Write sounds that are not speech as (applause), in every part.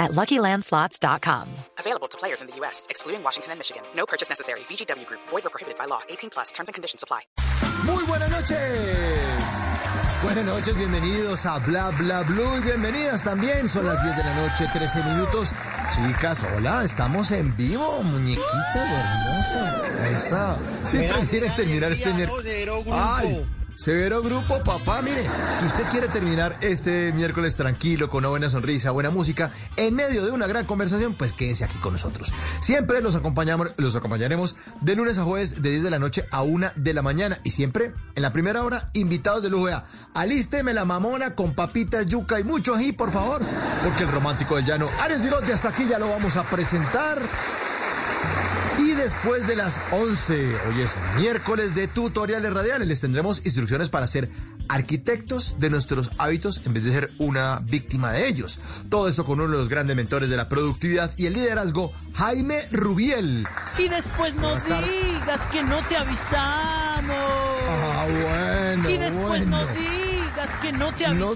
at LuckyLandSlots.com. Available to players in the U.S., excluding Washington and Michigan. No purchase necessary. VGW Group. Void or prohibited by law. 18 plus. Terms and conditions apply. Muy buenas noches. Buenas noches, bienvenidos a Bla Bla Blue y bienvenidas también. Son las 10 de la noche, 13 minutos. Chicas, hola, estamos en vivo, muñequita hermosa. Esa. Siempre quiere terminar este. Ay. Severo grupo, papá, mire, si usted quiere terminar este miércoles tranquilo, con una buena sonrisa, buena música, en medio de una gran conversación, pues quédese aquí con nosotros. Siempre los acompañamos, los acompañaremos de lunes a jueves de 10 de la noche a 1 de la mañana y siempre en la primera hora invitados de lujo. Vea, alísteme la mamona con papitas, yuca y mucho ají, por favor, porque el romántico del llano, Ares Virote, hasta aquí ya lo vamos a presentar. Y después de las 11, hoy es miércoles de tutoriales radiales, les tendremos instrucciones para ser arquitectos de nuestros hábitos en vez de ser una víctima de ellos. Todo esto con uno de los grandes mentores de la productividad y el liderazgo, Jaime Rubiel. Y después no digas que no te avisamos. Ah, bueno. Y después bueno. no digas que no te No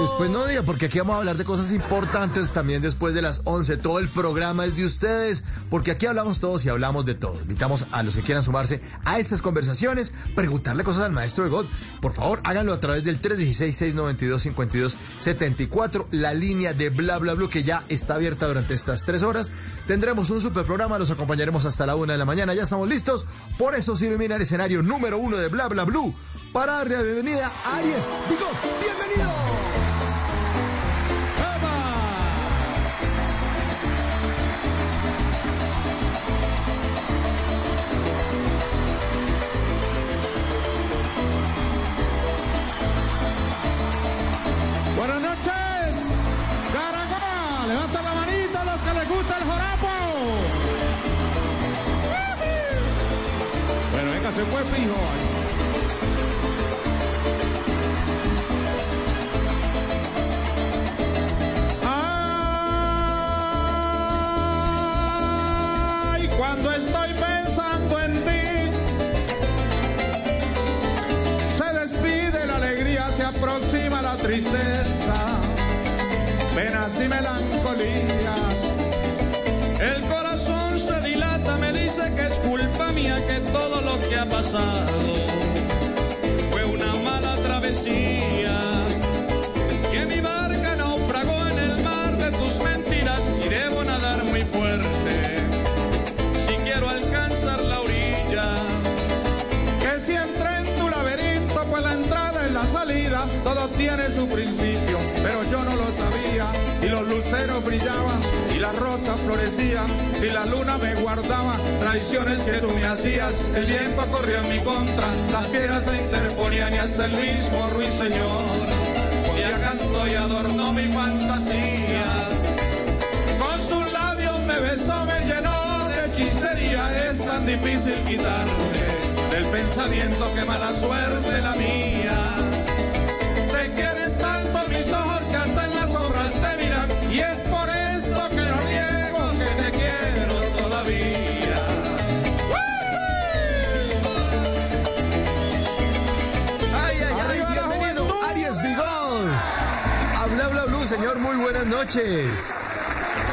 Después no diga, porque aquí vamos a hablar de cosas importantes también después de las 11. Todo el programa es de ustedes, porque aquí hablamos todos y hablamos de todo. Invitamos a los que quieran sumarse a estas conversaciones, preguntarle cosas al maestro de God. Por favor, háganlo a través del 316-692-5274, la línea de bla bla bla que ya está abierta durante estas tres horas. Tendremos un super programa, los acompañaremos hasta la una de la mañana. Ya estamos listos. Por eso se ilumina el escenario número uno de bla bla blue para darle la bienvenida a Aries Bigot. ¡Bienvenido! Se fue fijo. Ay, cuando estoy pensando en ti, se despide la alegría, se aproxima la tristeza, penas y melancolías. Ha pasado fue una mala travesía. Que mi barca naufragó en el mar de tus mentiras y debo nadar muy fuerte si quiero alcanzar la orilla que si entré en tu laberinto, pues la entrada y la salida, todo tiene su principio, pero yo no lo sabía. Y los luceros brillaban y las rosas florecían, y la luna me guardaba traiciones que tú me hacías. El viento corrió en mi contra, las piedras se interponían y hasta el mismo ruiseñor. Ya canto y adornó mi fantasía. Con sus labios me besó, me llenó de hechicería. Es tan difícil quitarme del pensamiento que mala suerte la mía. Buenas noches.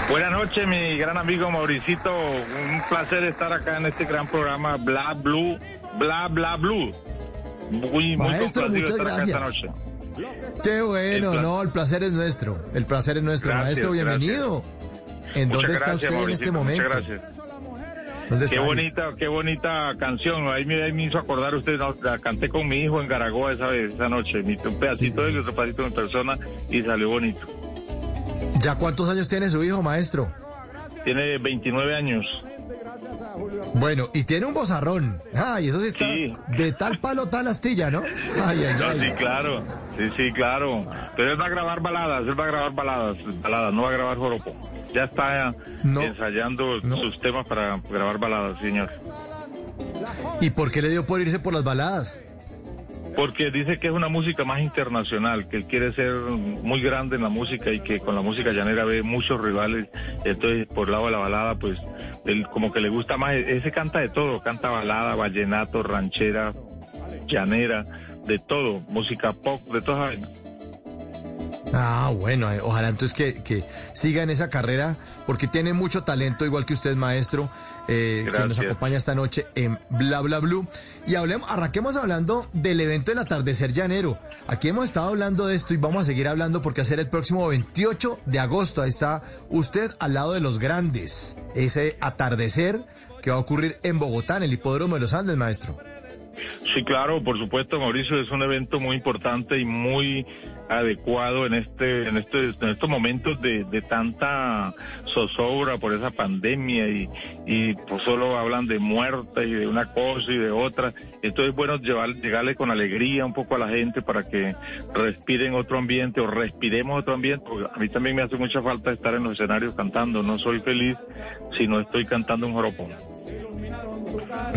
Buenas noches, mi gran amigo Mauricito. Un placer estar acá en este gran programa Bla Blue, Bla Bla Blue. Muy, muy Maestro, complacido muchas gracias. esta noche. Qué bueno, El no, el placer es nuestro. El placer es nuestro, Gracias, maestro. Bienvenido. ¿En Muchas dónde está gracias, usted en este momento? Muchas gracias. ¿Dónde Qué bonita, qué bonita canción. Ahí me, ahí me hizo acordar usted, la canté con mi hijo en Garagoa esa vez, esa noche. Un pedacito de él y otro pedacito de mi persona y salió bonito. ¿Ya cuántos años tiene su hijo, maestro? Tiene 29 años. Bueno, y tiene un bozarrón. Ay, eso sí está Sí. de tal palo, tal astilla, ¿no? Ay, ay, No, ay. sí, claro. Sí, sí, claro. Pero él va a grabar baladas, él va a grabar baladas, baladas, no va a grabar joropo. Ya está No. ensayando No. sus temas para grabar baladas, señor. ¿Y por qué le dio por irse por las baladas? Porque dice que es una música más internacional, que él quiere ser muy grande en la música y que con la música llanera ve muchos rivales. Entonces, por lado de la balada, pues, él como que le gusta más. Ese canta de todo, canta balada, vallenato, ranchera, llanera, de todo, música pop, de todas Ah, bueno, eh, ojalá entonces que, que siga en esa carrera, porque tiene mucho talento, igual que usted, maestro, eh, que nos acompaña esta noche en Bla Bla Blue. Y hablemos, arranquemos hablando del evento del atardecer llanero. Aquí hemos estado hablando de esto y vamos a seguir hablando porque hacer el próximo 28 de agosto. Ahí está usted al lado de los grandes. Ese atardecer que va a ocurrir en Bogotá, en el Hipódromo de los Andes, maestro. Sí, claro, por supuesto, Mauricio, es un evento muy importante y muy adecuado en este en este en estos momentos de, de tanta zozobra por esa pandemia y, y pues solo hablan de muerte y de una cosa y de otra. Entonces bueno llevar, llegarle con alegría un poco a la gente para que respiren otro ambiente o respiremos otro ambiente a mí también me hace mucha falta estar en los escenarios cantando. No soy feliz si no estoy cantando un joropo.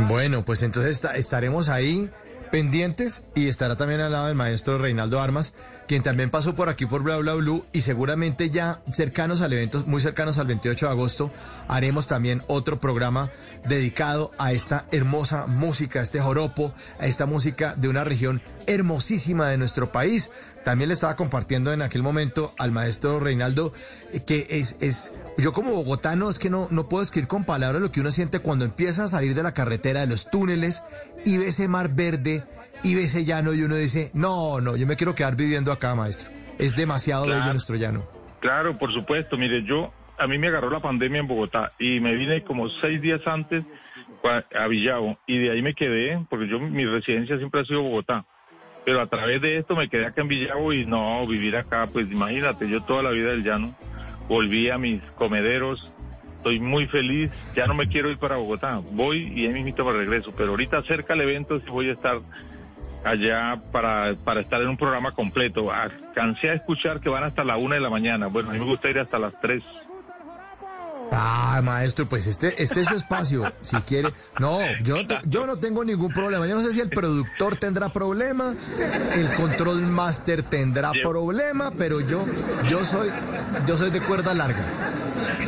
Bueno pues entonces estaremos ahí pendientes y estará también al lado del maestro Reinaldo Armas, quien también pasó por aquí por Bla Bla Blue y seguramente ya cercanos al evento, muy cercanos al 28 de agosto, haremos también otro programa dedicado a esta hermosa música, a este joropo, a esta música de una región hermosísima de nuestro país. También le estaba compartiendo en aquel momento al maestro Reinaldo eh, que es, es yo como bogotano es que no, no puedo escribir con palabras lo que uno siente cuando empieza a salir de la carretera, de los túneles, y ve ese mar verde y ve ese llano y uno dice, no, no, yo me quiero quedar viviendo acá, maestro. Es demasiado bello nuestro llano. Claro, por supuesto. Mire, yo, a mí me agarró la pandemia en Bogotá y me vine como seis días antes a Villavo y de ahí me quedé, porque yo, mi residencia siempre ha sido Bogotá. Pero a través de esto me quedé acá en Villavo y no, vivir acá, pues imagínate, yo toda la vida del llano volví a mis comederos, estoy muy feliz, ya no me quiero ir para Bogotá, voy y ahí mismo para regreso, pero ahorita cerca del evento sí voy a estar allá para, para estar en un programa completo. Alcancé a escuchar que van hasta la una de la mañana, bueno, a mí me gusta ir hasta las tres. Ah, maestro, pues este, este es su espacio, si quiere. No, yo no, yo no tengo ningún problema. Yo no sé si el productor tendrá problema, el control master tendrá problema, pero yo, yo soy, yo soy de cuerda larga.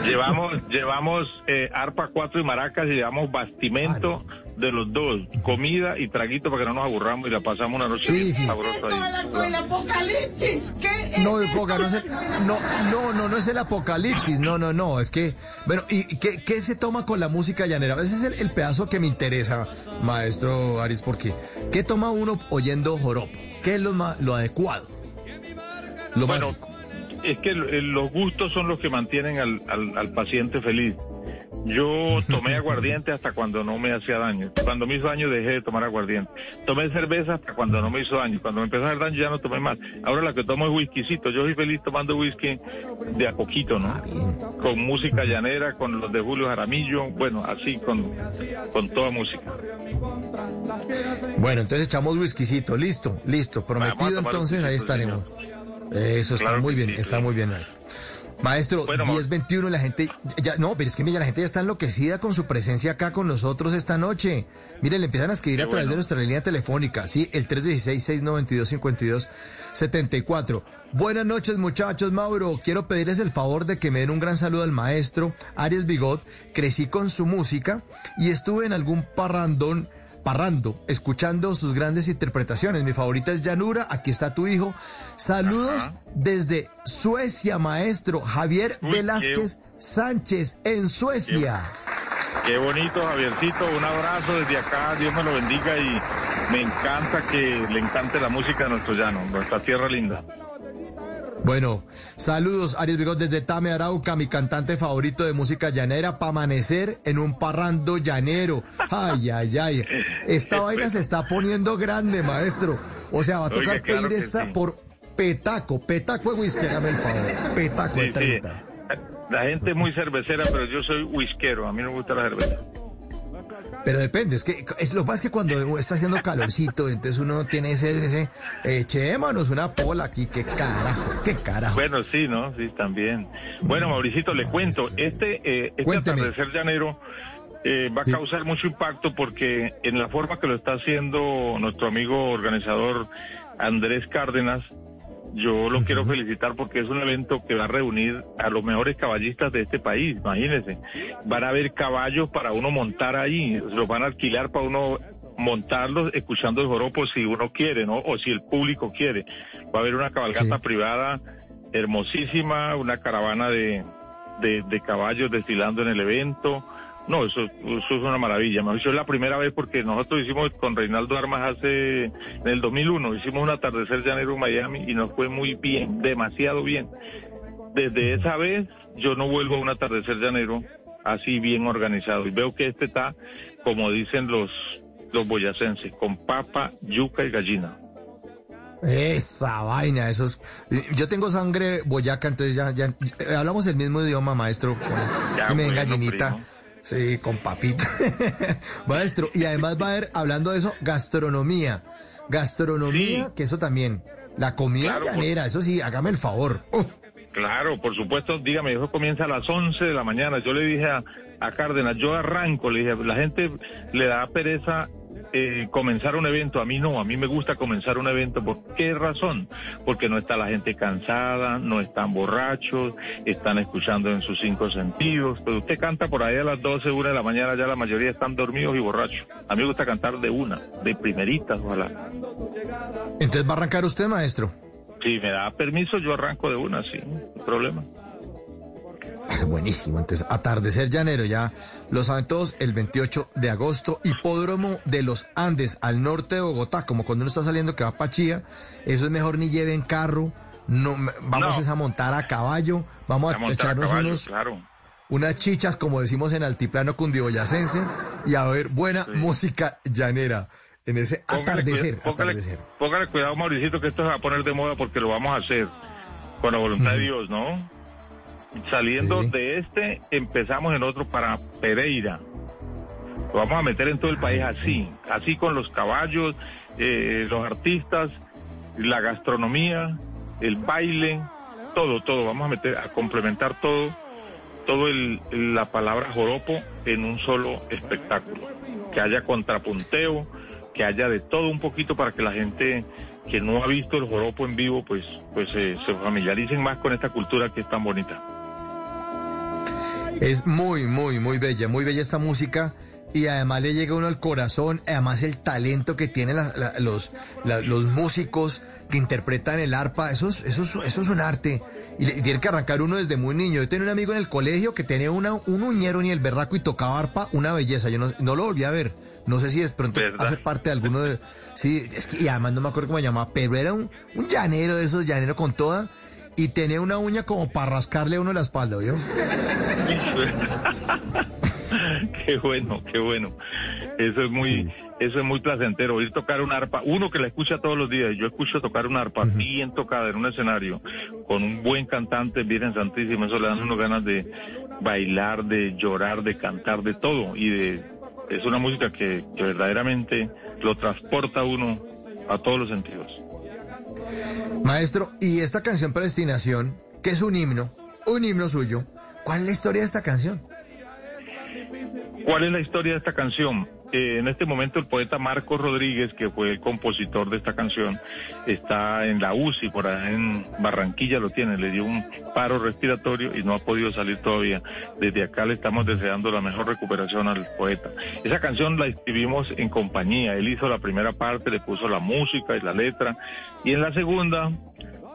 Llevamos, llevamos eh, arpa cuatro y maracas y llevamos bastimento de los dos, comida y traguito para que no nos aburramos y la pasamos una noche sabrosa ahí. el apocalipsis, ¿qué no, no, no, no, no, es el apocalipsis, no, no, no, es que, bueno, ¿y qué, qué se toma con la música llanera? Ese es el, el pedazo que me interesa, maestro Aris, porque ¿qué toma uno oyendo joropo? ¿Qué es lo, más, lo adecuado? Lo bueno, es que los gustos son los que mantienen al, al, al paciente feliz. Yo tomé aguardiente hasta cuando no me hacía daño. Cuando me hizo daño dejé de tomar aguardiente. Tomé cerveza hasta cuando no me hizo daño. Cuando me empezó a hacer daño ya no tomé más. Ahora lo que tomo es whiskycito. Yo soy feliz tomando whisky de a poquito, ¿no? Con música llanera, con los de Julio Jaramillo, bueno, así con, con toda música. Bueno, entonces echamos whiskycito. Listo, listo. Prometido entonces, ahí estaremos. Eso está muy bien, está muy bien, maestro. Maestro, 1021, la gente, ya, no, pero es que mira, la gente ya está enloquecida con su presencia acá con nosotros esta noche. Miren, le empiezan a escribir a través de nuestra línea telefónica, sí, el 316-692-5274. Buenas noches, muchachos, Mauro. Quiero pedirles el favor de que me den un gran saludo al maestro Arias Bigot. Crecí con su música y estuve en algún parrandón escuchando sus grandes interpretaciones. Mi favorita es Llanura, aquí está tu hijo. Saludos desde Suecia, maestro Javier Velázquez Sánchez, en Suecia. Qué, bonito, Javiercito. Un abrazo desde acá. Dios me lo bendiga y me encanta que le encante la música de nuestro llano, nuestra tierra linda. Bueno, saludos, Ariel Bigot desde Tame Arauca, mi cantante favorito de música llanera, para amanecer en un parrando llanero. Ay, ay, ay. Esta vaina se está poniendo grande, maestro. O sea, va a tocar pedir esta por petaco, petaco de whisky, hágame el favor. Petaco de 30. La gente es muy cervecera, pero yo soy whiskero, a mí no me gusta la cerveza. Pero depende, es que es lo más que cuando está haciendo calorcito, entonces uno tiene ese, ese echémonos una pola aquí, qué carajo, qué carajo. Bueno, sí, ¿no? Sí, también. Bueno, Mauricito, le cuento, este, eh, este atardecer llanero eh, va a Sí. causar mucho impacto porque en la forma que lo está haciendo nuestro amigo organizador Andrés Cárdenas, yo lo quiero felicitar porque es un evento que va a reunir a los mejores caballistas de este país, imagínense. Van a haber caballos para uno montar ahí, los van a alquilar para uno montarlos escuchando el joropo si uno quiere, ¿no? O si el público quiere. Va a haber una cabalgata Sí. privada hermosísima, una caravana de, de, de caballos desfilando en el evento. No, eso, eso es una maravilla. Mejor dicho, es la primera vez porque nosotros hicimos con Reinaldo Armas hace, en el 2001, hicimos un atardecer llanero en Miami y nos fue muy bien, demasiado bien. Desde esa vez yo no vuelvo a un atardecer llanero así bien organizado y veo que este está, como dicen los, los boyacenses, con papa, yuca y gallina. Esa vaina, esos. Yo tengo sangre boyaca, entonces ya, ya eh, hablamos el mismo idioma, maestro. Ya, que me den bueno, gallinita. primo. Sí, con papita. (laughs) maestro, y además va a haber, hablando de eso, gastronomía. Gastronomía, Sí. que eso también. La comida Claro, por- llanera, eso sí, hágame el favor. Claro, por supuesto, dígame, eso comienza a las 11 de la mañana. Yo le dije a, a Cárdenas, yo arranco, le dije, la gente le da pereza eh, comenzar un evento, a mí no, a mí me gusta comenzar un evento. ¿Por qué razón? Porque no está la gente cansada, no están borrachos, están escuchando en sus cinco sentidos. Pero usted canta por ahí a las 12, una de la mañana, ya la mayoría están dormidos y borrachos. A mí me gusta cantar de una, de primeritas, ojalá. Entonces va a arrancar usted, maestro. Si me da permiso, yo arranco de una, sí, no hay problema. (laughs) Buenísimo, entonces atardecer llanero, ya lo saben todos, el 28 de agosto, hipódromo de los Andes, al norte de Bogotá, como cuando uno está saliendo que va para Chía, eso es mejor ni lleven carro, no, vamos No. a montar a caballo, vamos a, A montar a echarnos caballo, unos, claro. unas chichas, como decimos en altiplano cundiboyacense, y a ver buena música llanera en ese Póngale atardecer, cuida- póngale, atardecer. póngale cuidado, Mauricito, que esto se va a poner de moda porque lo vamos a hacer con la voluntad de Dios, ¿no? Saliendo Sí. de este, empezamos en otro para Pereira. Lo vamos a meter en todo el país así, así con los caballos, eh, los artistas, la gastronomía, el baile, todo, todo. Vamos a meter, a complementar todo, todo el, la palabra joropo en un solo espectáculo. Que haya contrapunteo, que haya de todo un poquito para que la gente que no ha visto el joropo en vivo, pues, pues eh, se familiaricen más con esta cultura que es tan bonita. Es muy, muy, muy bella, muy bella esta música y además le llega uno al corazón, además el talento que tienen la- la- los, la- los músicos que interpretan el arpa, eso es, eso es, eso es un arte y, le- y tiene que arrancar uno desde muy niño. Yo tenía un amigo en el colegio que tenía una, un uñero ni el berraco y tocaba arpa, una belleza, yo no, no lo volví a ver. No sé si de pronto ¿Verdad? hace parte de alguno de... Sí, es que y además no me acuerdo cómo se llamaba, pero era un, un llanero de esos, llanero con toda, y tenía una uña como para rascarle a uno la espalda, ¿vio? (laughs) qué bueno, qué bueno. Eso es muy, Sí. eso es muy placentero. Oír tocar un arpa, uno que la escucha todos los días. Yo escucho tocar un arpa bien tocada en un escenario con un buen cantante, Virgen Santísima. Eso le dan unos ganas de bailar, de llorar, de cantar, de todo. Y de es una música que, que verdaderamente lo transporta a uno a todos los sentidos. Maestro, y esta canción Predestinación, que es un himno, un himno suyo, ¿cuál es la historia de esta canción? ¿Cuál es la historia de esta canción? Eh, en este momento el poeta Marcos Rodríguez, que fue el compositor de esta canción, está en la UCI, por allá en Barranquilla lo tiene, le dio un paro respiratorio y no ha podido salir todavía. Desde acá le estamos deseando la mejor recuperación al poeta. Esa canción la escribimos en compañía, él hizo la primera parte, le puso la música y la letra, y en la segunda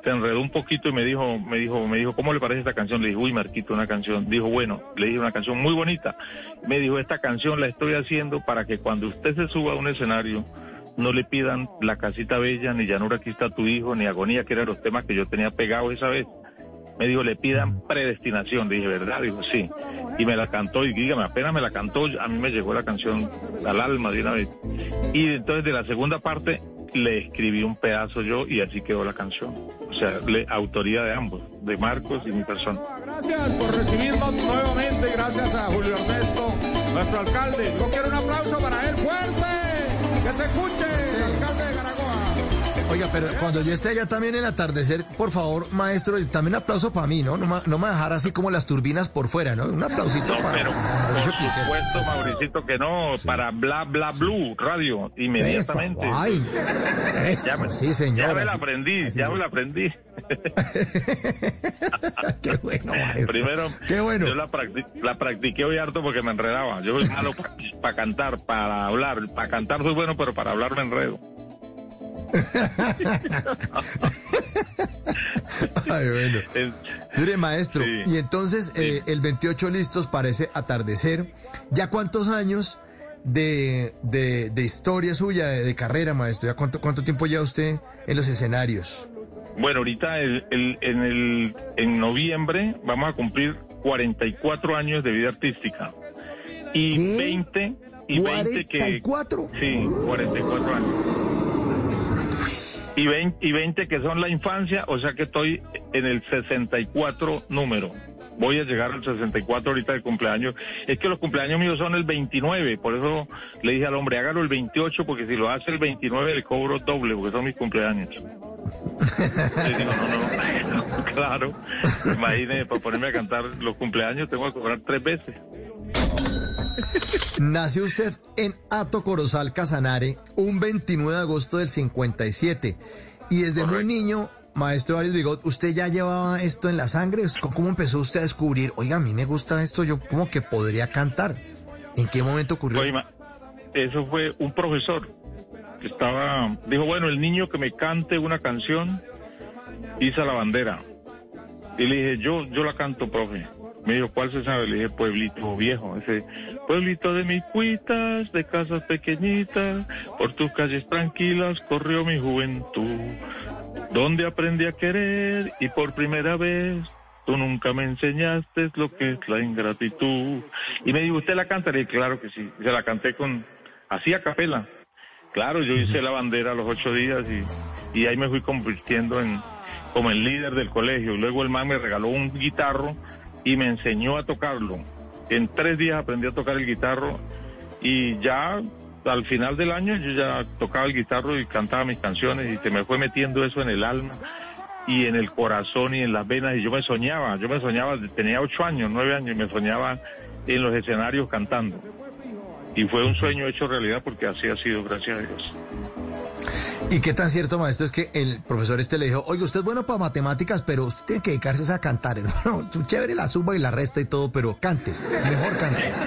se enredó un poquito y me dijo, me dijo, me dijo, ¿cómo le parece esta canción? Le dije, uy, Marquito, una canción. Dijo, bueno, le dije una canción muy bonita. Me dijo, esta canción la estoy haciendo para que cuando usted se suba a un escenario, no le pidan la casita bella, ni llanura, aquí está tu hijo, ni agonía, que eran los temas que yo tenía pegados esa vez. Me dijo, le pidan predestinación. Le dije, ¿verdad? Dijo, sí. Y me la cantó, y dígame, apenas me la cantó, a mí me llegó la canción al alma de una vez. Y entonces de la segunda parte le escribí un pedazo yo y así quedó la canción. O sea, le, autoría de ambos, de Marcos y mi persona. Gracias por recibirnos nuevamente. Gracias a Julio Ernesto, nuestro alcalde. Yo quiero un aplauso para él fuerte. Que se escuche, Oiga, pero cuando yo esté allá también en el atardecer, por favor, maestro, también un aplauso para mí, ¿no? No, ma- no me dejar así como las turbinas por fuera, ¿no? Un aplausito No, para pero por supuesto, Mauricito, que no, para Bla Bla Blue Radio, Eso, inmediatamente. ay, eso, Ya me- sí, señor. Ya me la aprendí, así ya me la aprendí. (laughs) Qué bueno, maestro. Primero, Qué bueno. yo la, practi- la practiqué hoy harto porque me enredaba. Yo soy malo para cantar, para hablar. Para cantar soy bueno, pero para hablar me enredo. (laughs) Ay, bueno. Mire, maestro, Sí. y entonces eh, el 28 listos parece atardecer. ¿Ya cuántos años de, de, de historia suya, de, de carrera, maestro? ¿Ya cuánto, cuánto tiempo lleva usted en los escenarios? Bueno, ahorita el- el- en, el, en noviembre vamos a cumplir 44 años de vida artística. Y ¿Qué? 20, y 20 que... ¿44? Sí, 44 años. Y 20, y 20 que son la infancia, o sea que estoy en el 64 número. Voy a llegar al 64 ahorita de cumpleaños. Es que los cumpleaños míos son el 29, por eso le dije al hombre, hágalo el 28, porque si lo hace el 29 le cobro doble, porque son mis cumpleaños. Le digo, no, no, (laughs) claro. Imagínese, para ponerme a cantar los cumpleaños tengo que cobrar tres veces. Nació usted en Ato Corozal, Casanare, un 29 de agosto del 57. Y desde muy niño, maestro Arias Bigot, ¿usted ya llevaba esto en la sangre? ¿Cómo empezó usted a descubrir, oiga, a mí me gusta esto, yo como que podría cantar? ¿En qué momento ocurrió? Eso fue un profesor que estaba, dijo, bueno, el niño que me cante una canción, hizo la bandera. Y le dije, yo, yo la canto, profe. Me dijo, ¿cuál se sabe? Le dije, Pueblito Viejo. Ese, Pueblito de mis cuitas, de casas pequeñitas, por tus calles tranquilas corrió mi juventud. Donde aprendí a querer y por primera vez tú nunca me enseñaste lo que es la ingratitud. Y me dijo, ¿usted la canta? Claro que sí. Se la canté con, así a capela. Claro, yo hice la bandera los ocho días y, y ahí me fui convirtiendo en como el líder del colegio. Luego el man me regaló un guitarro y me enseñó a tocarlo. En tres días aprendí a tocar el guitarro y ya al final del año yo ya tocaba el guitarro y cantaba mis canciones y se me fue metiendo eso en el alma y en el corazón y en las venas y yo me soñaba, yo me soñaba, tenía ocho años, nueve años y me soñaba en los escenarios cantando. Y fue un sueño hecho realidad porque así ha sido, gracias a Dios. ¿Y qué tan cierto, maestro, es que el profesor este le dijo, oiga, usted es bueno para matemáticas, pero usted tiene que dedicarse a cantar, (laughs) hermano. Chévere la suma y la resta y todo, pero cante, mejor cante. (laughs)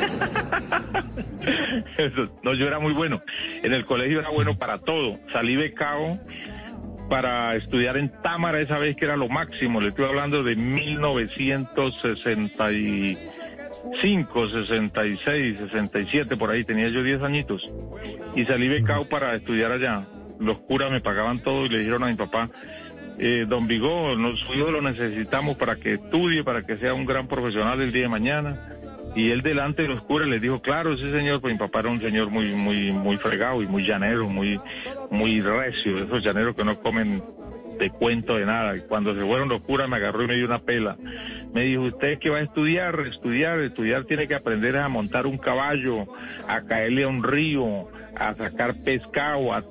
No, yo era muy bueno. En el colegio era bueno para todo. Salí becado para estudiar en Támara esa vez que era lo máximo. Le estoy hablando de 1965, 66, 67, por ahí. Tenía yo 10 añitos. Y salí becado para estudiar allá. Los curas me pagaban todo y le dijeron a mi papá, eh, don nos, su hijo lo necesitamos para que estudie, para que sea un gran profesional el día de mañana. Y él delante de los curas les dijo, claro, ese señor, pues mi papá era un señor muy, muy, muy fregado y muy llanero, muy, muy recio, esos llaneros que no comen de cuento de nada. Cuando se fueron los curas me agarró y me dio una pela. Me dijo, usted que va a estudiar, estudiar, estudiar tiene que aprender a montar un caballo, a caerle a un río, a sacar pescado, a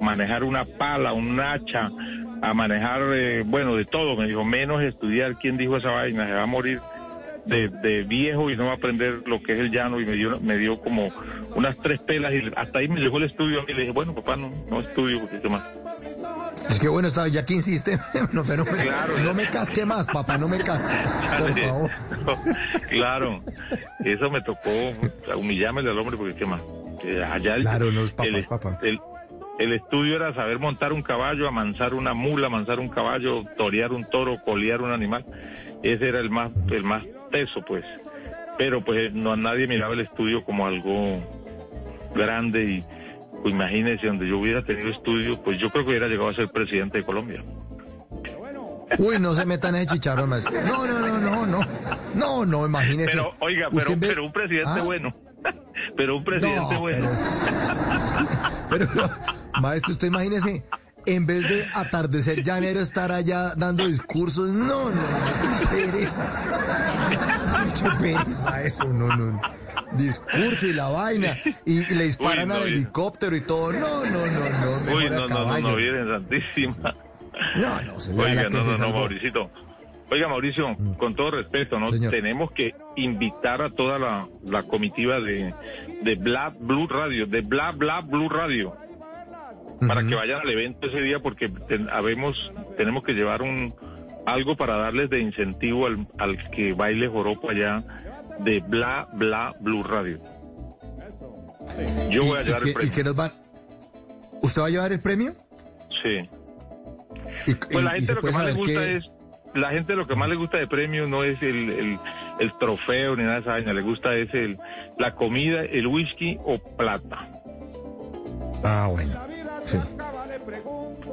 manejar una pala, un hacha, a manejar, eh, bueno, de todo. Me dijo, menos estudiar. ¿Quién dijo esa vaina? Se va a morir de, de viejo y no va a aprender lo que es el llano y me dio, me dio como unas tres pelas y hasta ahí me llegó el estudio y le dije, bueno, papá, no, no estudio porque más. Es que bueno, está, ya que insiste, (laughs) no, pero no me, Claro. no me casque más, papá, no me casque, (laughs) por favor. claro, eso me tocó humillarme al hombre porque qué más. Allá el, Claro, los el, papá. el- el estudio era saber montar un caballo, amansar una mula, amansar un caballo, torear un toro, colear un animal. Ese era el más, el más teso, pues. Pero pues no nadie miraba el estudio como algo grande y pues, imagínese donde yo hubiera tenido estudio, pues yo creo que hubiera llegado a ser presidente de Colombia. Uy, no se metan ese chicharrón más. No, no, no, no, no. No, no, imagínese. Pero, oiga, pero, pero un presidente Ah, bueno. (laughs) pero un presidente no, bueno. (laughs) Pero, pero, maestro, usted imagínese, en vez de atardecer llanero, estar allá dando discursos. No, no, no, qué pereza. Qué pereza eso, no, no. no. Discurso y la vaina. Y, y le disparan Uy, no, al helicóptero y todo. No, no, no, no. Uy, no, no, no, no, Virgen Santísima. No, no, se Oiga, no, no, no. Mauricito. Oiga, Mauricio, con todo respeto, ¿no? Señor. Tenemos que invitar a toda la, la comitiva de, de Bla Blue Radio, de Bla Bla Blue Radio, para que vayan al evento ese día, porque ten- habemos, tenemos que llevar un algo para darles de incentivo al, al que baile joropo allá de Bla Bla Blue Radio. Yo voy a ¿Y, llevar qué, el y premio. qué nos van? ¿Usted va a llevar el premio? Sí. Y, Pues la y- y gente lo que más le gusta qué- es, la gente lo que más le gusta de premio no es el, el, el trofeo ni nada de esa vaina, le gusta es el, la comida, el whisky o plata. Ah, bueno. Sí.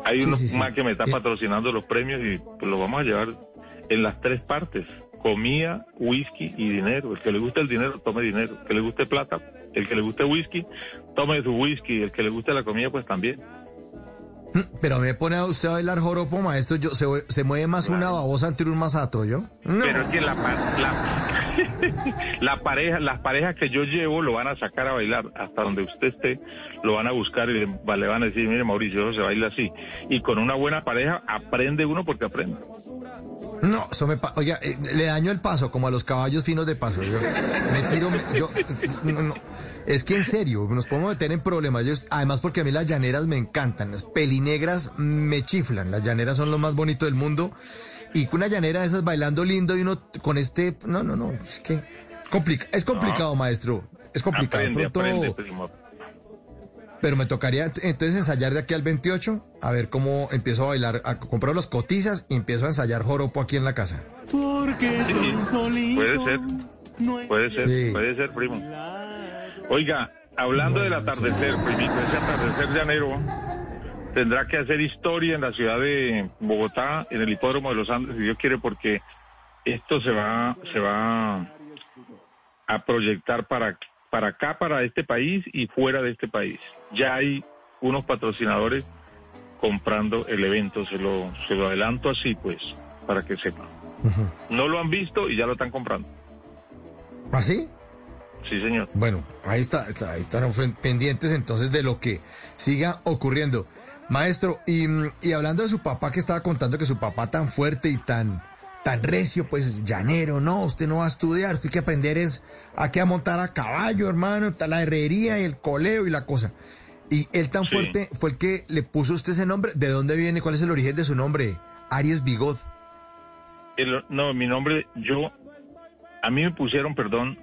Hay Sí, uno sí, sí. más que me está Eh. patrocinando los premios y pues lo vamos a llevar en las tres partes. Comida, whisky y dinero. El que le guste el dinero, tome dinero. El que le guste plata, el que le guste whisky, tome su whisky. El que le guste la comida, pues también. Mm, Pero me pone a usted a bailar joropo, maestro. Yo, se, se mueve más una babosa ante un masato, ¿yo? No. Pero es que la, la, (laughs) la pareja, las parejas que yo llevo lo van a sacar a bailar hasta donde usted esté, lo van a buscar y le, le van a decir, mire Mauricio, eso se baila así. Y con una buena pareja aprende uno porque aprende. No, eso me pa- Oiga, eh, le daño el paso, como a los caballos finos de paso. Yo me tiro. yo, no, no. Es que en serio, nos podemos meter en problemas. Yo- además, porque a mí las llaneras me encantan. Las pelinegras me chiflan. Las llaneras son lo más bonito del mundo. Y con una llanera de esas bailando lindo y uno con este. No, no, no. Es que. Complica, es complicado, maestro. Es complicado. De Aprende, pronto- aprende, primo. Pero me tocaría ent- entonces ensayar de aquí al 28, a ver cómo empiezo a bailar, a comprar los cotizas y empiezo a ensayar joropo aquí en la casa. Porque Sí, puede ser, puede ser, Sí. puede ser, primo. Oiga, hablando del atardecer, primito, ese atardecer llanero tendrá que hacer historia en la ciudad de Bogotá, en el hipódromo de los Andes, si Dios quiere, porque esto se va, se va a proyectar para, para acá, para este país y fuera de este país. Ya hay unos patrocinadores comprando el evento, se lo, se lo adelanto así, pues, para que sepan. No lo han visto y ya lo están comprando. ¿Así? Sí, señor. Bueno, ahí está, ahí están pen- pendientes entonces de lo que siga ocurriendo. Maestro, y, y hablando de su papá que estaba contando que su papá tan fuerte y tan, tan recio, pues llanero, no, usted no va a estudiar, usted hay que aprender es a qué a montar a caballo, hermano, está la herrería y el coleo y la cosa. Y él tan Sí. fuerte fue el que le puso usted ese nombre. ¿De dónde viene? ¿Cuál es el origen de su nombre? Aries Bigot. El- no, mi nombre, yo, a mí me pusieron, perdón,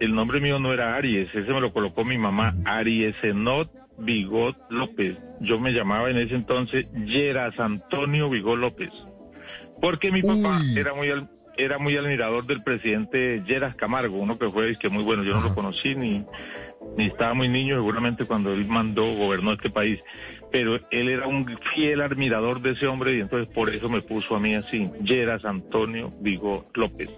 el nombre mío no era Aries, ese me lo colocó mi mamá, Ariesenot Bigot López. Yo me llamaba en ese entonces Yeras Antonio Bigot López. Porque mi papá Uy. era muy al- era muy admirador del presidente Yeras Camargo, uno que fue que muy bueno, yo no lo conocí ni, ni estaba muy niño seguramente cuando él mandó, gobernó este país, pero él era un fiel admirador de ese hombre y entonces por eso me puso a mí así, Yeras Antonio Vigo López.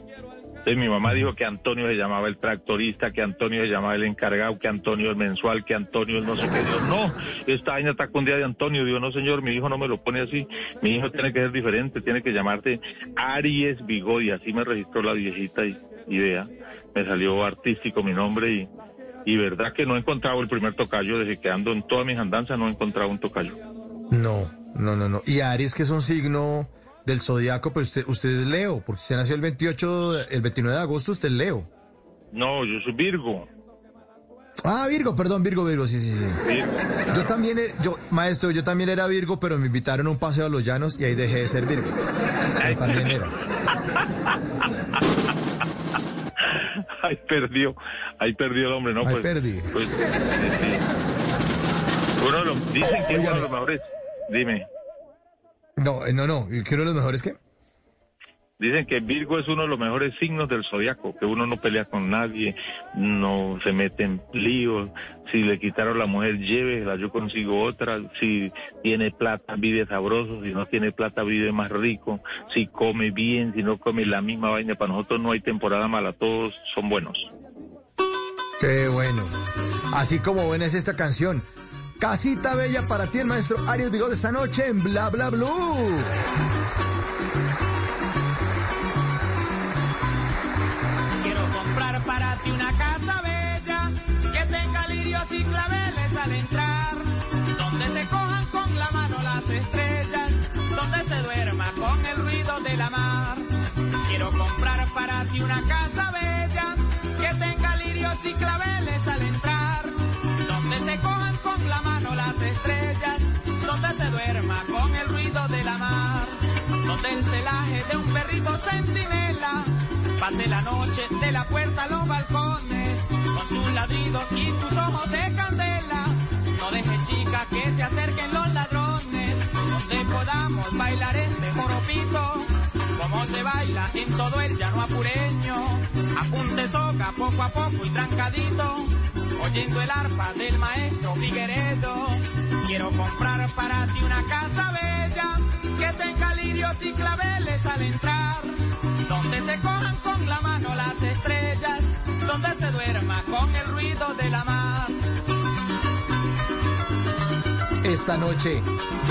Entonces mi mamá dijo que Antonio se llamaba el tractorista, que Antonio se llamaba el encargado, que Antonio el mensual, que Antonio el no sé qué. Digo, no, esta vaina está con día de Antonio. Digo, no señor, mi hijo no me lo pone así. Mi hijo tiene que ser diferente, tiene que llamarte Aries y así me registró la viejita vea, me salió artístico mi nombre y, y verdad que no he encontrado el primer tocayo, desde que ando en todas mis andanzas no he encontrado un tocayo. No, no, no, no. Y Aries, que es un signo del zodiaco, pues usted, usted es Leo, porque usted nació el 28, de- el 29 de agosto, usted es Leo. No, yo soy Virgo. Ah, Virgo, perdón, Virgo, Virgo, sí, sí, sí. Virgo. Yo también, e- yo, maestro, yo también era Virgo, pero me invitaron a un paseo a los llanos y ahí dejé de ser Virgo. Yo también era. (laughs) Ay, perdió, ahí perdió el hombre, ¿no? Ahí pues, perdí. Pues, sí, de los, dicen que es uno de los mejores, dime, No, eh, no, no, que uno de los mejores que. dicen que Virgo es uno de los mejores signos del zodiaco, que uno no pelea con nadie, no se mete en líos, si le quitaron la mujer, llévela, yo consigo otra, si tiene plata, vive sabroso, si no tiene plata, vive más rico, si come bien, si no come la misma vaina, para nosotros no hay temporada mala, todos son buenos. Qué bueno. Así como buena es esta canción. Casita Bella para ti, el maestro Arias Vigod, esta noche en Bla Bla Blue. Quiero comprar para ti una casa bella, que tenga lirios y claveles al entrar, donde se cojan con la mano las estrellas, donde se duerma con el ruido de la mar. Quiero comprar para ti una casa bella, que tenga lirios y claveles las estrellas, donde se duerma con el ruido de la mar, donde el celaje de un perrito centinela pase la noche de la puerta a los balcones, con tus ladridos y tus ojos de candela. No deje chica que se acerquen los ladrones, donde podamos bailar este joropito, como se baila en todo el llano apureño. Apunte soca poco a poco y trancadito, oyendo el arpa del maestro Figueredo. Quiero comprar para ti una casa bella, que tenga lirios y claveles al entrar, donde se cojan con la mano las estrellas, donde se duerma con el ruido de la mar. Esta noche,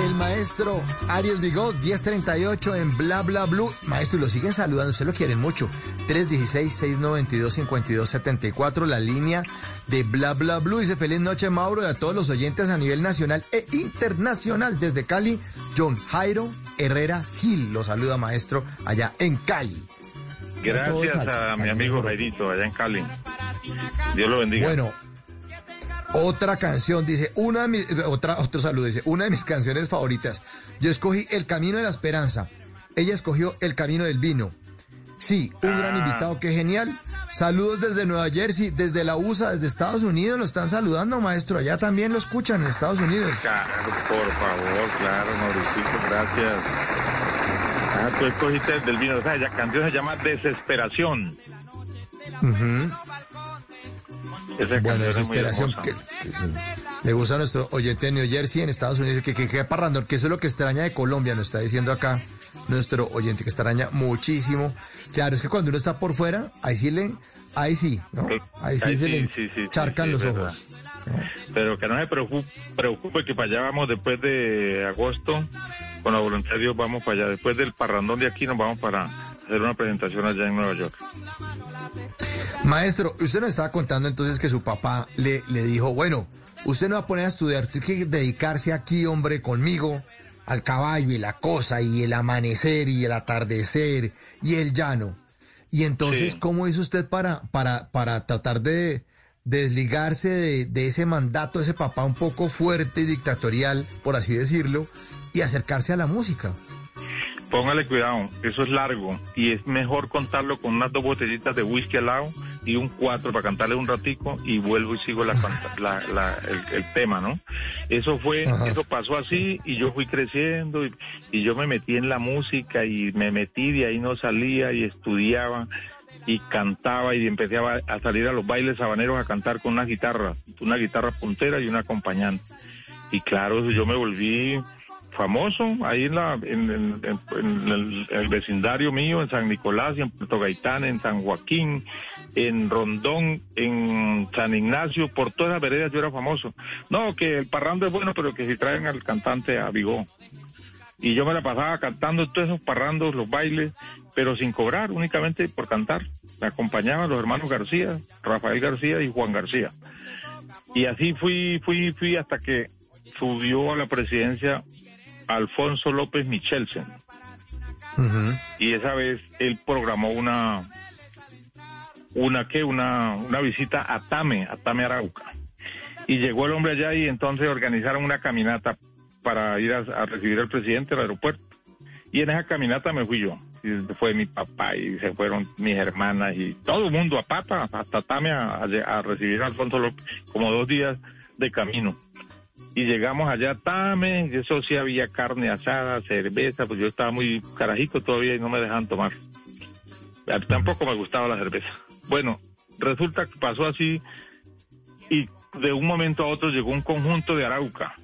el maestro Arias Bigot, 1038 en Bla Bla Blue. Maestro, y lo siguen saludando, se lo quieren mucho. 316-692-5274, la línea de Bla Bla Blue. Dice feliz noche, Mauro, y a todos los oyentes a nivel nacional e internacional. Desde Cali, John Jairo Herrera Gil. Lo saluda, maestro, allá en Cali. Gracias a mi amigo Jairito allá en Cali. Dios lo bendiga. Bueno, otra canción, dice, una de mis, otra, otro saludo, dice, una de mis canciones favoritas. Yo escogí El Camino de la Esperanza. Ella escogió El Camino del Vino. Sí, un gran invitado, qué genial. Saludos desde Nueva Jersey, desde la USA, desde Estados Unidos, lo están saludando, maestro. Allá también lo escuchan en Estados Unidos. Claro, por favor, claro, Mauricio, gracias. Ah, tú escogiste el del vino. O sea, la canción se llama Desesperación. Esa Bueno, desesperación. Que, que. Le gusta nuestro oyente de New Jersey en Estados Unidos, que que, que parrando, que eso es lo que extraña de Colombia, nos está diciendo acá nuestro oyente, que extraña muchísimo. Claro, es que cuando uno está por fuera, ahí sí le, ahí sí, ¿no? Ahí sí Ahí se sí, le sí, sí, sí, charcan los ojos. Pero que no se preocupe, preocupe que para allá vamos después de agosto. Con la voluntad de Dios vamos para allá. Después del parrandón de aquí nos vamos para hacer una presentación allá en Nueva York. Maestro, usted nos estaba contando entonces que su papá le, le dijo, bueno, usted no va a poner a estudiar, tiene que dedicarse aquí, hombre, conmigo, al caballo y la cosa, y el amanecer y el atardecer y el llano. Y entonces, Sí. ¿cómo hizo usted para, para, para tratar de desligarse de, de ese mandato, de ese papá un poco fuerte y dictatorial, por así decirlo, y acercarse a la música? Póngale cuidado, eso es largo y es mejor contarlo con unas dos botellitas de whisky al lado y un cuatro para cantarle un ratico y vuelvo y sigo la, la- la- el, el tema, ¿no? Eso fue, Ajá. eso pasó así y yo fui creciendo y, y yo me metí en la música y me metí de ahí no salía y estudiaba y cantaba y empecé a, a salir a los bailes habaneros a cantar con una guitarra, una guitarra puntera y un acompañante. Y claro, yo me volví famoso ahí en la en, el, vecindario mío en San Nicolás y en Puerto Gaitán en San Joaquín en Rondón en San Ignacio por todas las veredas yo era famoso. No que el parrando es bueno pero que si traen al cantante a Vigó. Y yo me la pasaba cantando todos esos parrandos los bailes pero sin cobrar únicamente por cantar. Me acompañaban los hermanos García Rafael García y Juan García. Y así fui fui fui hasta que subió a la presidencia Alfonso López Michelsen. Y esa vez él programó una, una que, una, una visita a Tame, a Tame Arauca. Y llegó el hombre allá y entonces organizaron una caminata para ir a, a recibir al presidente al aeropuerto. Y en esa caminata me fui yo. Y fue mi papá y se fueron mis hermanas y todo el mundo a pata hasta Tame a, a- a recibir a Alfonso López, como dos días de camino. Y llegamos allá Tame, eso sí había carne asada, cerveza, pues yo estaba muy carajito todavía y no me dejaban tomar. Tampoco me gustaba la cerveza. Bueno, resulta que pasó así y de un momento a otro llegó un conjunto de Arauca.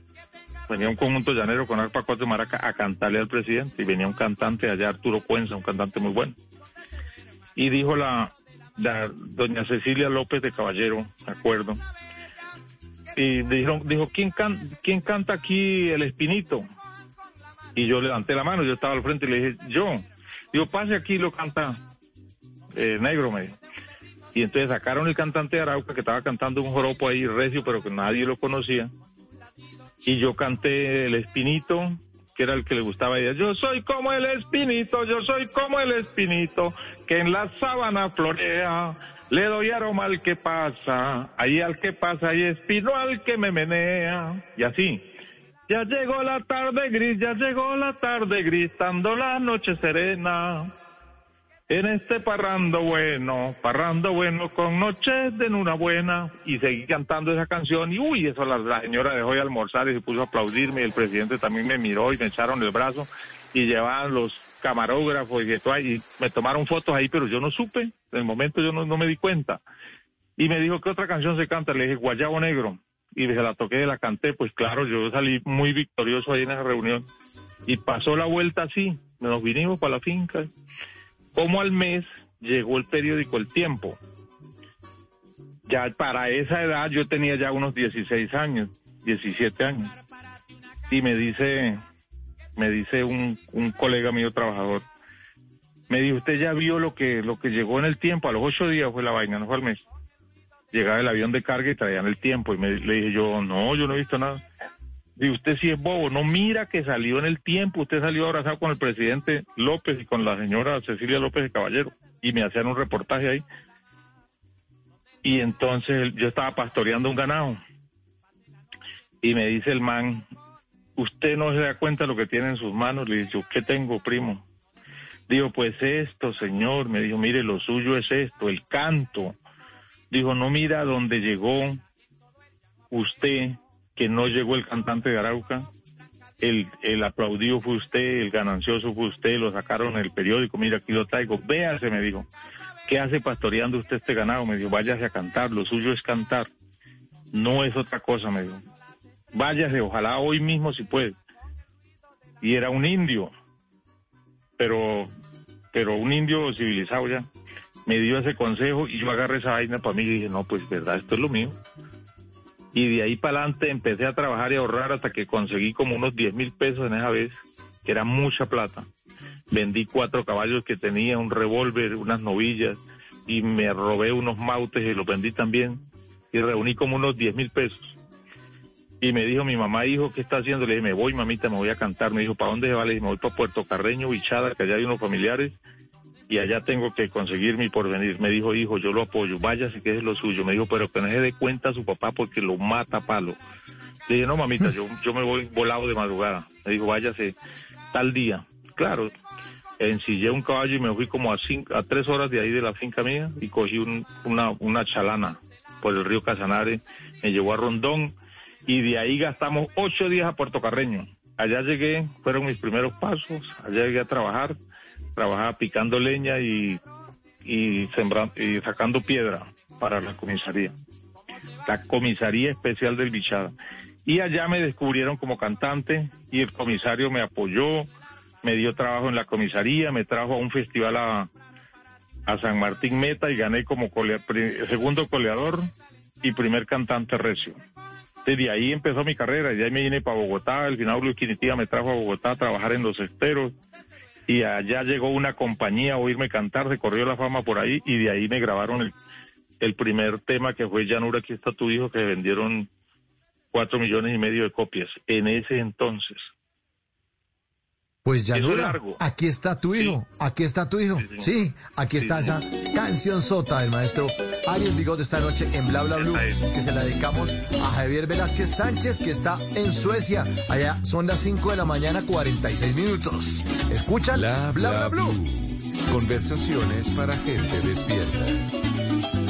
Venía un conjunto llanero con arpa cuatro maraca a cantarle al presidente y venía un cantante allá, Arturo Cuenza, un cantante muy bueno. Y dijo la, la doña Cecilia López de Caballero, me acuerdo, y dijeron, dijo, ¿quién, ¿quién canta aquí el Espinito? Y yo levanté la mano, yo estaba al frente y le dije, yo. Digo, pase aquí, lo canta eh, negro, me. Y entonces sacaron el cantante de Arauca que estaba cantando un joropo ahí recio, pero que nadie lo conocía. Y yo canté El Espinito, que era el que le gustaba a ella. Yo soy como el espinito, yo soy como el espinito que en la sábana florea. Le doy aroma al que pasa, ahí al que pasa y espino al que me menea. Y así. Ya llegó la tarde gris, ya llegó la tarde gris, dando la noche serena. En este parrando bueno, parrando bueno con noches de luna buena. Y seguí cantando esa canción y uy, eso la, la señora dejó de almorzar y se puso a aplaudirme y el presidente también me miró y me echaron el brazo y llevaban los camarógrafos y, todo ahí, me tomaron fotos ahí, pero yo no supe, en el momento yo no, no me di cuenta. Y me dijo, ¿qué otra canción se canta? Le dije, Guayabo Negro. Y se la toqué, la canté, pues claro, yo salí muy victorioso ahí en esa reunión. Y pasó la vuelta así, nos vinimos para la finca como al mes llegó el periódico El Tiempo. Ya para esa edad yo tenía ya unos 16 años, 17 años. Y me dice, me dice un, un colega mío trabajador, me dijo, usted ya vio lo que, lo que llegó en el tiempo, a los ocho días fue la vaina, no fue al mes. Llegaba el avión de carga y traían el tiempo. Y me, le dije yo, no, yo no he visto nada. Y usted sí es bobo, no mira que salió en el tiempo, usted salió abrazado con el presidente López y con la señora Cecilia López de Caballero y me hacían un reportaje ahí. Y entonces yo estaba pastoreando un ganado y me dice el man, usted no se da cuenta de lo que tiene en sus manos. Le dije, ¿qué tengo, primo? Digo, pues esto, señor. Me dijo, mire, lo suyo es esto, el canto. Dijo, no mira dónde llegó usted que no llegó el cantante de Arauca, el, el aplaudido fue usted, el ganancioso fue usted, lo sacaron en el periódico, mira aquí lo traigo, véase, me dijo, ¿qué hace pastoreando usted este ganado? Me dijo, váyase a cantar, lo suyo es cantar, no es otra cosa, me dijo, váyase, ojalá hoy mismo si puede. Y era un indio, pero, pero un indio civilizado ya, me dio ese consejo y yo agarré esa vaina para mí y dije, no, pues verdad, esto es lo mío y de ahí para adelante empecé a trabajar y ahorrar hasta que conseguí como unos 10 mil pesos en esa vez, que era mucha plata. Vendí cuatro caballos que tenía, un revólver, unas novillas y me robé unos mautes y los vendí también y reuní como unos 10 mil pesos. Y me dijo mi mamá, hijo, ¿qué está haciendo? Le dije, me voy, mamita, me voy a cantar. Me dijo, ¿para dónde se va? Le dije, me voy para Puerto Carreño, Bichada, que allá hay unos familiares y allá tengo que conseguir mi porvenir. Me dijo, hijo, yo lo apoyo, váyase que es lo suyo. Me dijo, pero que no se dé cuenta a su papá porque lo mata a palo. Le dije, no, mamita, yo, (laughs) yo me voy volado de madrugada. Me dijo, váyase tal día. Claro, ensillé un caballo y me fui como a, cinco, a tres horas de ahí de la finca mía y cogí una, una chalana por el río Casanare, me llevó a Rondón y de ahí gastamos ocho días a Puerto Carreño. Allá llegué, fueron mis primeros pasos, allá llegué a trabajar trabajaba picando leña y, y, sembrando, y sacando piedra para la comisaría. La comisaría especial del Bichada. Y allá me descubrieron como cantante y el comisario me apoyó, me dio trabajo en la comisaría, me trajo a un festival a, a San Martín Meta y gané como segundo coleador y primer cantante recio. Desde ahí empezó mi carrera, y ahí me vine para Bogotá, el final Quinitiva me trajo a Bogotá a trabajar en los esteros, y allá llegó una compañía a oírme cantar, se corrió la fama por ahí y de ahí me grabaron el, el primer tema que fue Llanura, aquí está tu hijo, que vendieron cuatro millones y medio de copias en ese entonces. Pues Llanura, aquí está tu hijo, aquí está tu hijo, sí, aquí está esa canción sota del maestro Ariel de esta noche en Bla Bla Blue, que se la dedicamos a Javier Velázquez Sánchez, que está en Suecia. Allá son las 5 de la mañana, 46 minutos. Escuchan Bla Bla, bla Blue. Conversaciones para gente despierta.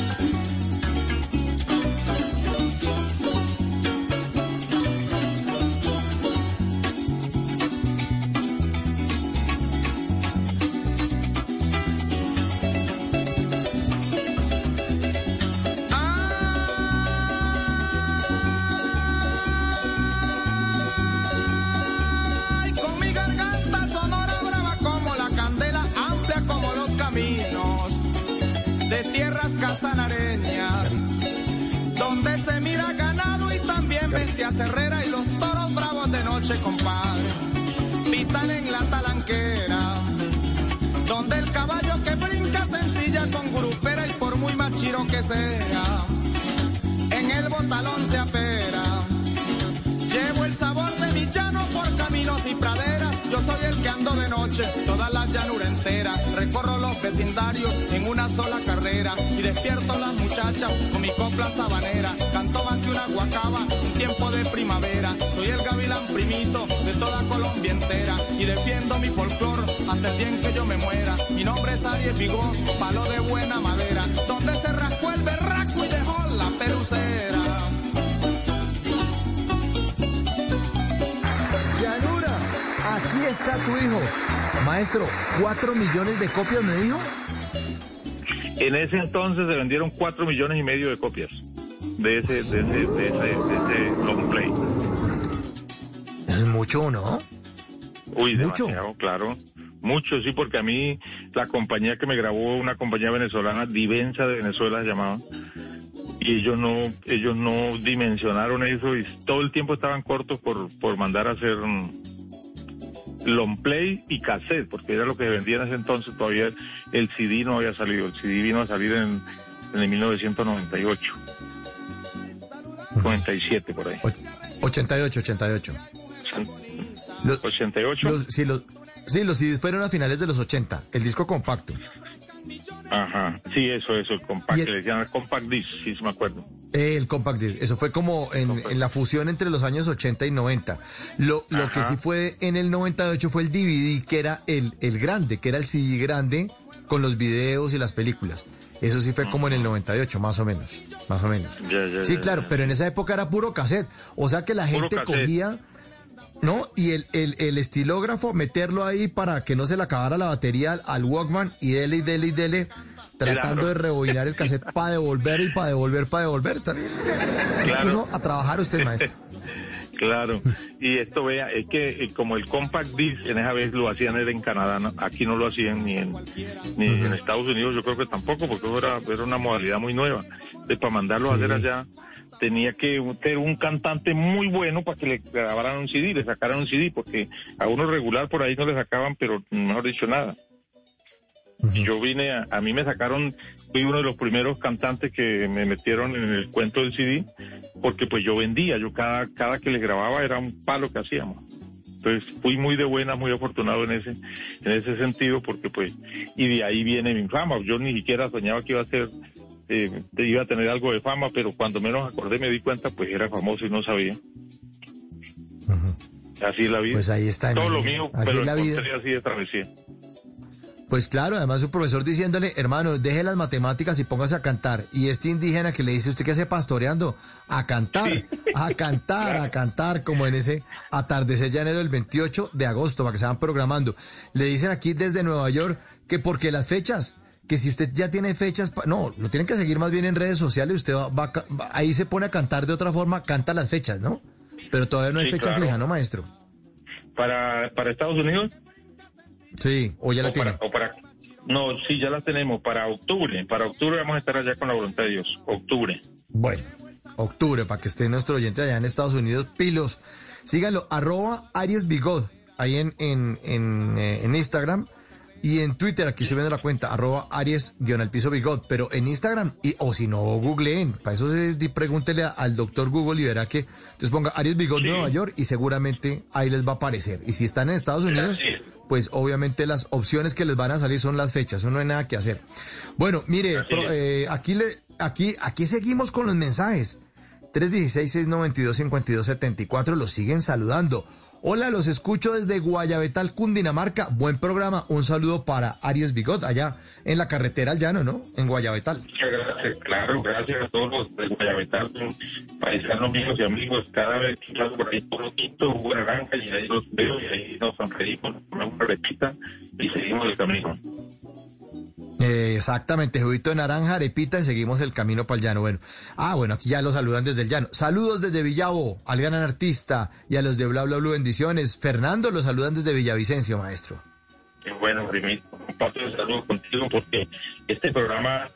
En el botalón se apera. Llevo el sabor de mi llano por caminos y praderas soy el que ando de noche, toda la llanura entera. Recorro los vecindarios en una sola carrera y despierto a las muchachas con mi copla sabanera. Canto más una guacaba, un tiempo de primavera. Soy el gavilán primito de toda Colombia entera y defiendo mi folclor hasta el día en que yo me muera. Mi nombre es Ariel Vigón, palo de buena madera, donde se está tu hijo. Maestro, ¿cuatro millones de copias me dijo? En ese entonces se vendieron cuatro millones y medio de copias de ese, de ese, de ese, de ese long play. Es mucho, ¿no? Uy, Mucho. demasiado, claro. Mucho, sí, porque a mí la compañía que me grabó, una compañía venezolana, Divensa de Venezuela se llamaba, y ellos no, ellos no dimensionaron eso y todo el tiempo estaban cortos por, por mandar a hacer long play y cassette, porque era lo que vendía en ese entonces, todavía el CD no había salido, el CD vino a salir en, en el 1998. 97 por ahí. Och- 88, 88. Los, 88. los- sí, los, sí, los CDs fueron a finales de los 80, el disco compacto. Ajá, sí, eso, eso, el compact, el- que le decían compact disc, sí, me acuerdo. El compact disc, eso fue como en, en la fusión entre los años 80 y 90. Lo, lo que sí fue en el 98 fue el DVD, que era el, el grande, que era el CD grande con los videos y las películas. Eso sí fue como en el 98, más o menos. Más o menos. Ya, ya, Sí, ya, claro, pero en esa época era puro cassette. O sea que la gente cogía, ¿no? Y el, el, el estilógrafo, meterlo ahí para que no se le acabara la batería al, al Walkman y dele y dele y dele, tratando de rebobinar el cassette para devolver y para devolver, para devolver. También. Claro. Incluso a trabajar usted, maestro. (laughs) Claro, y esto vea, es que eh, como el compact disc en esa vez lo hacían era en Canadá, ¿no? aquí no lo hacían ni en ni en Estados Unidos, yo creo que tampoco, porque era, era una modalidad muy nueva. Entonces, para mandarlo a hacer allá, tenía que ser un cantante muy bueno para que le grabaran un CD, le sacaran un CD, porque a uno regular por ahí no le sacaban, pero mejor dicho, nada. Y Yo vine, a, a mí me sacaron, fui uno de los primeros cantantes que me metieron en el cuento del CD, porque pues yo vendía, yo cada, cada que les grababa era un palo que hacíamos. Entonces fui muy de buena, muy afortunado en ese, en ese sentido, porque pues, y de ahí viene mi fama. Yo ni siquiera soñaba que iba a ser, eh, iba a tener algo de fama, pero cuando menos acordé me di cuenta, pues era famoso y no sabía. Así es la vida. Pues ahí está, Todo lo mío, Así pero es la vida. así de travesía. Pues claro, además su profesor diciéndole, hermano, deje las matemáticas y póngase a cantar. Y este indígena que le dice, ¿usted qué hace pastoreando? A cantar, a cantar, a cantar, como en ese atardecer llanero del 28 de agosto, para que se van programando. Le dicen aquí desde Nueva York que porque las fechas, que si usted ya tiene fechas, no, lo tienen que seguir más bien en redes sociales, usted va, ahí se pone a cantar de otra forma, canta las fechas, ¿no? Pero todavía no hay Sí, fecha claro. fija, ¿no, maestro? Para, para Estados Unidos, Sí, o ya la para, tiene. o para- no, sí, ya las tenemos para octubre. Para octubre vamos a estar allá con la voluntad de Dios. Octubre. Bueno, octubre, para que esté nuestro oyente allá en Estados Unidos, pilos. Síganlo, arroba Aries Bigod, ahí en, en, en, eh, en Instagram. Y en Twitter, aquí estoy viendo la cuenta, arroba Aries guion al piso Bigod, pero en Instagram, y, o si no, googleen, para eso se, pregúntele al doctor Google y verá que, entonces ponga Aries Bigod Sí. Nueva York y seguramente ahí les va a aparecer. Y si están en Estados Unidos, Gracias. pues obviamente las opciones que les van a salir son las fechas, eso no hay nada que hacer. Bueno, mire, pro- eh, aquí, le, aquí, aquí seguimos con los mensajes. 316-692-5274, los siguen saludando. Hola, los escucho desde Guayabetal, Cundinamarca. Buen programa. Un saludo para Aries Bigot, allá en la carretera al llano, ¿no? En Guayabetal. Muchas gracias, claro, gracias a todos los de Guayabetal, paisanos míos y amigos. Cada vez que paso por ahí por quinto, jugo de naranja y ahí los veo y ahí nos sonreímos, nos comemos una repita y seguimos el camino. Eh, exactamente, juguito de naranja, arepita y seguimos el camino para el llano. Bueno, ah, bueno, aquí ya lo saludan desde el llano. Saludos desde Villavo, al gran artista y a los de Bla Bla Bla bendiciones. Fernando los saludan desde Villavicencio, maestro. Qué bueno, primito, comparto el saludo contigo porque este programa,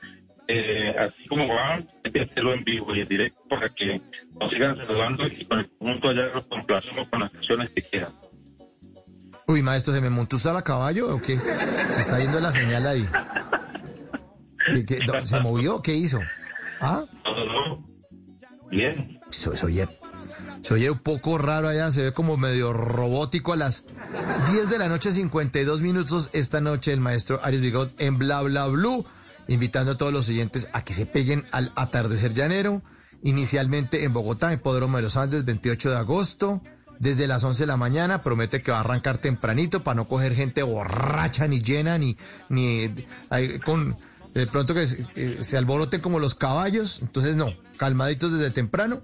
eh, así como va, hay que hacerlo en vivo y en directo para que nos sigan saludando y con el conjunto allá los complacemos con las canciones que quieran. Uy, maestro, ¿se me montó usted a caballo o qué? Se está yendo la señal ahí. ¿Qué- qué- no, ¿Se movió? ¿Qué hizo? ¿Ah? No, no, no. Bien. Eso, eso, oye. Se oye un poco raro allá, se ve como medio robótico a las 10 de la noche, 52 minutos. Esta noche el maestro Aries Bigot en Bla Bla Blue, invitando a todos los oyentes a que se peguen al atardecer llanero. Inicialmente en Bogotá, en Podrómo de los Andes, 28 de agosto, desde las 11 de la mañana. Promete que va a arrancar tempranito para no coger gente borracha, ni llena, ni, ni con de pronto que se, eh, alboroten como los caballos. Entonces, no, calmaditos desde temprano.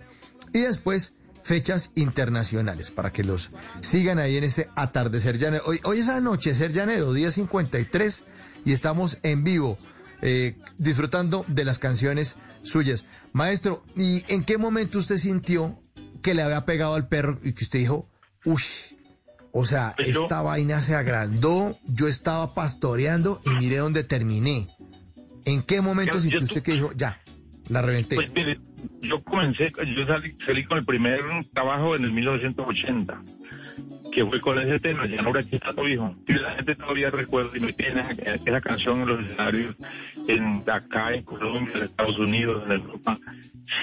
Y después fechas internacionales para que los sigan ahí en ese atardecer llanero. Hoy, hoy es anochecer llanero, día 53, y estamos en vivo eh, disfrutando de las canciones suyas. Maestro, ¿y en qué momento usted sintió que le había pegado al perro y que usted dijo, uff, o sea, Pero- esta vaina se agrandó, yo estaba pastoreando y mire dónde terminé? ¿En qué momento sintió usted que dijo, ya, la reventé? Pues mire, yo comencé, yo salí, salí con el primer trabajo en el 1980, que fue con ese tema, ya no aquí está tu hijo. Y la gente todavía recuerda y me tiene esa, canción en los escenarios, en acá, en Colombia, en Estados Unidos, en Europa.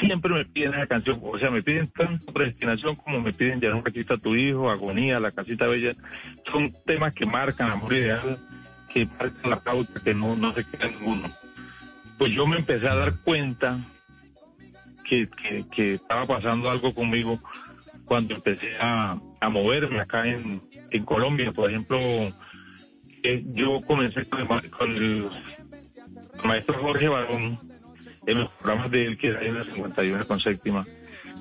Siempre me piden esa canción, o sea, me piden tanto predestinación como me piden Ya no aquí está tu hijo, Agonía, La Casita Bella. Son temas que marcan amor ideal, que marcan la pauta, que no, no se queda ninguno pues yo me empecé a dar cuenta que, que estaba pasando algo conmigo cuando empecé a, a moverme acá en, en Colombia. Por ejemplo, eh, yo comencé con el, con el maestro Jorge Barón en los programas de él, que era en la 51 con séptima.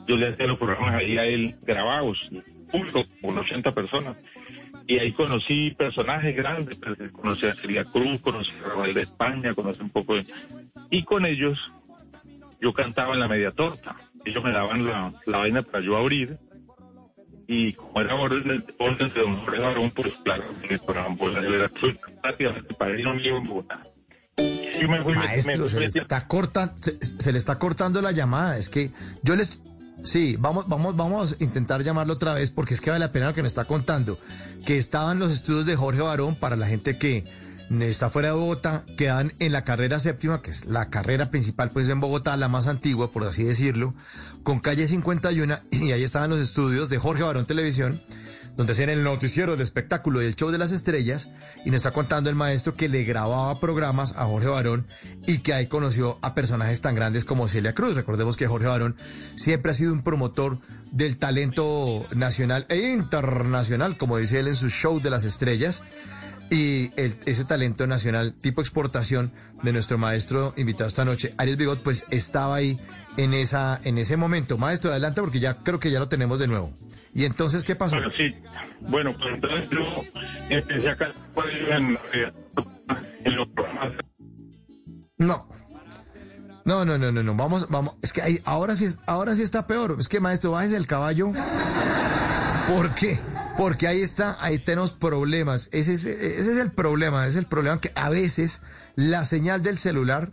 Yo le hacía los programas ahí a él grabados, público, con 80 personas. Y ahí conocí personajes grandes, pues, conocí a Celia Cruz, conocí a Rafael de España, conocí un poco de... Y con ellos yo cantaba en la media torta. Ellos me daban la, la vaina para yo abrir. Y como era orden, orden de don Jorge Barón, pues claro, que para Bola de Veracruz, prácticamente padrino mío en Bogotá. Yo me fui, me- Maestro, me se le está corta, se, se le está cortando la llamada. Es que yo les sí, vamos, vamos, vamos a intentar llamarlo otra vez porque es que vale la pena lo que nos está contando. Que estaban los estudios de Jorge Barón para la gente que está fuera de Bogotá, quedan en la carrera séptima, que es la carrera principal, pues en Bogotá, la más antigua, por así decirlo, con calle 51, (clears throat) y ahí estaban los estudios de Jorge Barón Televisión donde hacían el noticiero, el espectáculo y el show de las estrellas, y nos está contando el maestro que le grababa programas a Jorge Barón y que ahí conoció a personajes tan grandes como Celia Cruz. Recordemos que Jorge Barón siempre ha sido un promotor del talento nacional e internacional, como dice él en su show de las estrellas. Y el- ese talento nacional tipo exportación de nuestro maestro invitado esta noche, Ariel Bigot, pues estaba ahí en, esa, en ese momento. Maestro, adelante porque ya creo que ya lo tenemos de nuevo. ¿Y entonces qué pasó? Bueno, sí. Bueno, pues entonces yo empecé cantar en, en los programas. No. No, no, no, no, no. Vamos, vamos. Es que ahí, ahora sí, ahora sí está peor. Es que maestro, bájese el caballo. ¿Por qué? Porque ahí está, ahí tenemos problemas. Ese es, el problema. Es el problema que a veces la señal del celular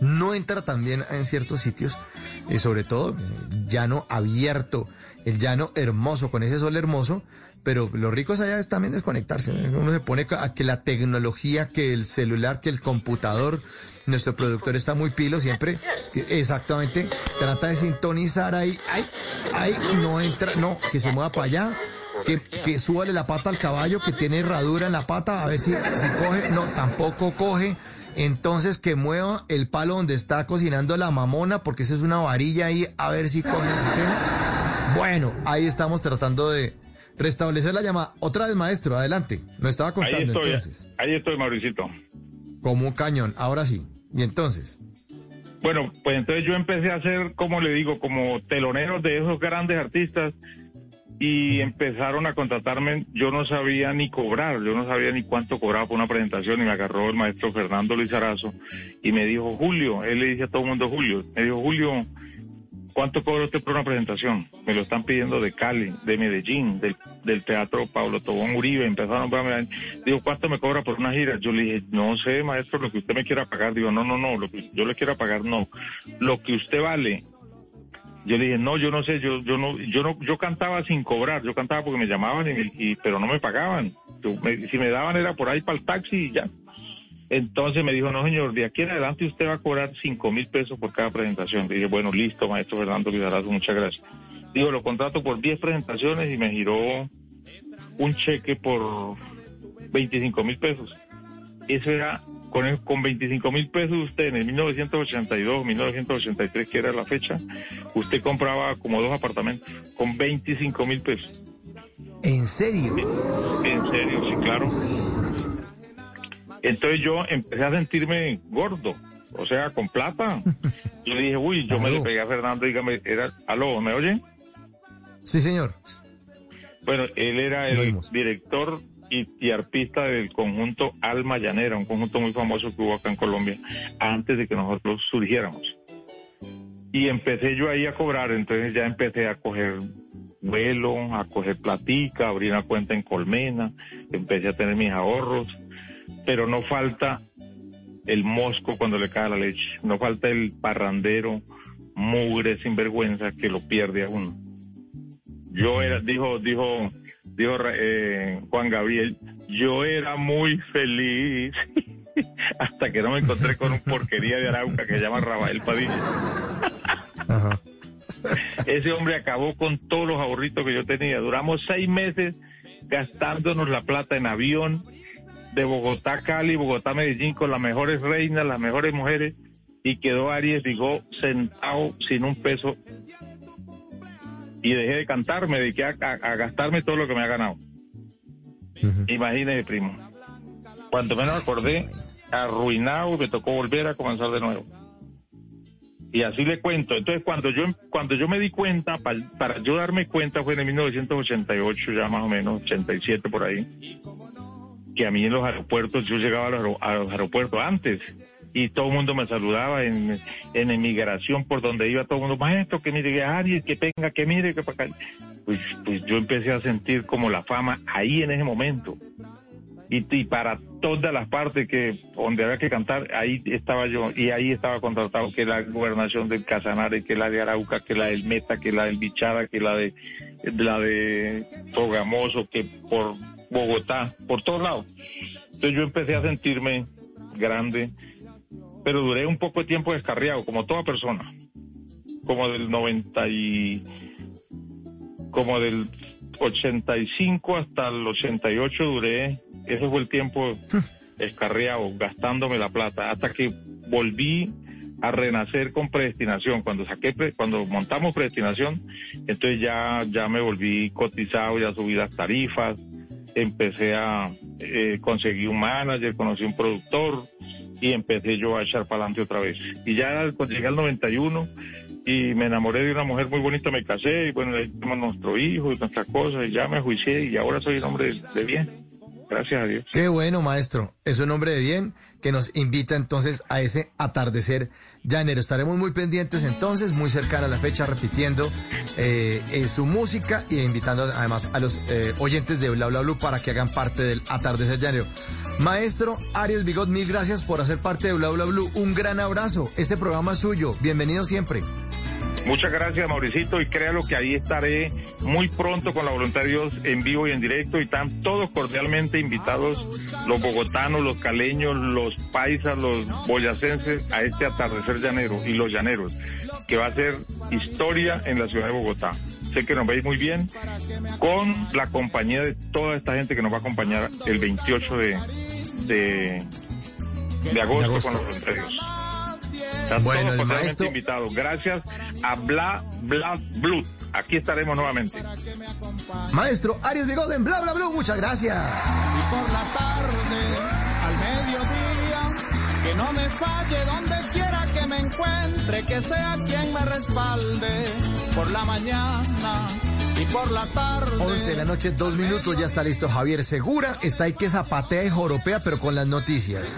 no entra también en ciertos sitios, y sobre todo eh, llano abierto, el llano hermoso, con ese sol hermoso, pero lo rico es allá es también desconectarse. Uno se pone a que la tecnología, que el celular, que el computador, nuestro productor está muy pilo siempre, exactamente, trata de sintonizar ahí, ay, ay, no entra, no, que se mueva para allá. Que, que súbale la pata al caballo que tiene herradura en la pata, a ver si, si coge, no, tampoco coge. Entonces que mueva el palo donde está cocinando la mamona, porque esa es una varilla ahí, a ver si coge la antena. Bueno, ahí estamos tratando de restablecer la llamada. Otra vez, maestro, adelante. Nos estaba Ahí contando estoy, entonces. ahí estoy, Mauricito. Como un cañón, ahora sí. Y entonces, Bueno, pues entonces yo empecé a hacer, como le digo, como teloneros de esos grandes artistas y empezaron a contratarme. Yo no sabía ni cobrar, yo no sabía ni cuánto cobraba por una presentación y me agarró el maestro Fernando Lizarazo y me dijo, Julio, él le dice a todo el mundo Julio, me dijo, Julio, ¿cuánto cobra usted por una presentación? Me lo están pidiendo de Cali, de Medellín, del, del Teatro Pablo Tobón Uribe, empezaron a nombrarme. Digo, ¿cuánto me cobra por una gira? Yo le dije, no sé, maestro, lo que usted me quiera pagar. Digo, no, no, no, lo que yo le quiera pagar, no. Lo que usted vale. Yo le dije, no, yo no sé, yo, yo no, yo no, yo cantaba sin cobrar, yo cantaba porque me llamaban y, pero no me pagaban. Si me daban era por ahí para el taxi y ya. Entonces me dijo, no señor, de aquí en adelante usted va a cobrar cinco mil pesos por cada presentación. Le dije, bueno, listo, maestro Fernando Lizarazo, muchas gracias. Digo, lo contrato por 10 presentaciones y me giró un cheque por 25 mil pesos. Eso era, con, el- con 25 mil pesos usted en el 1982, 1983, que era la fecha, usted compraba como dos apartamentos con 25 mil pesos. ¿En serio? En serio, sí, claro. Entonces yo empecé a sentirme gordo, o sea, con plata. (laughs) Yo dije, uy, yo me le pegué a Fernando, dígame, era, aló, ¿me oye? Sí, señor. Bueno, él era el director y, y artista del conjunto Alma Llanera, un conjunto muy famoso que hubo acá en Colombia, antes de que nosotros surgiéramos. Y empecé yo ahí a cobrar, entonces ya empecé a coger vuelo, a coger platica, abrí una cuenta en Colmena, empecé a tener mis ahorros, pero no falta el mosco cuando le cae la leche, no falta el parrandero, mugre, sinvergüenza que lo pierde a uno. Yo era, dijo, dijo, dijo eh, Juan Gabriel, yo era muy feliz (laughs) hasta que no me encontré con un porquería de Arauca que se llama Rafael Padilla. Ajá. Ese hombre acabó con todos los ahorritos que yo tenía. Duramos seis meses gastándonos la plata en avión de Bogotá a Cali, Bogotá a Medellín con las mejores reinas, las mejores mujeres y quedó Aries Vigó sentado sin un peso y dejé de cantar, me dediqué a, a- a gastarme todo lo que me ha ganado. Imagínese, primo. Cuando menos acordé, arruinado, me tocó volver a comenzar de nuevo. Y así le cuento. Entonces, cuando yo cuando yo me di cuenta, pa- para, yo darme cuenta fue en el 1988, ya más o menos, 87 por ahí, que a mí en los aeropuertos, yo llegaba a los, aero- a los aeropuertos antes y todo el mundo me saludaba en, en emigración por donde iba todo el mundo, maestro, que mire, que Ariel, que venga, que mire, que para acá. Pues, pues yo empecé a sentir como la fama ahí en ese momento. Y, y para todas las partes que donde había que cantar, ahí estaba yo, y ahí estaba contratado que la gobernación del Casanare, que la de Arauca, que la del Meta, que la del Bichara, que la de la de Sogamoso, que por Bogotá, por todos lados. Entonces yo empecé a sentirme grande, pero duré un poco de tiempo descarriado, como toda persona. Como del 90 y como del 85 hasta el 88 duré, ese fue el tiempo (laughs) escarriado, gastándome la plata, hasta que volví a renacer con predestinación. Cuando saqué, cuando montamos predestinación, entonces ya, ya me volví cotizado, ya subí las tarifas, empecé a eh, conseguir un manager, conocí un productor y empecé yo a echar para adelante otra vez. Y ya cuando llegué al 91 y me enamoré de una mujer muy bonita, me casé y bueno, ahí tuvimos nuestro hijo y nuestras cosas y ya me juicié y ahora soy un hombre de bien. Gracias a Dios. Qué bueno, maestro. Es un hombre de bien que nos invita entonces a ese atardecer llanero. Estaremos muy pendientes entonces, muy cercana a la fecha, repitiendo eh, eh, su música y invitando además a los eh, oyentes de Bla Bla Blue para que hagan parte del atardecer llanero. Maestro Arias Bigot, mil gracias por hacer parte de Bla Bla Blue. Un gran abrazo. Este programa es suyo. Bienvenido siempre. Muchas gracias, Mauricito, y créalo que ahí estaré muy pronto con la voluntad de Dios en vivo y en directo, y están todos cordialmente invitados, los bogotanos, los caleños, los paisas, los boyacenses, a este atardecer llanero, y los llaneros, que va a ser historia en la ciudad de Bogotá. Sé que nos veis muy bien, con la compañía de toda esta gente que nos va a acompañar el 28 de, de, de agosto, agosto. con los voluntarios. Están Bueno, todos el cordialmente maestro- invitados. Gracias a Bla Bla Blue. Aquí estaremos nuevamente. Maestro Arias Bigot en Bla Bla Blue, muchas gracias. y por la tarde, al mediodía, que no me falle donde quiera que me encuentre, que sea quien me respalde, por la mañana y por la tarde. 11 de la noche, dos minutos, ya está listo Javier Segura. Está ahí que zapatea y joropea, pero con las noticias.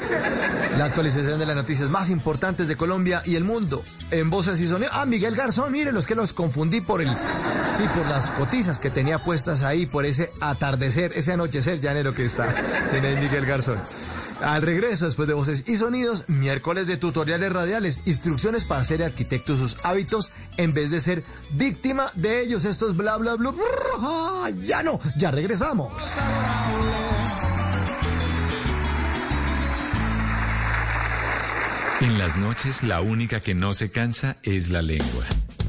La actualización de las noticias más importantes de Colombia y el mundo. En voces y sonido. Ah, Miguel Garzón, mire, los que los confundí por el. Sí, por las cotizas que tenía puestas ahí, por ese atardecer, ese anochecer llanero que está. Tiene Miguel Garzón. Al regreso, después de Voces y Sonidos, miércoles de tutoriales radiales, instrucciones para ser arquitecto y sus hábitos en vez de ser víctima de ellos. Esto es bla bla bla. Ah, Ya no, ya regresamos. En las noches la única que no se cansa es la lengua.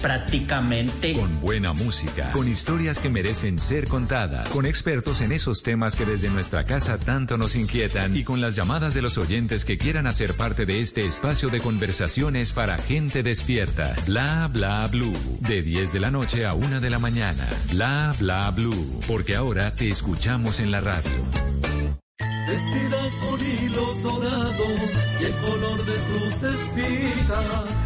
prácticamente. Con buena música, con historias que merecen ser contadas, con expertos en esos temas que desde nuestra casa tanto nos inquietan y con las llamadas de los oyentes que quieran hacer parte de este espacio de conversaciones para gente despierta. Bla bla blue. De 10 de la noche a 1 de la mañana. Bla bla blue. Porque ahora te escuchamos en la radio. Vestida con hilos dorados y el color de sus espigas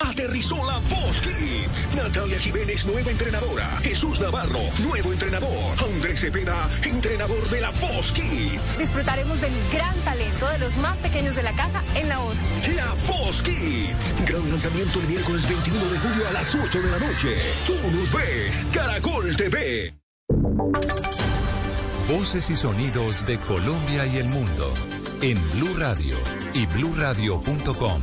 Aterrizó la Voz Kids. Natalia Jiménez, nueva entrenadora. Jesús Navarro, nuevo entrenador. Andrés Cepeda, entrenador de la Voz Kids. Disfrutaremos del gran talento de los más pequeños de la casa en la Voz. La Voz Kids. Gran lanzamiento el miércoles 21 de julio a las 8 de la noche. Tú nos ves. Caracol TV. Voces y sonidos de Colombia y el mundo en Blue Radio y bluradio.com.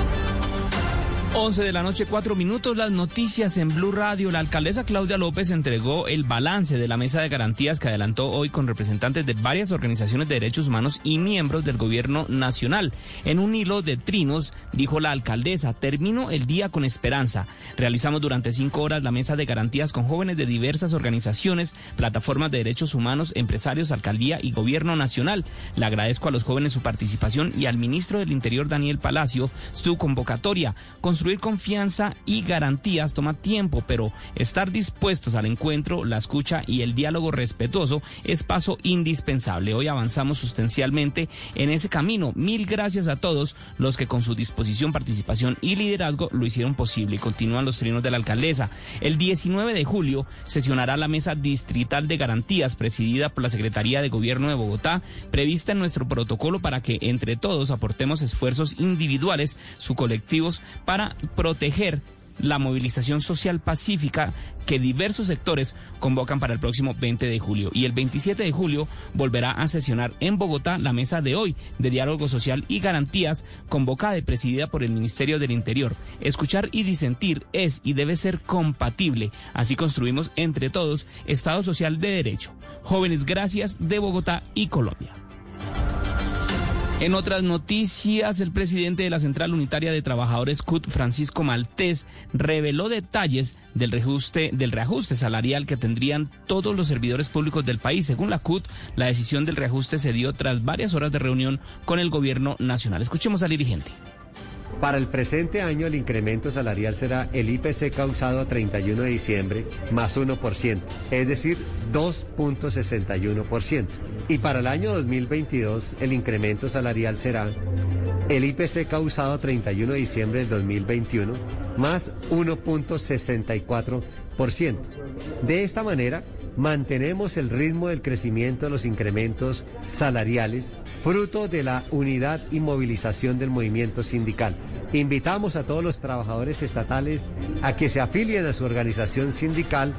11 de la noche, 4 minutos, las noticias en Blue Radio. La alcaldesa Claudia López entregó el balance de la mesa de garantías que adelantó hoy con representantes de varias organizaciones de derechos humanos y miembros del gobierno nacional. En un hilo de trinos, dijo la alcaldesa, termino el día con esperanza. Realizamos durante cinco horas la mesa de garantías con jóvenes de diversas organizaciones, plataformas de derechos humanos, empresarios, alcaldía y gobierno nacional. Le agradezco a los jóvenes su participación y al ministro del Interior, Daniel Palacio, su convocatoria. Construir confianza y garantías toma tiempo, pero estar dispuestos al encuentro, la escucha y el diálogo respetuoso es paso indispensable. Hoy avanzamos sustancialmente en ese camino. Mil gracias a todos los que con su disposición, participación y liderazgo lo hicieron posible. Continúan los trinos de la alcaldesa. El 19 de julio sesionará la mesa distrital de garantías presidida por la Secretaría de Gobierno de Bogotá, prevista en nuestro protocolo para que entre todos aportemos esfuerzos individuales, su colectivos, para proteger la movilización social pacífica que diversos sectores convocan para el próximo 20 de julio. Y el 27 de julio volverá a sesionar en Bogotá la mesa de hoy de diálogo social y garantías convocada y presidida por el Ministerio del Interior. Escuchar y disentir es y debe ser compatible. Así construimos entre todos Estado Social de Derecho. Jóvenes, gracias de Bogotá y Colombia. En otras noticias, el presidente de la Central Unitaria de Trabajadores CUT, Francisco Maltés, reveló detalles del reajuste, del reajuste salarial que tendrían todos los servidores públicos del país. Según la CUT, la decisión del reajuste se dio tras varias horas de reunión con el gobierno nacional. Escuchemos al dirigente. Para el presente año el incremento salarial será el IPC causado a 31 de diciembre más 1%, es decir, 2.61%. Y para el año 2022 el incremento salarial será el IPC causado a 31 de diciembre del 2021 más 1.64%. De esta manera, mantenemos el ritmo del crecimiento de los incrementos salariales fruto de la unidad y movilización del movimiento sindical. Invitamos a todos los trabajadores estatales a que se afilien a su organización sindical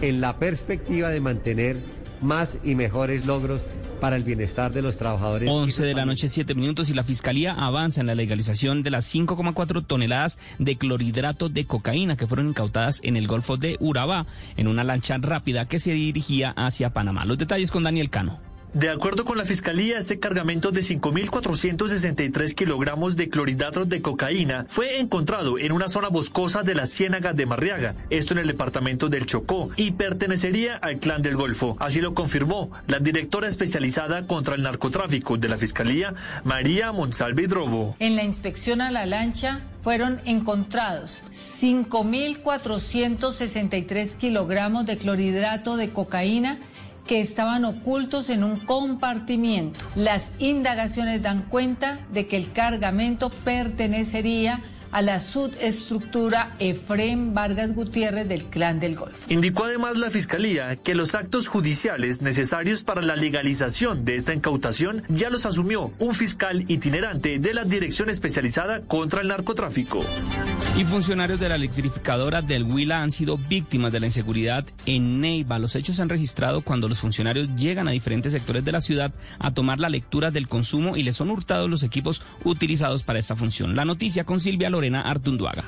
en la perspectiva de mantener más y mejores logros para el bienestar de los trabajadores. 11 de la noche, 7 minutos y la Fiscalía avanza en la legalización de las 5,4 toneladas de clorhidrato de cocaína que fueron incautadas en el Golfo de Urabá en una lancha rápida que se dirigía hacia Panamá. Los detalles con Daniel Cano. De acuerdo con la Fiscalía, este cargamento de 5.463 kilogramos de clorhidratos de cocaína fue encontrado en una zona boscosa de la Ciénaga de Marriaga, esto en el departamento del Chocó, y pertenecería al Clan del Golfo. Así lo confirmó la directora especializada contra el narcotráfico de la Fiscalía, María Monsalve Drobo. En la inspección a la lancha fueron encontrados 5.463 kilogramos de clorhidrato de cocaína que estaban ocultos en un compartimiento. Las indagaciones dan cuenta de que el cargamento pertenecería la subestructura Efrem Vargas Gutiérrez del Clan del Golfo. Indicó además la Fiscalía que los actos judiciales necesarios para la legalización de esta incautación ya los asumió un fiscal itinerante de la Dirección Especializada contra el Narcotráfico. Y funcionarios de la electrificadora del Huila han sido víctimas de la inseguridad en Neiva. Los hechos se han registrado cuando los funcionarios llegan a diferentes sectores de la ciudad a tomar la lectura del consumo y les son hurtados los equipos utilizados para esta función. La noticia con Silvia Lorena Artunduaga.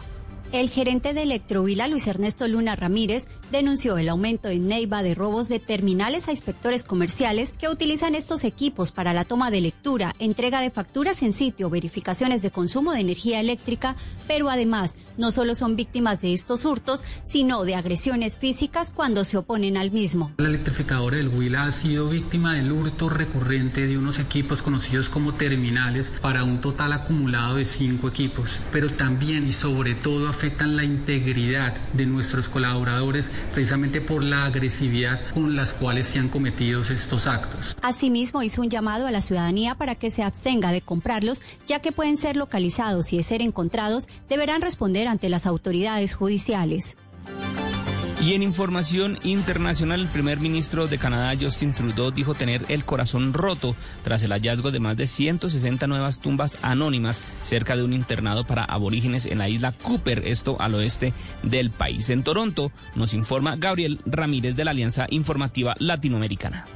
El gerente de Electrovila, Luis Ernesto Luna Ramírez, denunció el aumento en Neiva de robos de terminales a inspectores comerciales que utilizan estos equipos para la toma de lectura, entrega de facturas en sitio, verificaciones de consumo de energía eléctrica, pero además no solo son víctimas de estos hurtos, sino de agresiones físicas cuando se oponen al mismo. La electrificadora del Huila ha sido víctima del hurto recurrente de unos equipos conocidos como terminales para un total acumulado de cinco equipos, pero también y sobre todo afectan la integridad de nuestros colaboradores precisamente por la agresividad con las cuales se han cometido estos actos. Asimismo, hizo un llamado a la ciudadanía para que se abstenga de comprarlos, ya que pueden ser localizados y de ser encontrados, deberán responder ante las autoridades judiciales. Y en información internacional, el primer ministro de Canadá, Justin Trudeau, dijo tener el corazón roto tras el hallazgo de más de 160 nuevas tumbas anónimas cerca de un internado para aborígenes en la isla Cooper, esto al oeste del país. En Toronto, nos informa Gabriel Ramírez de la Alianza Informativa Latinoamericana.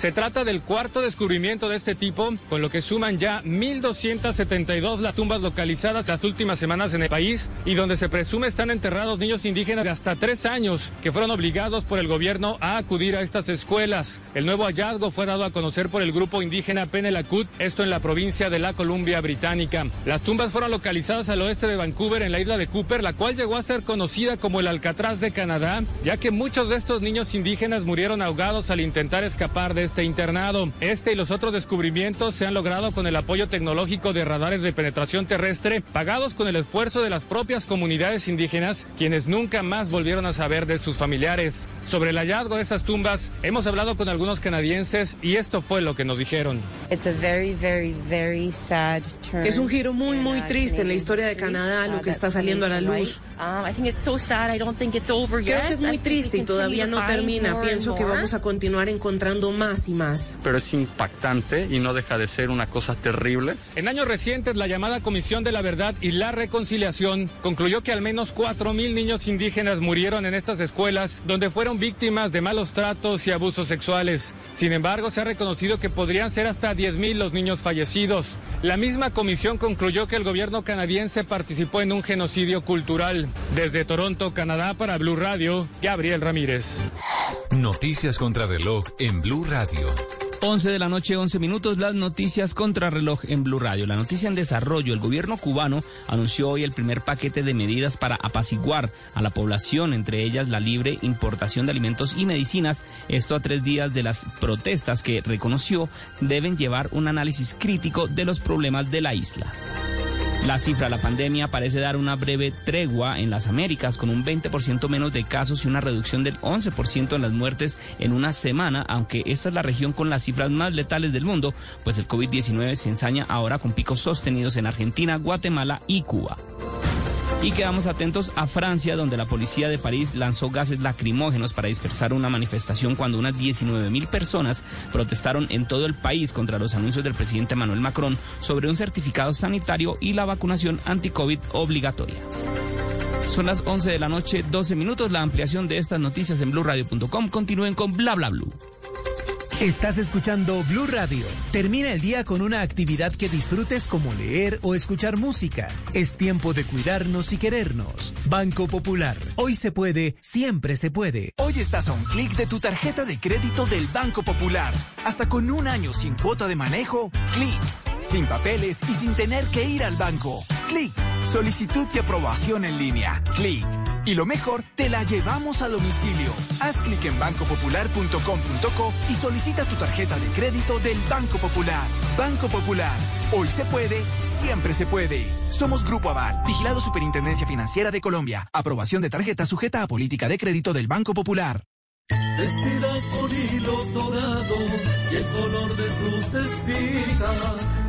Se trata del cuarto descubrimiento de este tipo, con lo que suman ya 1.272 las tumbas localizadas las últimas semanas en el país y donde se presume están enterrados niños indígenas de hasta tres años que fueron obligados por el gobierno a acudir a estas escuelas. El nuevo hallazgo fue dado a conocer por el grupo indígena Penelacut, esto en la provincia de la Columbia Británica. Las tumbas fueron localizadas al oeste de Vancouver, en la isla de Cooper, la cual llegó a ser conocida como el Alcatraz de Canadá, ya que muchos de estos niños indígenas murieron ahogados al intentar escapar de este internado. Este y los otros descubrimientos se han logrado con el apoyo tecnológico de radares de penetración terrestre, pagados con el esfuerzo de las propias comunidades indígenas, quienes nunca más volvieron a saber de sus familiares. Sobre el hallazgo de esas tumbas, hemos hablado con algunos canadienses y esto fue lo que nos dijeron. Es un giro muy, muy triste en la historia de Canadá, lo que está saliendo a la luz. Creo que es muy triste y todavía no termina. Pienso que vamos a continuar encontrando más y más. Pero es impactante y no deja de ser una cosa terrible. En años recientes, la llamada Comisión de la Verdad y la Reconciliación concluyó que al menos 4.000 niños indígenas murieron en estas escuelas, donde fueron víctimas de malos tratos y abusos sexuales. Sin embargo, se ha reconocido que podrían ser hasta 10.000 los niños fallecidos. La misma comisión concluyó que el gobierno canadiense participó en un genocidio cultural. Desde Toronto, Canadá, para Blue Radio, Gabriel Ramírez. Noticias contra reloj en Blue Radio. 11 de la noche, 11 minutos, las noticias contra reloj en Blue Radio. La noticia en desarrollo, el gobierno cubano anunció hoy el primer paquete de medidas para apaciguar a la población, entre ellas la libre importación de alimentos y medicinas. Esto a tres días de las protestas que reconoció deben llevar un análisis crítico de los problemas de la isla. La cifra de la pandemia parece dar una breve tregua en las Américas, con un 20% menos de casos y una reducción del 11% en las muertes en una semana, aunque esta es la región con las cifras más letales del mundo, pues el COVID-19 se ensaña ahora con picos sostenidos en Argentina, Guatemala y Cuba. Y quedamos atentos a Francia, donde la policía de París lanzó gases lacrimógenos para dispersar una manifestación cuando unas 19 mil personas protestaron en todo el país contra los anuncios del presidente Manuel Macron sobre un certificado sanitario y la vacunación anti-COVID obligatoria. Son las 11 de la noche, 12 minutos. La ampliación de estas noticias en blurradio.com. Continúen con bla bla blue. Estás escuchando Blue Radio. Termina el día con una actividad que disfrutes como leer o escuchar música. Es tiempo de cuidarnos y querernos. Banco Popular. Hoy se puede, siempre se puede. Hoy estás a un clic de tu tarjeta de crédito del Banco Popular. Hasta con un año sin cuota de manejo, clic. Sin papeles y sin tener que ir al banco. Clic. Solicitud y aprobación en línea. Clic. Y lo mejor, te la llevamos a domicilio. Haz clic en bancopopular.com.co y solicita tu tarjeta de crédito del Banco Popular. Banco Popular. Hoy se puede, siempre se puede. Somos Grupo Aval, vigilado Superintendencia Financiera de Colombia. Aprobación de tarjeta sujeta a política de crédito del Banco Popular. vestida con hilos dorados y el color de sus espigas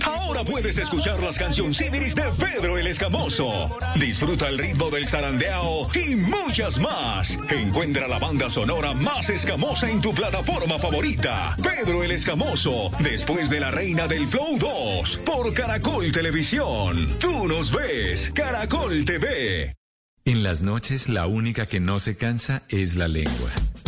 Ahora puedes escuchar las canciones de Pedro el Escamoso. Disfruta el ritmo del zarandeao y muchas más. Encuentra la banda sonora más escamosa en tu plataforma favorita. Pedro el Escamoso, después de la Reina del Flow 2, por Caracol Televisión. Tú nos ves, Caracol TV. En las noches la única que no se cansa es la lengua.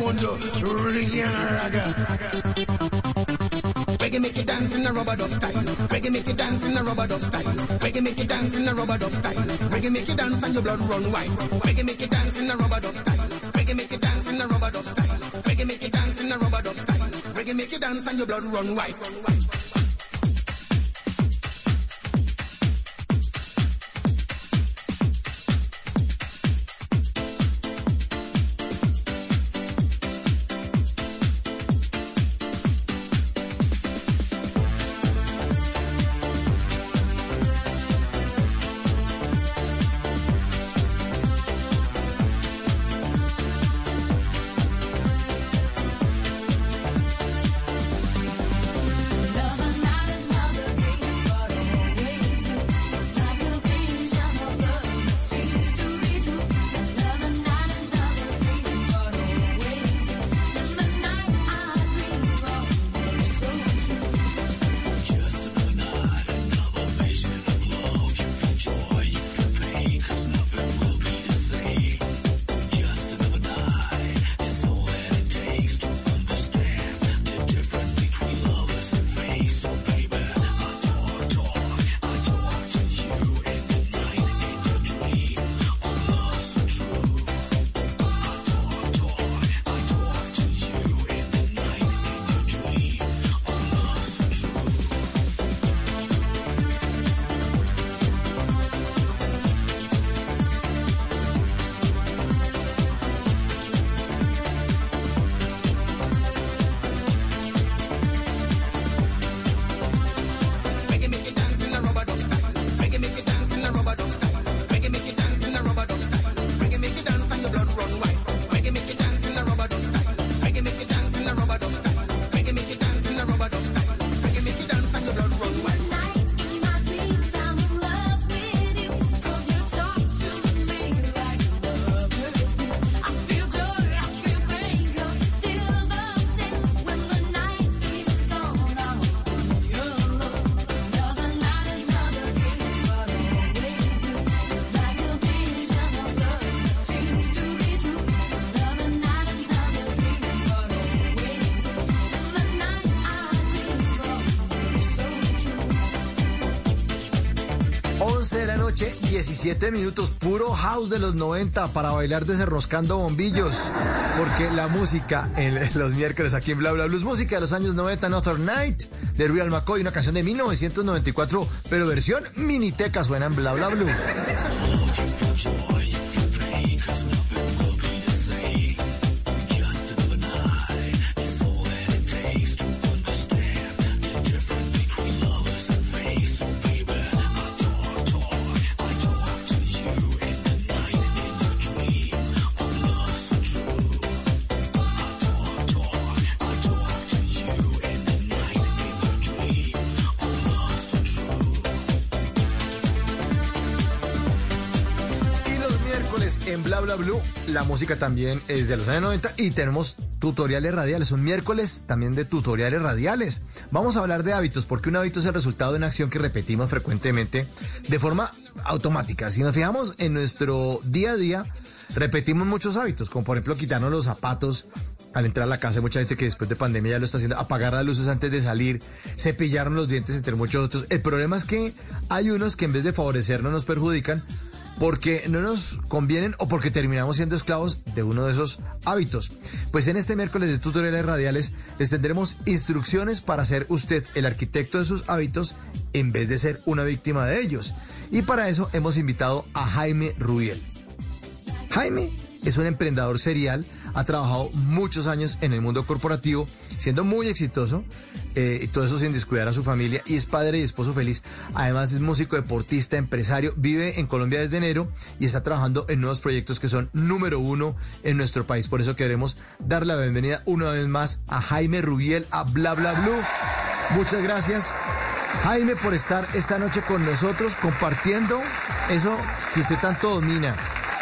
You. Reggae and raga. Reggae make you dance in a rubber dub style. Reggae make you dance in a rubber dub style. Reggae make you dance in a rubber dub style. Reggae make you dance and your blood run wild. Reggae make you dance in a rubber dub style. Reggae make you dance in a rubber dub style. Reggae make you dance in a rubber dub style. Reggae make you dance and your blood run wild. 17 minutos, puro house de los 90 para bailar desenroscando bombillos. Porque la música en los miércoles aquí en Bla Bla Blues, música de los años 90, Another Night, de Real McCoy, una canción de 1994, pero versión miniteca suena en Bla Bla Blue. La música también es de los años 90 y tenemos tutoriales radiales. Un miércoles también de tutoriales radiales. Vamos a hablar de hábitos, porque un hábito es el resultado de una acción que repetimos frecuentemente de forma automática. Si nos fijamos en nuestro día a día, repetimos muchos hábitos, como por ejemplo quitarnos los zapatos al entrar a la casa. Hay mucha gente que después de pandemia ya lo está haciendo, apagar las luces antes de salir, cepillarnos los dientes, entre muchos otros. El problema es que hay unos que en vez de favorecernos nos perjudican porque no nos convienen o porque terminamos siendo esclavos de uno de esos hábitos. Pues en este miércoles de tutoriales radiales les tendremos instrucciones para ser usted el arquitecto de sus hábitos en vez de ser una víctima de ellos. Y para eso hemos invitado a Jaime Rubiel. Jaime es un emprendedor serial, ha trabajado muchos años en el mundo corporativo, siendo muy exitoso, eh, y todo eso sin descuidar a su familia, y es padre y esposo feliz. Además es músico, deportista, empresario, vive en Colombia desde enero y está trabajando en nuevos proyectos que son número uno en nuestro país. Por eso queremos dar la bienvenida una vez más a Jaime Rubiel, a Bla Bla Blue. Muchas gracias. Jaime, por estar esta noche con nosotros compartiendo eso que usted tanto domina,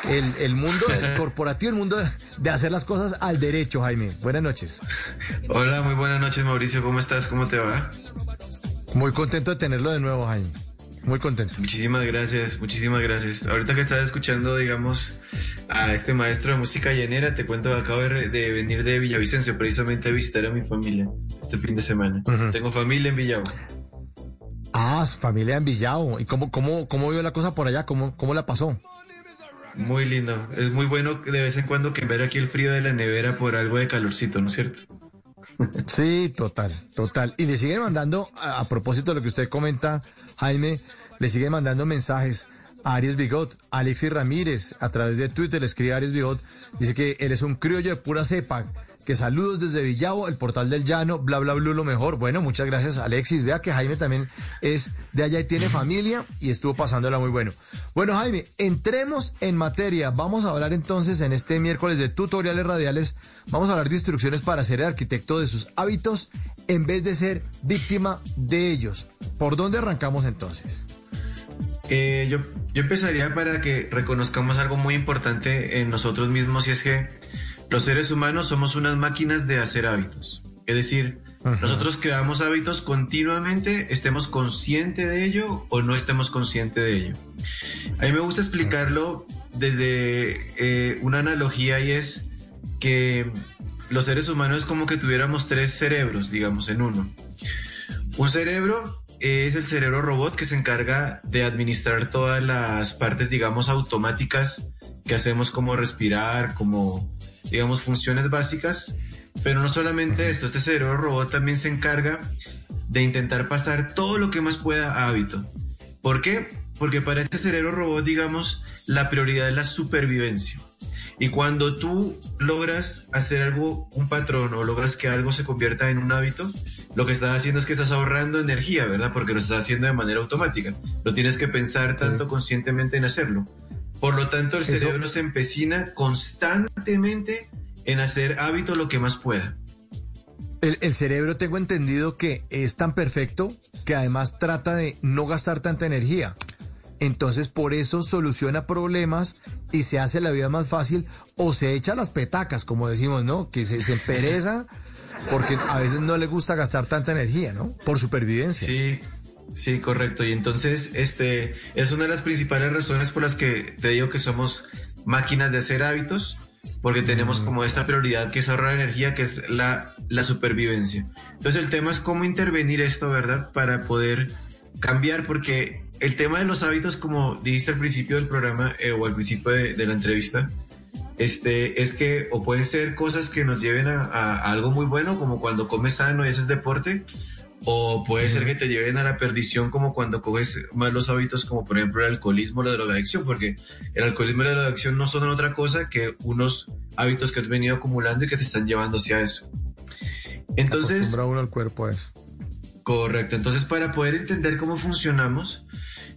el, el mundo del (laughs) corporativo, el mundo de, hacer las cosas al derecho, Jaime. Buenas noches. Hola, muy buenas noches, Mauricio. ¿Cómo estás? ¿Cómo te va? Muy contento de tenerlo de nuevo, Jaime. Muy contento. Muchísimas gracias, muchísimas gracias. Ahorita que estaba escuchando, digamos, a este maestro de música llanera, te cuento que acabo de, de venir de Villavicencio precisamente a visitar a mi familia este fin de semana. Uh -huh. Tengo familia en Villavo. Ah, familia en Villavo. ¿Y cómo, cómo, cómo vio la cosa por allá? ¿Cómo, cómo la pasó? Muy lindo. Es muy bueno de vez en cuando que ver aquí el frío de la nevera por algo de calorcito, ¿no es cierto? Sí, total, total. Y le siguen mandando, a, propósito de lo que usted comenta, Jaime, le siguen mandando mensajes a Aries Bigot, Alexis Ramírez, a través de Twitter le escribe a Aries Bigot, dice que él es un criollo de pura cepa, que saludos desde Villavo, el portal del llano, bla bla bla lo mejor. Bueno, muchas gracias Alexis. Vea que Jaime también es de allá y tiene familia y estuvo pasándola muy bueno. Bueno, Jaime, entremos en materia. Vamos a hablar entonces en este miércoles de tutoriales radiales. Vamos a hablar de instrucciones para ser el arquitecto de sus hábitos en vez de ser víctima de ellos. ¿Por dónde arrancamos entonces? Eh, yo, yo empezaría para que reconozcamos algo muy importante en nosotros mismos y es que los seres humanos somos unas máquinas de hacer hábitos. Es decir, nosotros creamos hábitos continuamente, estemos conscientes de ello o no estemos conscientes de ello. A mí me gusta explicarlo desde eh, una analogía y es que los seres humanos es como que tuviéramos tres cerebros, digamos, en uno. Un cerebro es el cerebro robot que se encarga de administrar todas las partes, digamos, automáticas que hacemos como respirar, como digamos, funciones básicas, pero no solamente esto, este cerebro robot también se encarga de intentar pasar todo lo que más pueda a hábito. ¿Por qué? Porque para este cerebro robot, digamos, la prioridad es la supervivencia. Y cuando tú logras hacer algo, un patrón, o logras que algo se convierta en un hábito, lo que estás haciendo es que estás ahorrando energía, ¿verdad? Porque lo estás haciendo de manera automática. No tienes que pensar tanto sí. conscientemente en hacerlo. Por lo tanto, el Eso. cerebro se empecina constantemente en hacer hábito lo que más pueda. El, el, cerebro tengo entendido que es tan perfecto que además trata de no gastar tanta energía. Entonces por eso soluciona problemas y se hace la vida más fácil o se echa las petacas, como decimos, ¿no? Que se, se empereza porque a veces no le gusta gastar tanta energía, ¿no? Por supervivencia. Sí, Sí, correcto. Y entonces, este es una de las principales razones por las que te digo que somos máquinas de hacer hábitos, porque tenemos como esta prioridad que es ahorrar energía, que es la, la supervivencia. Entonces, el tema es cómo intervenir esto, ¿verdad? Para poder cambiar, porque el tema de los hábitos, como dijiste al principio del programa eh, o al principio de, de, la entrevista, este, es que o pueden ser cosas que nos lleven a, a, a algo muy bueno, como cuando comes sano y haces deporte, o puede ser que te lleven a la perdición como cuando coges malos hábitos como por ejemplo el alcoholismo o la drogadicción, porque el alcoholismo y la drogadicción no son otra cosa que unos hábitos que has venido acumulando y que te están llevando hacia eso. Entonces... Acostumbra uno al cuerpo a eso. Correcto, entonces para poder entender cómo funcionamos,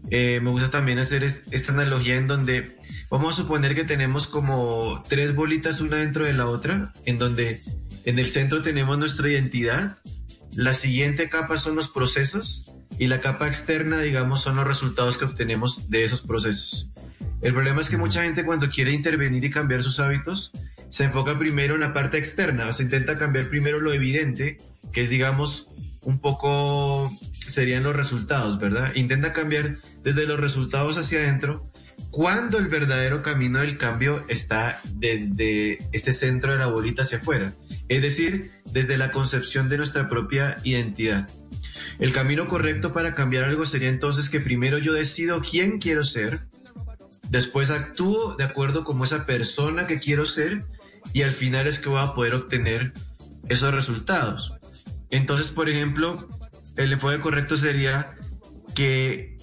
eh, me gusta también hacer esta analogía en donde vamos a suponer que tenemos como tres bolitas una dentro de la otra, en donde en el centro tenemos nuestra identidad, la siguiente capa son los procesos y la capa externa, digamos, son los resultados que obtenemos de esos procesos. El problema es que mucha gente cuando quiere intervenir y cambiar sus hábitos, se enfoca primero en la parte externa, o sea, intenta cambiar primero lo evidente, que es, digamos, un poco serían los resultados, ¿verdad? Intenta cambiar desde los resultados hacia adentro, cuando el verdadero camino del cambio está desde este centro de la bolita hacia afuera, es decir, desde la concepción de nuestra propia identidad. El camino correcto para cambiar algo sería entonces que primero yo decido quién quiero ser, después actúo de acuerdo como esa persona que quiero ser y al final es que voy a poder obtener esos resultados. Entonces, por ejemplo, el enfoque correcto sería que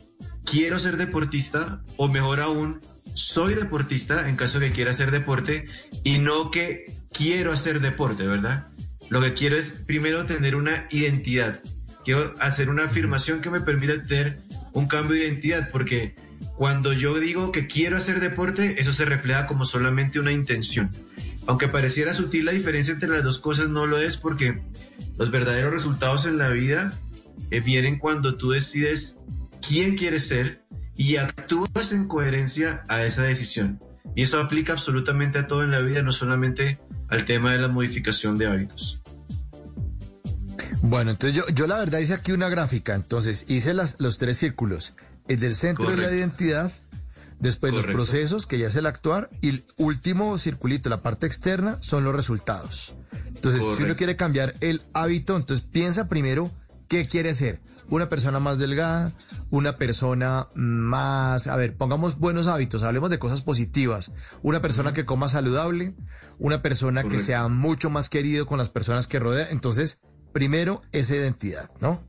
quiero ser deportista o mejor aún, soy deportista en caso de que quiera hacer deporte y no que quiero hacer deporte, ¿verdad? Lo que quiero es primero tener una identidad. Quiero hacer una afirmación que me permita tener un cambio de identidad porque cuando yo digo que quiero hacer deporte, eso se refleja como solamente una intención. Aunque pareciera sutil la diferencia entre las dos cosas, no lo es porque los verdaderos resultados en la vida eh, vienen cuando tú decides quién quieres ser y actúas en coherencia a esa decisión. Y eso aplica absolutamente a todo en la vida, no solamente al tema de la modificación de hábitos. Bueno, entonces yo, yo la verdad hice aquí una gráfica, entonces hice las, los tres círculos, el del centro de la identidad, después los procesos, que ya es el actuar, y el último circulito, la parte externa, son los resultados. Entonces, si uno quiere cambiar el hábito, entonces piensa primero qué quiere ser. Una persona más delgada, una persona más, a ver, pongamos buenos hábitos, hablemos de cosas positivas. Una persona que coma saludable, una persona que sea mucho más querido con las personas que rodea. Entonces, primero esa identidad, ¿no?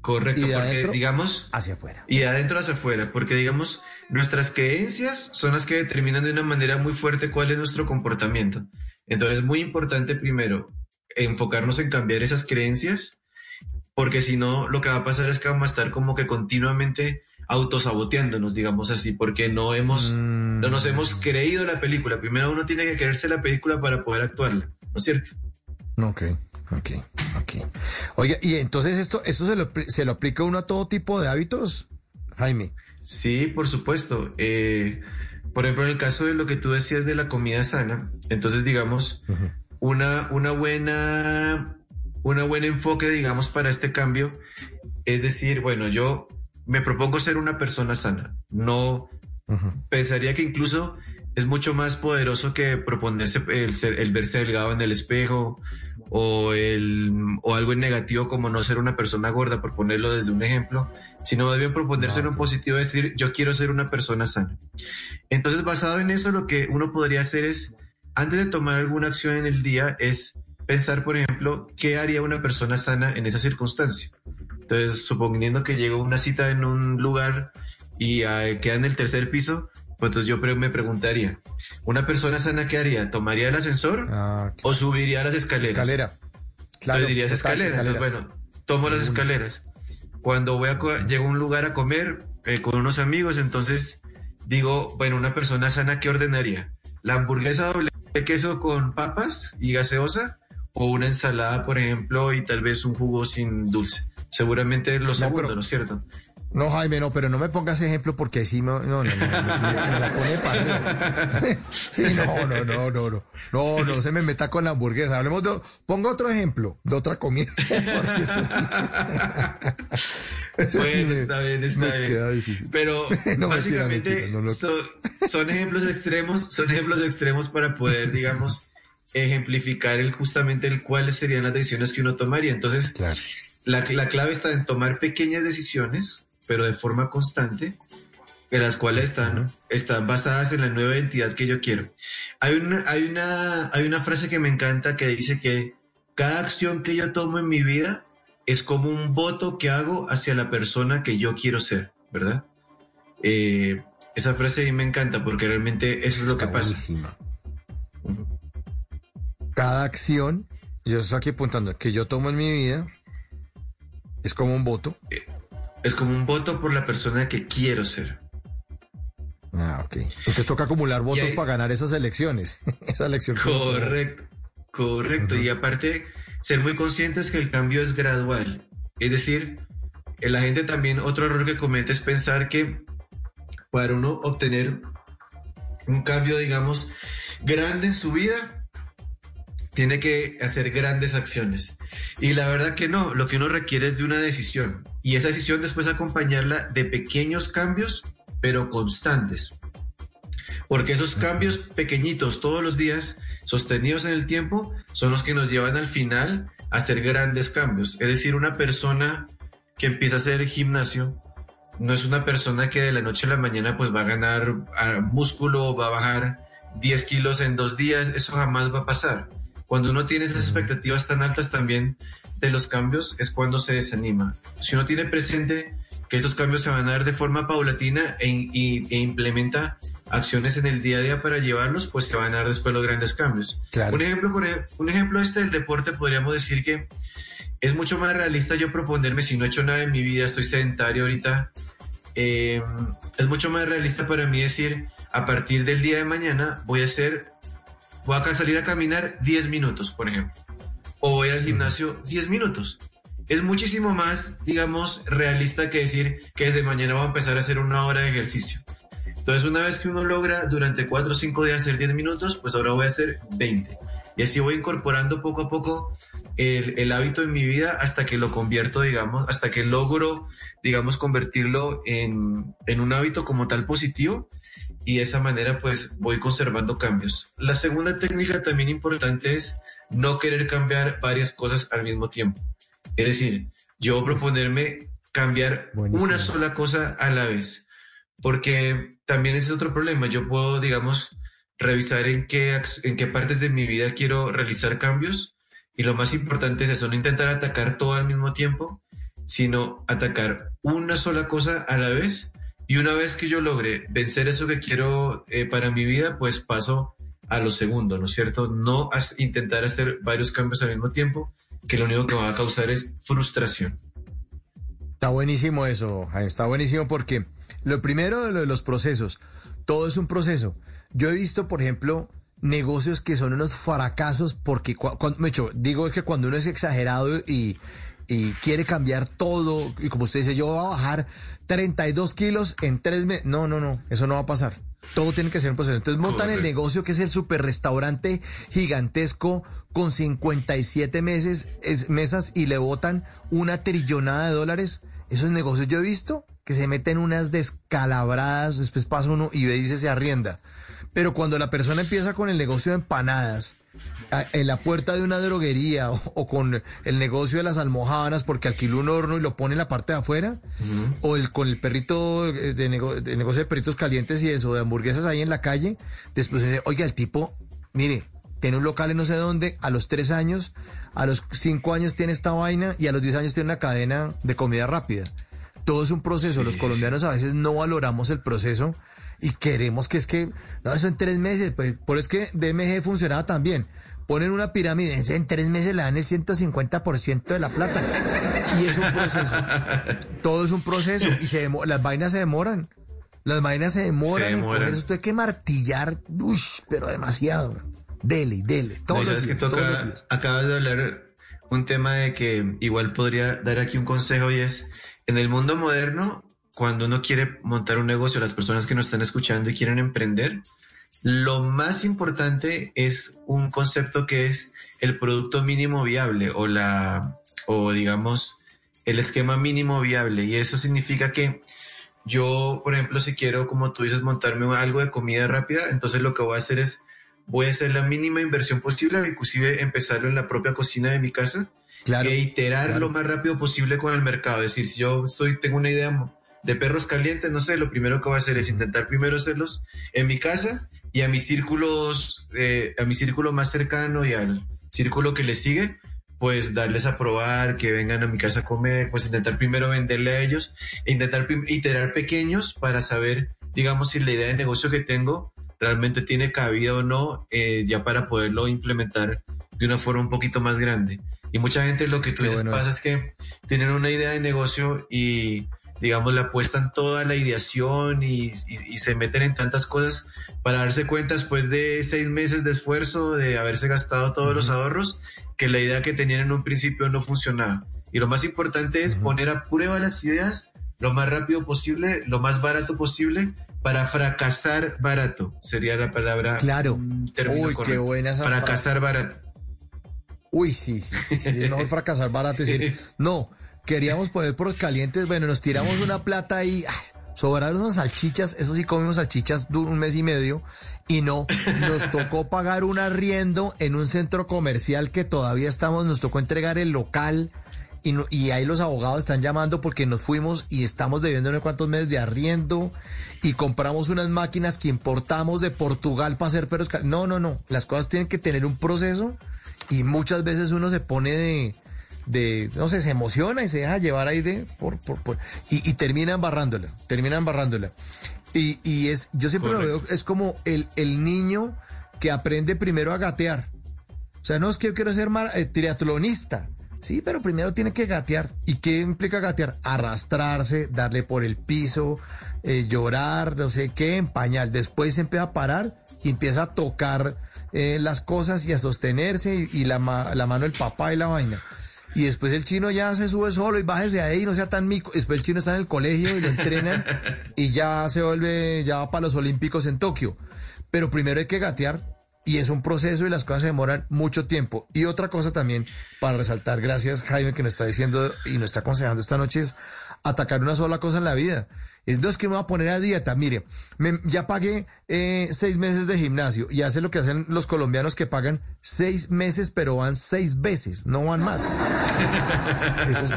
Correcto, porque digamos... Hacia afuera. Y de adentro hacia afuera, porque digamos, nuestras creencias son las que determinan de una manera muy fuerte cuál es nuestro comportamiento. Entonces es muy importante primero enfocarnos en cambiar esas creencias, porque si no, lo que va a pasar es que vamos a estar como que continuamente autosaboteándonos, digamos así, porque no hemos, no nos hemos creído la película. Primero uno tiene que creerse la película para poder actuarla, ¿no es cierto? Ok. Ok, ok. Oiga, y entonces esto, esto se lo, se lo aplica uno a todo tipo de hábitos, Jaime. Sí, por supuesto. Eh, por ejemplo, en el caso de lo que tú decías de la comida sana, entonces digamos, una, una buena, una buen enfoque, digamos, para este cambio es decir, bueno, yo me propongo ser una persona sana. No pensaría que incluso es mucho más poderoso que proponerse el, ser, el verse delgado en el espejo o, el, o algo en negativo como no ser una persona gorda, por ponerlo desde un ejemplo, sino más bien proponerse en un positivo, decir, yo quiero ser una persona sana. Entonces, basado en eso, lo que uno podría hacer es, antes de tomar alguna acción en el día, es pensar, por ejemplo, qué haría una persona sana en esa circunstancia. Entonces, suponiendo que llegó una cita en un lugar y uh, queda en el tercer piso, pues entonces yo me preguntaría, ¿una persona sana qué haría? ¿Tomaría el ascensor ah, o subiría las escaleras? Escalera. Claro, entonces dirías escaleras. Entonces, bueno, tomo las escaleras. Cuando voy a llego a un lugar a comer eh, con unos amigos, entonces digo, bueno, una persona sana qué ordenaría? ¿La hamburguesa doble de queso con papas y gaseosa? ¿O una ensalada, por ejemplo, y tal vez un jugo sin dulce? Seguramente lo segundo, ¿no es cierto? No, Jaime, no, pero no me pongas ejemplo porque así no, no, no, no, me, la pone padre. Sí, no, no, no, no, no, no, no se me meta con la hamburguesa. Hablemos de, ponga otro ejemplo de otra comida. Porque eso sí. Eso bueno, sí me, está bien, está me bien. Queda difícil. Pero no, básicamente mentira, mentira, no, son, son ejemplos extremos, son ejemplos extremos para poder, digamos, ejemplificar el, justamente el cuáles serían las decisiones que uno tomaría. Entonces, claro. la, la clave está en tomar pequeñas decisiones pero de forma constante, en las cuales están, están basadas en la nueva identidad que yo quiero. Hay una, hay, una, hay una frase que me encanta que dice que cada acción que yo tomo en mi vida es como un voto que hago hacia la persona que yo quiero ser, ¿verdad? Eh, esa frase a mí me encanta porque realmente eso es lo que pasa. Cada acción, yo estoy aquí apuntando, que yo tomo en mi vida es como un voto. Eh, es como un voto por la persona que quiero ser. Ah, ok. Entonces toca acumular votos para ganar esas elecciones. (laughs) Esa elección. Correcto, correcto. Y aparte, ser muy conscientes que el cambio es gradual. Es decir, la gente también, otro error que comete es pensar que para uno obtener un cambio, digamos, grande en su vida, tiene que hacer grandes acciones. Y la verdad que no, lo que uno requiere es de una decisión. Y esa decisión después acompañarla de pequeños cambios, pero constantes. Porque esos cambios pequeñitos todos los días, sostenidos en el tiempo, son los que nos llevan al final a hacer grandes cambios. Es decir, una persona que empieza a hacer gimnasio no es una persona que de la noche a la mañana pues va a ganar ah, músculo, va a bajar 10 kilos en dos días, eso jamás va a pasar. Cuando uno tiene esas expectativas tan altas también de los cambios es cuando se desanima. Si uno tiene presente que esos cambios se van a dar de forma paulatina e, e implementa acciones en el día a día para llevarlos, pues se van a dar después los grandes cambios. Un ejemplo, por un ejemplo este del deporte podríamos decir que es mucho más realista yo proponerme si no he hecho nada en mi vida, estoy sedentario ahorita. Eh, es mucho más realista para mí decir a partir del día de mañana voy a hacer, voy a salir a caminar 10 minutos, por ejemplo, o voy al gimnasio 10 minutos. Es muchísimo más, digamos, realista que decir que desde mañana voy a empezar a hacer una hora de ejercicio. Entonces, una vez que uno logra durante 4 o 5 días hacer 10 minutos, pues ahora voy a hacer 20. Y así voy incorporando poco a poco el, el, hábito en mi vida hasta que lo convierto, digamos, hasta que logro, digamos, convertirlo en, en un hábito como tal positivo y de esa manera pues voy conservando cambios. La segunda técnica también importante es no querer cambiar varias cosas al mismo tiempo. Es decir, yo proponerme cambiar una sola cosa a la vez, porque también ese es otro problema. Yo puedo, digamos, revisar en qué, en qué partes de mi vida quiero realizar cambios y lo más importante es eso, no intentar atacar todo al mismo tiempo, sino atacar una sola cosa a la vez y una vez que yo logre vencer eso que quiero eh, para mi vida, pues paso a lo segundo, ¿no es cierto? No intentar hacer varios cambios al mismo tiempo, que lo único que va a causar es frustración. Está buenísimo eso, está buenísimo porque lo primero de, lo de los procesos, todo es un proceso. Yo he visto, por ejemplo, negocios que son unos fracasos porque, cuando, me digo que cuando uno es exagerado y, y quiere cambiar todo, y como usted dice, yo voy a bajar 32 kilos en tres meses. No, no, no, eso no va a pasar. Todo tiene que ser un proceso. Entonces montan el negocio que es el super restaurante gigantesco con 57 meses, es, mesas y le botan una trillonada de dólares. Esos negocios yo he visto que se meten unas descalabradas, después pasa uno y ve y dice se arrienda. Pero cuando la persona empieza con el negocio de empanadas, en la puerta de una droguería o, con el negocio de las almohadas porque alquiló un horno y lo pone en la parte de afuera, o el, con el perrito de, de, negocio de perritos calientes y eso, de hamburguesas ahí en la calle, después dice, oiga, el tipo, mire, tiene un local en no sé dónde, a los tres años, a los cinco años tiene esta vaina y a los diez años tiene una cadena de comida rápida. Todo es un proceso, los colombianos a veces no valoramos el proceso y queremos que es que, no, eso en tres meses, pues, por es que DMG funcionaba también ponen una pirámide, en tres meses le dan el 150% de la plata. Y es un proceso. Todo es un proceso. Y se las vainas se demoran. Las vainas se demoran. Se demoran. Esto hay que martillar, uy, pero demasiado. Dele, dele. Todo no, que toca, acabas de hablar un tema de que igual podría dar aquí un consejo y es, en el mundo moderno, cuando uno quiere montar un negocio, las personas que nos están escuchando y quieren emprender, lo más importante es un concepto que es el producto mínimo viable o la, o digamos, el esquema mínimo viable. Y eso significa que yo, por ejemplo, si quiero, como tú dices, montarme algo de comida rápida, entonces lo que voy a hacer es, voy a hacer la mínima inversión posible, inclusive empezarlo en la propia cocina de mi casa. Claro, e iterar lo más rápido posible con el mercado. Es decir, si yo estoy, tengo una idea de perros calientes, no sé, lo primero que voy a hacer es intentar primero hacerlos en mi casa y a mis círculos, eh, a mi círculo más cercano y al círculo que les sigue, pues darles a probar, que vengan a mi casa a comer, pues intentar primero venderle a ellos, e intentar iterar pequeños para saber, digamos, si la idea de negocio que tengo realmente tiene cabida o no, eh, ya para poderlo implementar de una forma un poquito más grande. Y mucha gente lo que tú dices pasa es que tienen una idea de negocio y, digamos, le apuestan toda la ideación y, y se meten en tantas cosas para darse cuenta después de seis meses de esfuerzo, de haberse gastado todos los ahorros, que la idea que tenían en un principio no funcionaba. Y lo más importante es poner a prueba las ideas lo más rápido posible, lo más barato posible, para fracasar barato, sería la palabra. Claro. Uy, qué correcto. buena esa Fracasar barato. Uy, sí, sí, sí, sí, es (laughs) mejor fracasar barato y decir, no, queríamos poner por calientes, bueno, nos tiramos una plata y ah, sobraron unas salchichas, eso sí comimos salchichas un mes y medio, y no, nos tocó pagar un arriendo en un centro comercial que todavía estamos, nos tocó entregar el local, y, ahí los abogados están llamando porque nos fuimos y estamos debiendo no sé cuántos meses de arriendo y compramos unas máquinas que importamos de Portugal para hacer perros. No, no, no. Las cosas tienen que tener un proceso y muchas veces uno se pone de, de no sé, se emociona y se deja llevar ahí de, por, por, por- y, y termina embarrándola, termina embarrándola. Y, y es, yo siempre lo veo, es como el, el niño que aprende primero a gatear. O sea, no es que yo quiero ser mar- eh, triatlonista. Sí, pero primero tiene que gatear. ¿Y qué implica gatear? Arrastrarse, darle por el piso, eh, llorar, no sé qué, en pañal. Después se empieza a parar y empieza a tocar eh, las cosas y a sostenerse y, y la, ma- la mano del papá y la vaina. Y después el chino ya se sube solo y bájese ahí, no sea tan mico. Después el chino está en el colegio y lo entrenan y ya se vuelve, ya va para los Olímpicos en Tokio. Pero primero hay que gatear y es un proceso y las cosas se demoran mucho tiempo. Y otra cosa también para resaltar, gracias Jaime que nos está diciendo y nos está aconsejando esta noche es atacar una sola cosa en la vida. Es no es que me voy a poner a dieta, mire, me- ya pagué eh, seis meses de gimnasio y hace lo que hacen los colombianos que pagan seis meses pero van seis veces, no van más. Eso es,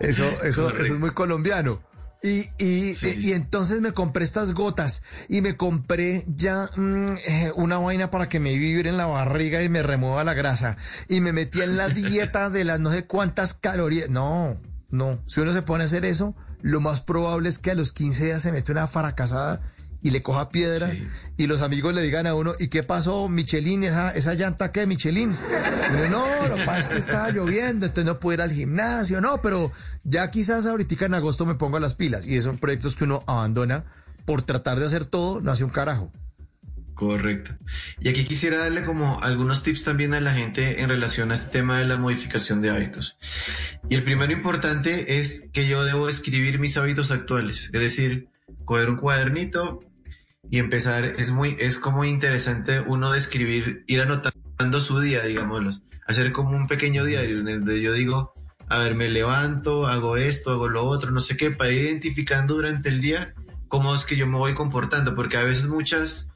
eso, eso, eso es muy colombiano. Y, y, y entonces me compré estas gotas y me compré ya mm, una vaina para que me vibren en la barriga y me remueva la grasa. Y me metí en la dieta de las no sé cuántas calorías. No, no. Si uno se pone a hacer eso, lo más probable es que a los 15 días se mete una fracasada y le coja piedra y los amigos le digan a uno, ¿y qué pasó, Michelin? ¿Esa, esa llanta qué, Michelin? Uno, no, lo que pasa es que estaba lloviendo, entonces no pude ir al gimnasio, no, pero ya quizás ahorita en agosto me pongo las pilas. Y esos son proyectos que uno abandona por tratar de hacer todo, no hace un carajo. Correcto. Y aquí quisiera darle como algunos tips también a la gente en relación a este tema de la modificación de hábitos. Y el primero importante es que yo debo escribir mis hábitos actuales, es decir, coger un cuadernito y empezar, es muy, es como interesante uno describir, ir anotando su día, digámoslo, hacer como un pequeño diario en el que yo digo, a ver, me levanto, hago esto, hago lo otro, no sé qué, para ir identificando durante el día cómo es que yo me voy comportando, porque a veces muchas,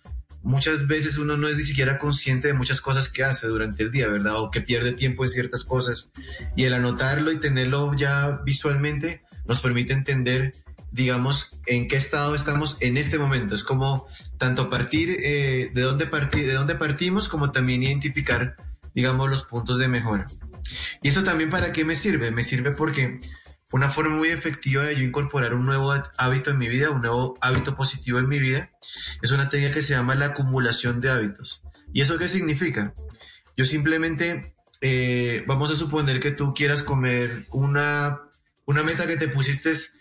muchas veces uno no es ni siquiera consciente de muchas cosas que hace durante el día, ¿verdad? O que pierde tiempo en ciertas cosas. Y el anotarlo y tenerlo ya visualmente nos permite entender, digamos, en qué estado estamos en este momento. Es como tanto partir eh, de dónde partir, de dónde partimos, como también identificar, digamos, los puntos de mejora. Y eso también para qué me sirve? Me sirve porque una forma muy efectiva de yo incorporar un nuevo hábito en mi vida, un nuevo hábito positivo en mi vida, es una técnica que se llama la acumulación de hábitos. ¿Y eso qué significa? Yo simplemente, eh, vamos a suponer que tú quieras comer una, una meta que te pusiste es,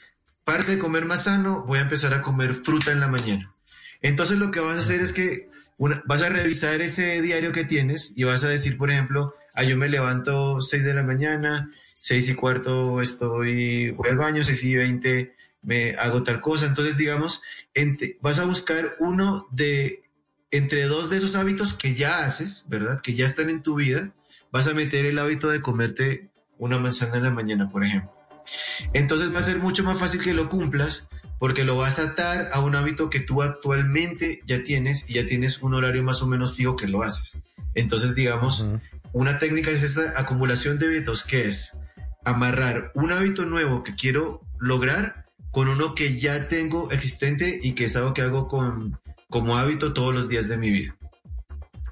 parte de comer más sano, voy a empezar a comer fruta en la mañana. Entonces lo que vas a hacer es que vas a revisar ese diario que tienes y vas a decir, por ejemplo, ah, yo me levanto 6 de la mañana, 6 y cuarto estoy, voy al baño, 6 y 20 me hago tal cosa. Entonces, digamos, ente- vas a buscar uno de, entre dos de esos hábitos que ya haces, ¿verdad? Que ya están en tu vida, vas a meter el hábito de comerte una manzana en la mañana, por ejemplo. Entonces va a ser mucho más fácil que lo cumplas porque lo vas a atar a un hábito que tú actualmente ya tienes y ya tienes un horario más o menos fijo que lo haces. Entonces, digamos, una técnica es esta acumulación de hábitos, que es amarrar un hábito nuevo que quiero lograr con uno que ya tengo existente y que es algo que hago con, como hábito todos los días de mi vida.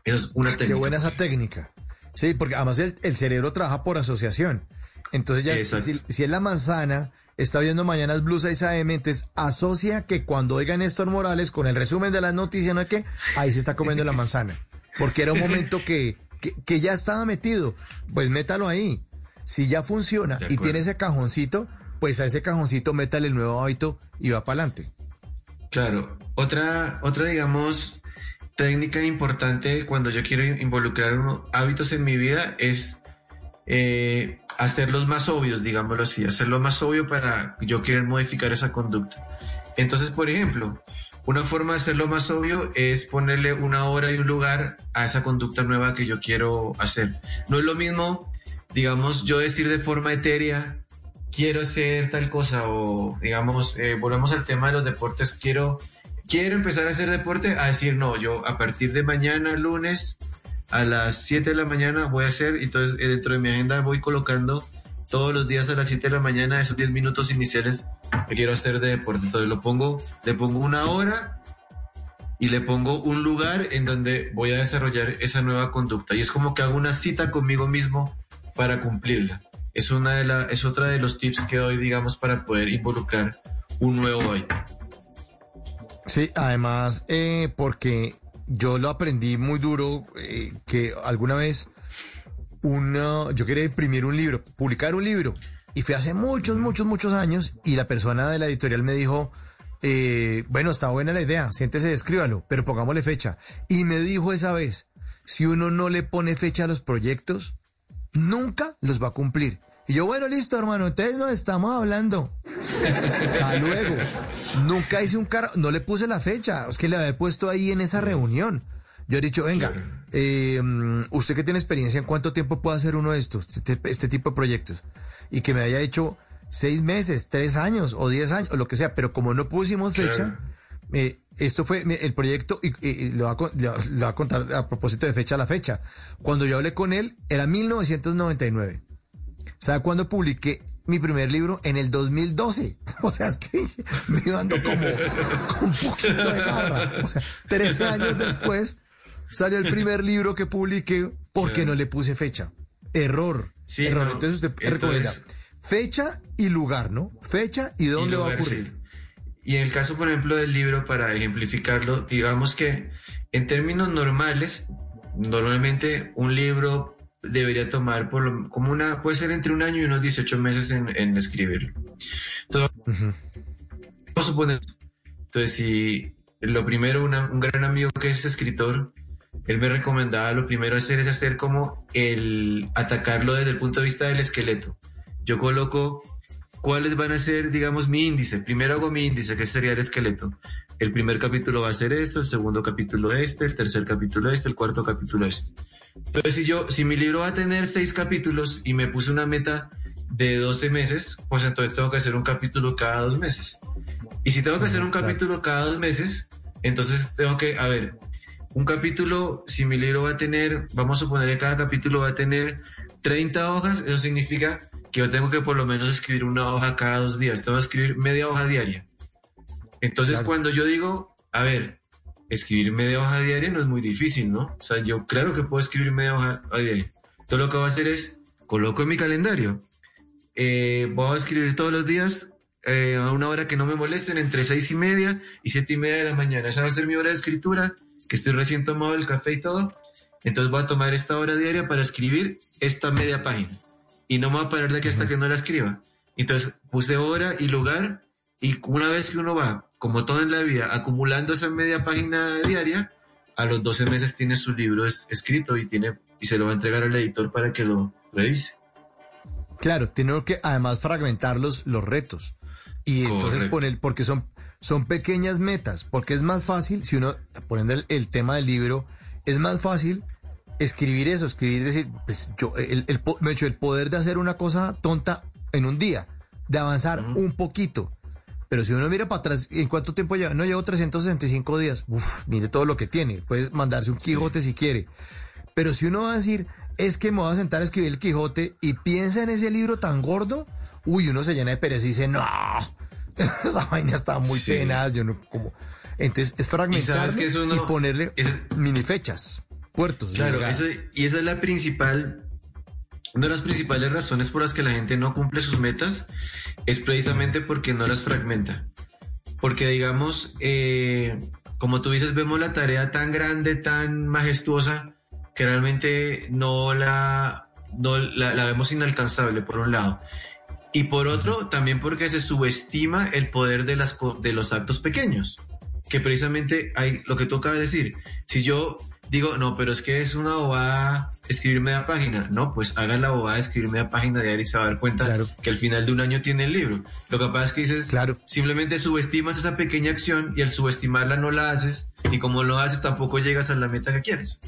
Eso es una técnica. Qué buena esa técnica. Sí, porque además el, el cerebro trabaja por asociación. Entonces ya si, si es la manzana, está viendo mañanas Blue 6 AM, entonces asocia que cuando oiga Néstor Morales con el resumen de las noticias, ¿no es que? Ahí se está comiendo la manzana. Porque era un momento que, que, que ya estaba metido. Pues métalo ahí. Si ya funciona y tiene ese cajoncito, pues a ese cajoncito métale el nuevo hábito y va para adelante. Claro. Otra, otra, digamos, técnica importante cuando yo quiero involucrar unos hábitos en mi vida es eh, hacerlos más obvios, digámoslo así, hacerlo más obvio para yo querer modificar esa conducta. Entonces, por ejemplo, una forma de hacerlo más obvio es ponerle una hora y un lugar a esa conducta nueva que yo quiero hacer. No es lo mismo, digamos, yo decir de forma etérea, quiero hacer tal cosa o, digamos, eh, volvemos al tema de los deportes, quiero, quiero empezar a hacer deporte, a decir, no, yo a partir de mañana, lunes, a las 7 de la mañana voy a hacer, entonces eh, dentro de mi agenda voy colocando todos los días a las 7 de la mañana esos 10 minutos iniciales que quiero hacer de deporte. Entonces lo pongo, le pongo una hora y le pongo un lugar en donde voy a desarrollar esa nueva conducta. Y es como que hago una cita conmigo mismo para cumplirla. Es, una de la, es otra de los tips que doy, digamos, para poder involucrar un nuevo hábito. Sí, además, eh, porque yo lo aprendí muy duro, eh, que alguna vez una, yo quería imprimir un libro, publicar un libro, y fue hace muchos, muchos, muchos años, y la persona de la editorial me dijo, eh, bueno, está buena la idea, siéntese, escríbalo, pero pongámosle fecha. Y me dijo esa vez, si uno no le pone fecha a los proyectos, nunca los va a cumplir. Y yo, bueno, listo, hermano, entonces nos estamos hablando. Hasta luego. Nunca hice un carro, no le puse la fecha, es que le había puesto ahí en esa reunión. Yo he dicho, venga, eh, usted que tiene experiencia, ¿en cuánto tiempo puede hacer uno de estos, este, este, tipo de proyectos? Y que me haya hecho seis meses, tres años o diez años, o lo que sea, pero como no pusimos fecha, eh, esto fue el proyecto, y, lo, va a, contar a propósito de fecha a la fecha. Cuando yo hablé con él, era 1999. ¿Sabe cuándo publiqué mi primer libro? En el 2012. (laughs) O sea, es que me iba dando como con un poquito de garra. O sea, 13 años después salió el primer libro que publiqué porque no le puse fecha. Error. Sí, error. Entonces usted recomienda fecha y lugar, ¿no? Fecha y dónde va a ocurrir. Y en el caso, por ejemplo, del libro, para ejemplificarlo, digamos que en términos normales, normalmente un libro debería tomar por como una, puede ser entre un año y unos 18 meses en, escribirlo. Entonces, vamos a suponer, entonces si lo primero, un gran amigo que es escritor, él me recomendaba lo primero hacer es hacer como el atacarlo desde el punto de vista del esqueleto. Yo coloco cuáles van a ser, digamos, mi índice. Primero hago mi índice, que sería el esqueleto. El primer capítulo va a ser esto, el segundo capítulo este, el tercer capítulo este, el cuarto capítulo este. Entonces, si yo, si mi libro va a tener seis capítulos y me puse una meta de 12 meses, pues entonces tengo que hacer un capítulo cada dos meses. Y si tengo que hacer un capítulo cada dos meses, entonces tengo que, a ver, un capítulo, si mi libro va a tener, vamos a suponer que cada capítulo va a tener 30 hojas, eso significa que yo tengo que por lo menos escribir una hoja cada dos días, tengo que escribir media hoja diaria. Entonces, cuando yo digo, a ver, escribir media hoja diaria no es muy difícil, ¿no? O sea, yo claro que puedo escribir media hoja diaria. Todo lo que voy a hacer es, coloco en mi calendario, eh, voy a escribir todos los días eh, a una hora que no me molesten, entre seis y media y siete y media de la mañana. Esa va a ser mi hora de escritura, que estoy recién tomado el café y todo. Entonces voy a tomar esta hora diaria para escribir esta media página. Y no me voy a parar de aquí hasta que no la escriba. Entonces puse hora y lugar y una vez que uno va como todo en la vida, acumulando esa media página diaria, a los 12 meses tiene su libro escrito y, tiene, y se lo va a entregar al editor para que lo revise. Claro, tiene que además fragmentar los, los retos. Y entonces poner, porque son, son pequeñas metas, porque es más fácil, si uno, poniendo el, tema del libro, es más fácil escribir eso, escribir, decir, pues yo, el, el, me he hecho el poder de hacer una cosa tonta en un día, de avanzar un poquito. Pero si uno mira para atrás, ¿en cuánto tiempo lleva? No llevo 365 días. Uf, mire todo lo que tiene. Puedes mandarse un Quijote si quiere. Pero si uno va a decir, es que me voy a sentar a escribir el Quijote y piensa en ese libro tan gordo, uy, uno se llena de pereza y dice, no, (laughs) esa vaina está muy pena. Yo no, como... Entonces es fragmentar y, ponerle mini fechas, puertos. Claro, y esa es la principal una de las principales razones por las que la gente no cumple sus metas es precisamente porque no las fragmenta. Porque digamos, eh, como tú dices, vemos la tarea tan grande, tan majestuosa, que realmente no la, no la, vemos inalcanzable, por un lado. Y por otro, también porque se subestima el poder de, las, de los actos pequeños. Que precisamente hay lo que tú acabas de decir. Si yo digo, no, pero es que es una bobada escribir media página. No, pues haga la bobada de escribir media página diaria y se va a dar cuenta que al final de un año tiene el libro. Lo que pasa es que dices, claro. simplemente subestimas esa pequeña acción y al subestimarla no la haces y como lo haces tampoco llegas a la meta que quieres.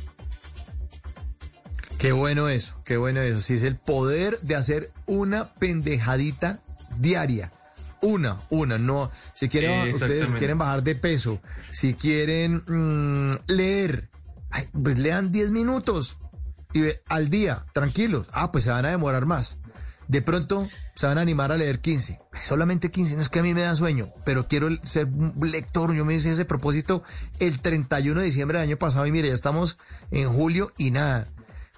Qué bueno eso, qué bueno eso. Sí, es el poder de hacer una pendejadita diaria. Una, una, no. Si quieren, ustedes quieren bajar de peso, si quieren mm, leer, pues lean 10 minutos y al día, tranquilos. Ah, pues se van a demorar más. De pronto se van a animar a leer 15. Solamente 15, no es que a mí me da sueño, pero quiero ser un lector. Yo me hice ese propósito el 31 de diciembre del año pasado y mire, ya estamos en julio y nada.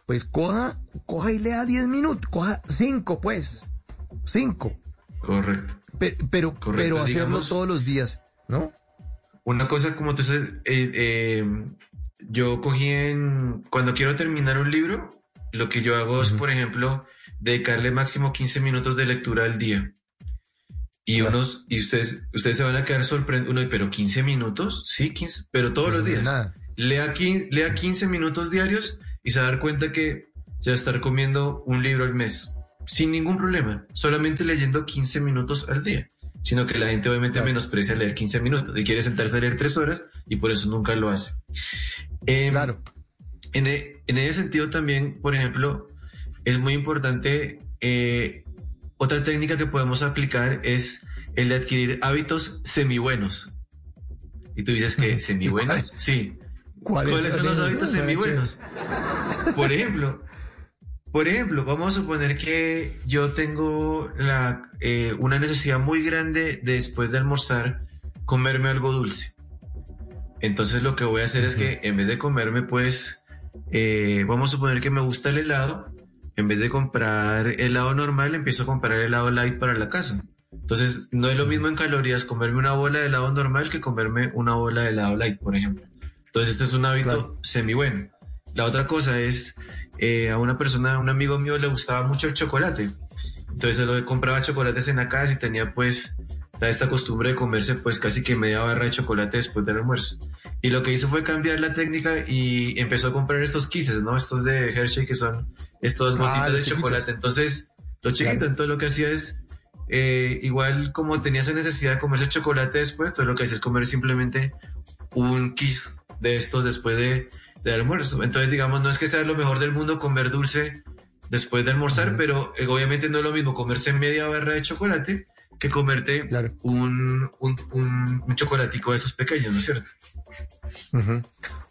Pues coja, coja y lea 10 minutos, coja 5 pues, 5. Correcto. Pero, pero, hacerlo todos los días, ¿no? Una cosa como tú sabes, eh, eh, yo cogí en, cuando quiero terminar un libro, lo que yo hago es, por ejemplo, dedicarle máximo 15 minutos de lectura al día. Y unos, y ustedes, ustedes se van a quedar sorprendidos, uno, pero 15 minutos, sí, 15, pero todos los días. Lea, 15, lea 15 minutos diarios y se va a dar cuenta que se va a estar comiendo un libro al mes, sin ningún problema, solamente leyendo 15 minutos al día. Sino que la gente obviamente menosprecia leer 15 minutos y quiere sentarse a leer 3 horas y por eso nunca lo hace. Em, claro. En, e, en, ese sentido también, por ejemplo, es muy importante, eh, otra técnica que podemos aplicar es el de adquirir hábitos semi-buenos. Y tú dices que (laughs) semi-buenos, sí. ¿Cuáles, son los hábitos semi-buenos? Por ejemplo, por ejemplo, vamos a suponer que yo tengo la, eh, una necesidad muy grande de después de almorzar comerme algo dulce. Entonces lo que voy a hacer es que en vez de comerme, pues, eh, vamos a suponer que me gusta el helado, en vez de comprar helado normal, empiezo a comprar helado light para la casa. Entonces, no es lo mismo en calorías comerme una bola de helado normal que comerme una bola de helado light, por ejemplo. Entonces, este es un hábito semi bueno. La otra cosa es, eh, a una persona, a un amigo mío le gustaba mucho el chocolate. Entonces, él compraba chocolates en la casa y tenía pues esta costumbre de comerse pues casi que media barra de chocolate después del almuerzo. Y lo que hizo fue cambiar la técnica y empezó a comprar estos quises, ¿no? Estos de Hershey que son estos ah, gotitas de chocolate. Entonces, lo chiquito, entonces lo que hacía es, eh, igual como tenía esa necesidad de comerse chocolate después, entonces lo que hacía es comer simplemente un kiss de estos después de, de almuerzo. Entonces, digamos, no es que sea lo mejor del mundo comer dulce después de almorzar, pero eh, obviamente no es lo mismo comerse media barra de chocolate que comerte un, un, chocolatico de esos pequeños, ¿no es cierto?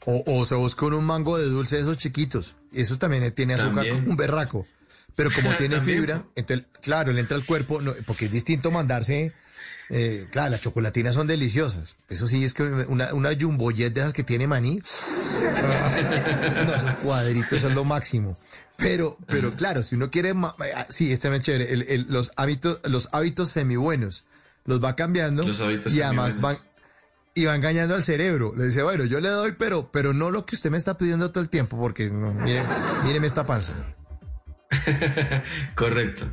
o, se busca un mango de dulce de esos chiquitos. Eso también tiene azúcar como un berraco. Pero como (laughs) tiene fibra, entonces, claro, le entra al cuerpo, porque es distinto mandarse. Eh, claro, las chocolatinas son deliciosas. Eso sí, es que una, una jumboyet de esas que tiene maní. esos cuadritos son lo máximo. Pero, pero claro, si uno quiere, ah, sí, está bien chévere. los hábitos, los hábitos semi buenos, los va cambiando y además van y va engañando al cerebro. Le dice, bueno, yo le doy, pero, pero no lo que usted me está pidiendo todo el tiempo, porque no, mire, míreme esta panza. (laughs) Correcto.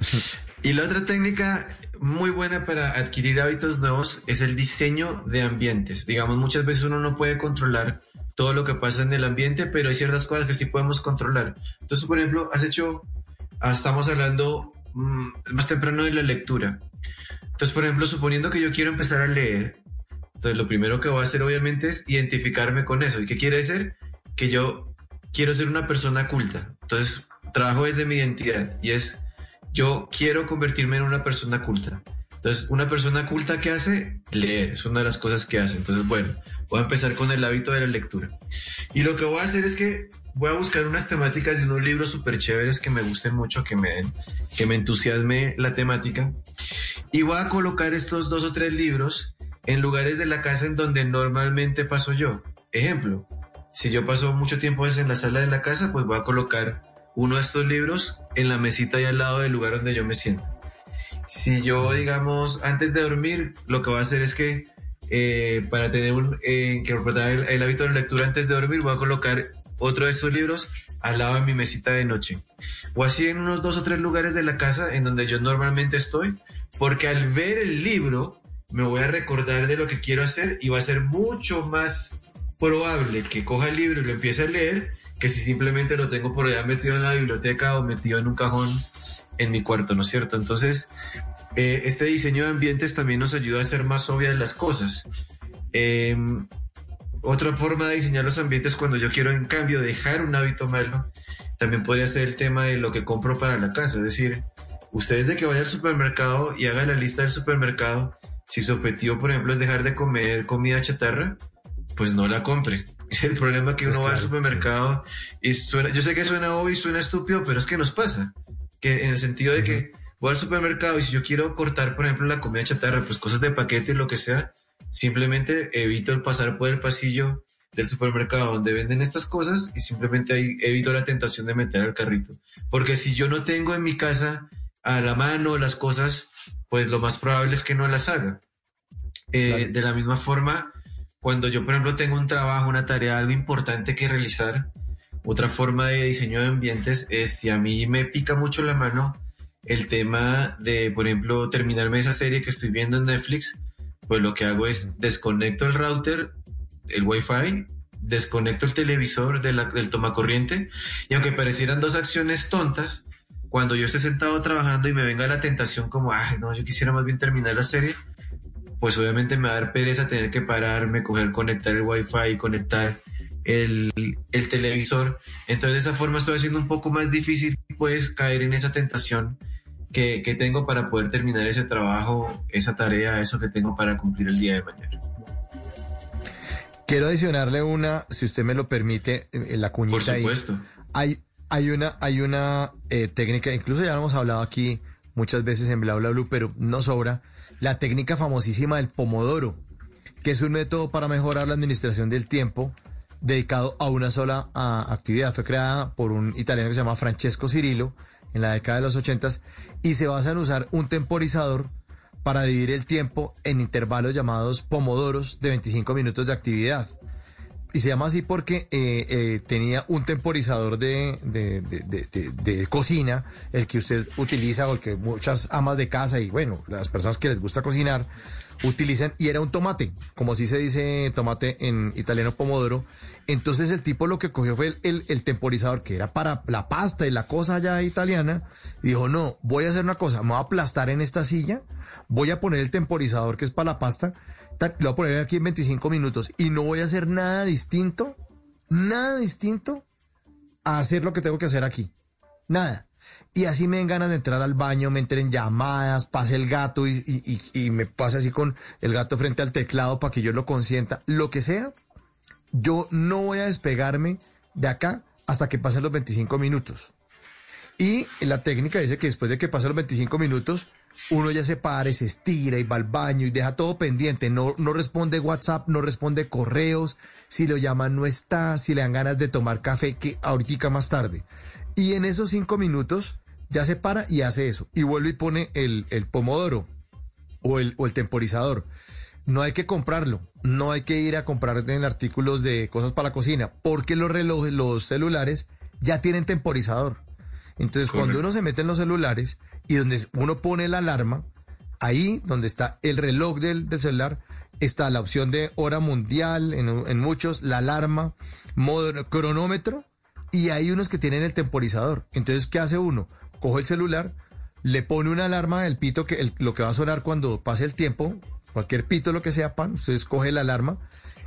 Y la otra técnica muy buena para adquirir hábitos nuevos es el diseño de ambientes. Digamos, muchas veces uno no puede controlar todo lo que pasa en el ambiente, pero hay ciertas cosas que sí podemos controlar. Entonces, por ejemplo, has hecho, ah, estamos hablando mm, más temprano de la lectura. Entonces, por ejemplo, suponiendo que yo quiero empezar a leer, entonces lo primero que voy a hacer obviamente es identificarme con eso. ¿Y qué quiere decir? Que yo quiero ser una persona culta. Entonces, trabajo desde mi identidad y es, yo quiero convertirme en una persona culta. Entonces, una persona culta que hace, leer, es una de las cosas que hace. Entonces, bueno, voy a empezar con el hábito de la lectura. Y lo que voy a hacer es que voy a buscar unas temáticas de unos libros súper chéveres que me gusten mucho, que me que me entusiasme la temática. Y voy a colocar estos dos o tres libros en lugares de la casa en donde normalmente paso yo. Ejemplo, si yo paso mucho tiempo en la sala de la casa, pues voy a colocar uno de estos libros en la mesita y al lado del lugar donde yo me siento. Si yo, digamos, antes de dormir, lo que voy a hacer es que eh, para tener un, eh, que el, el, hábito de lectura antes de dormir, voy a colocar otro de estos libros al lado de mi mesita de noche. O así en unos dos o tres lugares de la casa en donde yo normalmente estoy, porque al ver el libro me voy a recordar de lo que quiero hacer y va a ser mucho más probable que coja el libro y lo empiece a leer que si simplemente lo tengo por allá metido en la biblioteca o metido en un cajón en mi cuarto, ¿no es cierto? Entonces, eh, este diseño de ambientes también nos ayuda a hacer más obvias las cosas. Em, otra forma de diseñar los ambientes cuando yo quiero en cambio dejar un hábito malo, también podría ser el tema de lo que compro para la casa. Es decir, ustedes de que vaya al supermercado y haga la lista del supermercado, si su objetivo, por ejemplo, es dejar de comer comida chatarra, pues no la compre. Es el problema que uno va al supermercado y suena, yo sé que suena obvio y suena estúpido, pero es que nos pasa. Que en el sentido de que voy al supermercado y si yo quiero cortar, por ejemplo, la comida chatarra, pues cosas de paquete, lo que sea, simplemente evito el pasar por el pasillo del supermercado donde venden estas cosas y simplemente ahí evito la tentación de meter al carrito. Porque si yo no tengo en mi casa a la mano las cosas, pues lo más probable es que no las haga. Eh, de la misma forma, cuando yo, por ejemplo, tengo un trabajo, una tarea, algo importante que realizar, otra forma de diseño de ambientes es si a mí me pica mucho la mano el tema de, por ejemplo, terminarme esa serie que estoy viendo en Netflix, pues lo que hago es desconecto el router, el wifi, desconecto el televisor de la, del tomacorriente y aunque parecieran dos acciones tontas, cuando yo esté sentado trabajando y me venga la tentación como, ay, no, yo quisiera más bien terminar la serie, pues obviamente me va a dar pereza tener que pararme, coger, conectar el wifi, conectar el, el televisor. Entonces de esa forma estoy haciendo un poco más difícil pues caer en esa tentación que, que, tengo para poder terminar ese trabajo, esa tarea, eso que tengo para cumplir el día de mañana. Quiero adicionarle una, si usted me lo permite, en la cuñita Por supuesto. Hay, hay una, hay una eh, técnica, incluso ya lo hemos hablado aquí muchas veces en Bla Bla Blue, pero no sobra, la técnica famosísima del pomodoro, que es un método para mejorar la administración del tiempo dedicado a una sola actividad. Fue creada por un italiano que se llama Francesco Cirillo en la década de los ochentas y se basa en usar un temporizador para dividir el tiempo en intervalos llamados pomodoros de 25 minutos de actividad. Y se llama así porque eh, eh, tenía un temporizador de, de, de, de, cocina, el que usted utiliza o el que muchas amas de casa y bueno, las personas que les gusta cocinar utilizan, y era un tomate, como así se dice tomate en italiano pomodoro. Entonces el tipo lo que cogió fue el, el, temporizador, que era para la pasta y la cosa ya italiana, dijo, no, voy a hacer una cosa, me voy a aplastar en esta silla, voy a poner el temporizador que es para la pasta, lo voy a poner aquí en 25 minutos, y no voy a hacer nada distinto, nada distinto a hacer lo que tengo que hacer aquí. Nada. Y así me den ganas de entrar al baño, me entren llamadas, pase el gato y, y, me pase así con el gato frente al teclado para que yo lo consienta. Lo que sea, yo no voy a despegarme de acá hasta que pasen los 25 minutos. Y la técnica dice que después de que pasen los 25 minutos, uno ya se para y se estira y va al baño y deja todo pendiente. No, no responde WhatsApp, no responde correos. Si lo llaman, no está. Si le dan ganas de tomar café, que ahorita más tarde. Y en esos cinco minutos ya se para y hace eso. Y vuelve y pone el, el pomodoro o el, o el temporizador. No hay que comprarlo, no hay que ir a comprar en artículos de cosas para la cocina, porque los relojes, los celulares ya tienen temporizador. Entonces, cuando uno se mete en los celulares y donde uno pone la alarma, ahí donde está el reloj del, celular, está la opción de hora mundial, en, muchos, la alarma, modo cronómetro, y hay unos que tienen el temporizador. Entonces, ¿qué hace uno? Coge el celular, le pone una alarma del pito, que lo que va a sonar cuando pase el tiempo, cualquier pito, lo que sea, pan, usted coge la alarma